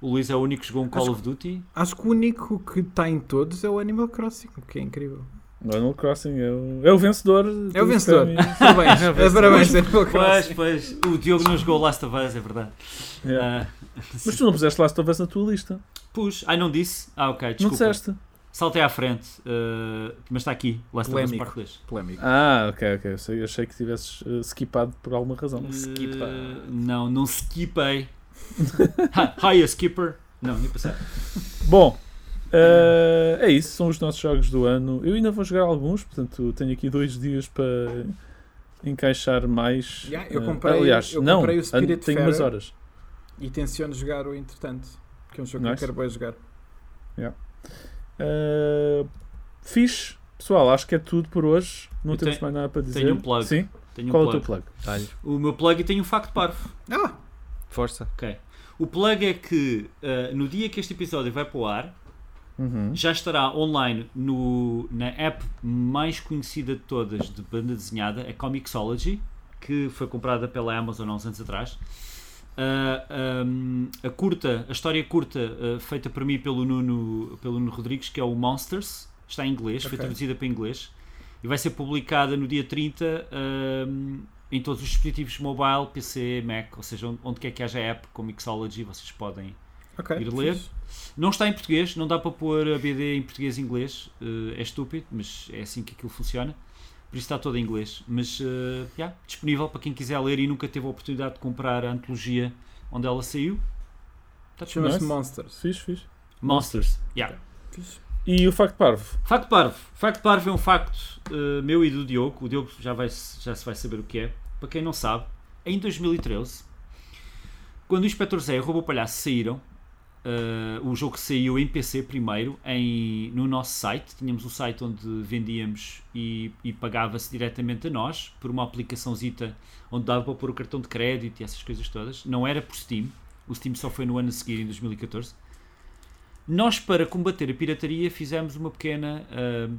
o Luís é o único que jogou um Call Acho of Duty. Acho que o único que está em todos é o Animal Crossing, o que é incrível. O Animal Crossing é o, é o vencedor. É o vencedor. Parabéns, É o vencedor. parabéns, Animal Pois, Crossing. pois, o Diogo não jogou Last of Us, é verdade. Yeah. Ah, Mas tu não puseste Last of Us na tua lista. Pus. Ai, não disse? Ah, ok, Não desculpa. disseste. Saltei à frente, uh, mas está aqui. Last of Us Polémico. Part 2. Polémico. Ah, ok, ok. Eu achei que tivesses uh, skipado por alguma razão. Uh, não, não skipei. Ha- Hi, a skipper. Não, nem passar. Bom, uh, é isso. São os nossos jogos do ano. Eu ainda vou jogar alguns, portanto tenho aqui dois dias para encaixar mais. Yeah, eu uh, comprei- aliás, eu não, comprei o Spirit tenho umas horas. E tenciono jogar o entretanto, que é um jogo que Nice. eu quero bem jogar. Uh, fixe. Pessoal, acho que é tudo por hoje. Não Eu temos tenho- mais nada para dizer. tenho um plug. Sim? Tenho um Qual é o plug. teu plug? Dá-lhe. O meu plug tem um facto parvo. Ah, Força. Ok. O plug é que uh, no dia que este episódio vai para o ar, Uhum. já estará online no, na app mais conhecida de todas de banda desenhada, a Comixology, que foi comprada pela Amazon há uns anos atrás. Um, a curta, a história curta ah, feita por mim pelo Nuno, pelo Nuno Rodrigues, que é o Monsters, está em inglês, foi Ok. traduzida para inglês e vai ser publicada no dia 30 um, em todos os dispositivos mobile, PC, Mac, ou seja, onde, onde quer que haja app com Mixology, vocês podem Ok. Ir ler. não está em português, não dá para pôr a BD em português e inglês, eh, é estúpido, mas é assim que aquilo funciona. Por isso está todo em inglês. Mas, eh, yeah, disponível para quem quiser ler e nunca teve a oportunidade de comprar a antologia onde ela saiu. Está disponível. Chama-se. Monsters. Fixe, fixe. Monsters. Yeah. Fixe. E o facto parvo? Facto parvo. Facto parvo é um facto eh, meu e do Diogo. O Diogo já, vai, já se vai saber o que é. Para quem não sabe, em 2013, quando o Inspector Zé e o Robô Palhaço saíram, eh, o jogo saiu em PC primeiro, em, no nosso site. Tínhamos um site onde vendíamos e, e pagava-se diretamente a nós por uma aplicaçãozita onde dava para pôr o cartão de crédito e essas coisas todas. Não era por Steam. O Steam só foi no ano a seguir, em 2014. Nós, para combater a pirataria, fizemos uma pequena, ah,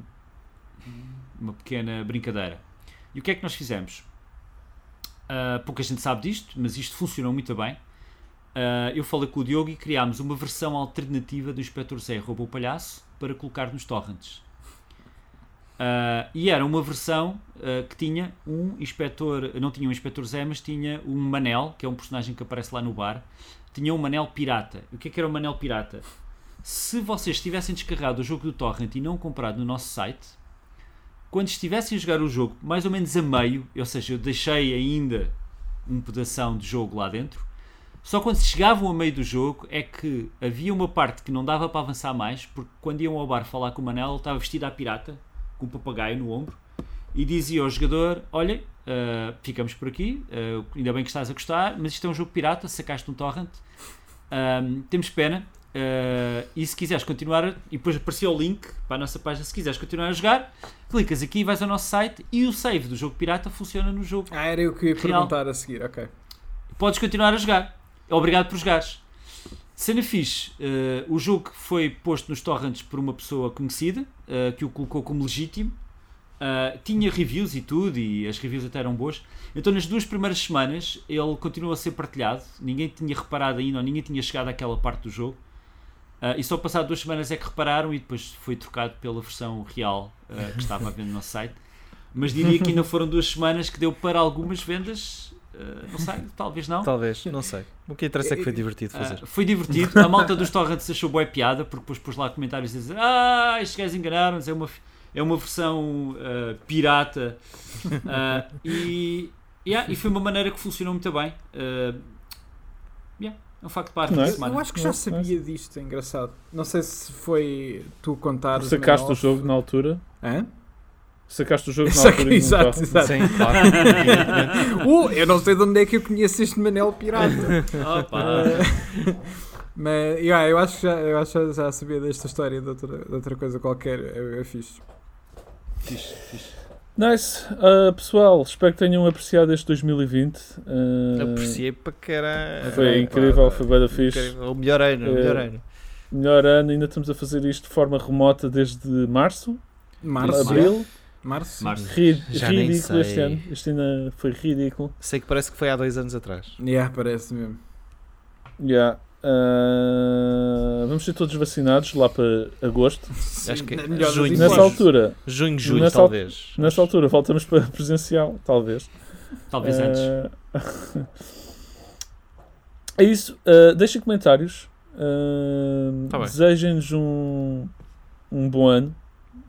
uma pequena brincadeira. E o que é que nós fizemos? Ah, pouca gente sabe disto, mas isto funcionou muito bem. Ah, eu falei com o Diogo e criámos uma versão alternativa do Inspector Zé Roubou o Palhaço para colocar nos torrents. Ah, e era uma versão ah, que tinha um inspetor, não tinha um inspetor Zé, mas tinha um Manel, que é um personagem que aparece lá no bar. Tinha um Manel pirata. O que é que era o Manel pirata? Se vocês tivessem descarregado o jogo do Torrent e não comprado no nosso site, quando estivessem a jogar o jogo, mais ou menos a meio, ou seja, eu deixei ainda um pedação de jogo lá dentro, só quando chegavam a meio do jogo é que havia uma parte que não dava para avançar mais, porque quando iam ao bar falar com o Manel, ele estava vestido à pirata, com um papagaio no ombro, e dizia ao jogador: Olha, ah, ficamos por aqui, ah, ainda bem que estás a gostar, mas isto é um jogo pirata, sacaste um torrent, ah, temos pena. ah, e se quiseres continuar, e depois aparecia o link para a nossa página. Se quiseres continuar a jogar, clicas aqui, vais ao nosso site e o save do jogo pirata funciona no jogo. Ah, era eu que ia Real. perguntar a seguir. Ok. Podes continuar a jogar. Obrigado por jogares. Cena fixe, eh, o jogo foi posto nos torrents por uma pessoa conhecida, eh, que o colocou como legítimo. Uh, tinha reviews e tudo, e as reviews até eram boas. Então, nas duas primeiras semanas, ele continuou a ser partilhado. Ninguém tinha reparado ainda, ou ninguém tinha chegado àquela parte do jogo. Uh, e só passado duas semanas é que repararam, e depois foi trocado pela versão real uh, que estava a vender no nosso site. Mas diria que ainda foram duas semanas que deu para algumas vendas. Uh, não sei, talvez não. Talvez, não sei. O que interessa é que foi divertido fazer. Ah, foi divertido. A malta dos torrents achou boa piada, porque depois pôs lá comentários a dizer: Ah, estes gajos enganaram-nos, é uma, é uma versão ah, pirata. E, yeah, e foi uma maneira que funcionou muito bem. Ah, yeah, é um facto parte Não é? da Eu semana. acho que já Nossa, sabia disto, é engraçado. Não sei se foi tu contares. Sacaste o jogo na altura. Hã? Sacaste o jogo na altura. e exato, exato. Sim, claro. Uh, eu não sei de onde é que eu conheço este Manel Pirata. Opa, Mas yeah, eu acho que já, eu acho que já sabia desta história de outra, de outra coisa qualquer. É, é fixe. fixe, fixe. Nice. Uh, pessoal, espero que tenham apreciado este 2020. Uh, Apreciei para que era. Foi incrível, pá, foi bué da fixe. O melhor ano, o melhor Eh, ano. Melhor ano, ainda estamos a fazer isto de forma remota desde março, Março. abril. Março. Março. Ri- Já nem ridículo este ano. Este ainda foi ridículo. Sei que parece que foi há dois anos atrás. Yeah, parece mesmo. Yeah. Uh, vamos ser todos vacinados lá para agosto. Acho que é melhor junho. Nessa hipóteses. altura, Junho, julho, Nessa al- talvez. nessa altura voltamos para presencial, talvez. Talvez antes. Uh, é isso. Uh, deixem comentários. Uh, Tá. Desejem-nos um, um bom ano.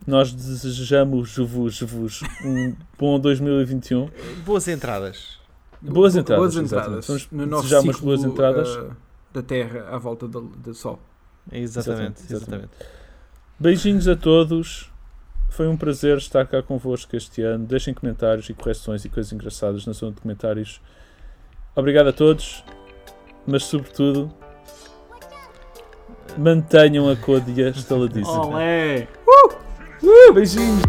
Nós desejamos-vos vos um bom 2021. Boas entradas. Boas Bo- entradas. Boas entradas. No nosso desejar umas ciclo, boas entradas. uh, da Terra à volta do, do Sol. Exatamente, Exatamente, exatamente. Beijinhos a todos. Foi um prazer estar cá convosco este ano. Deixem comentários e correções e coisas engraçadas na zona de comentários. Obrigado a todos, mas sobretudo mantenham a côdea estaladíssima. Olé! Beijinhos!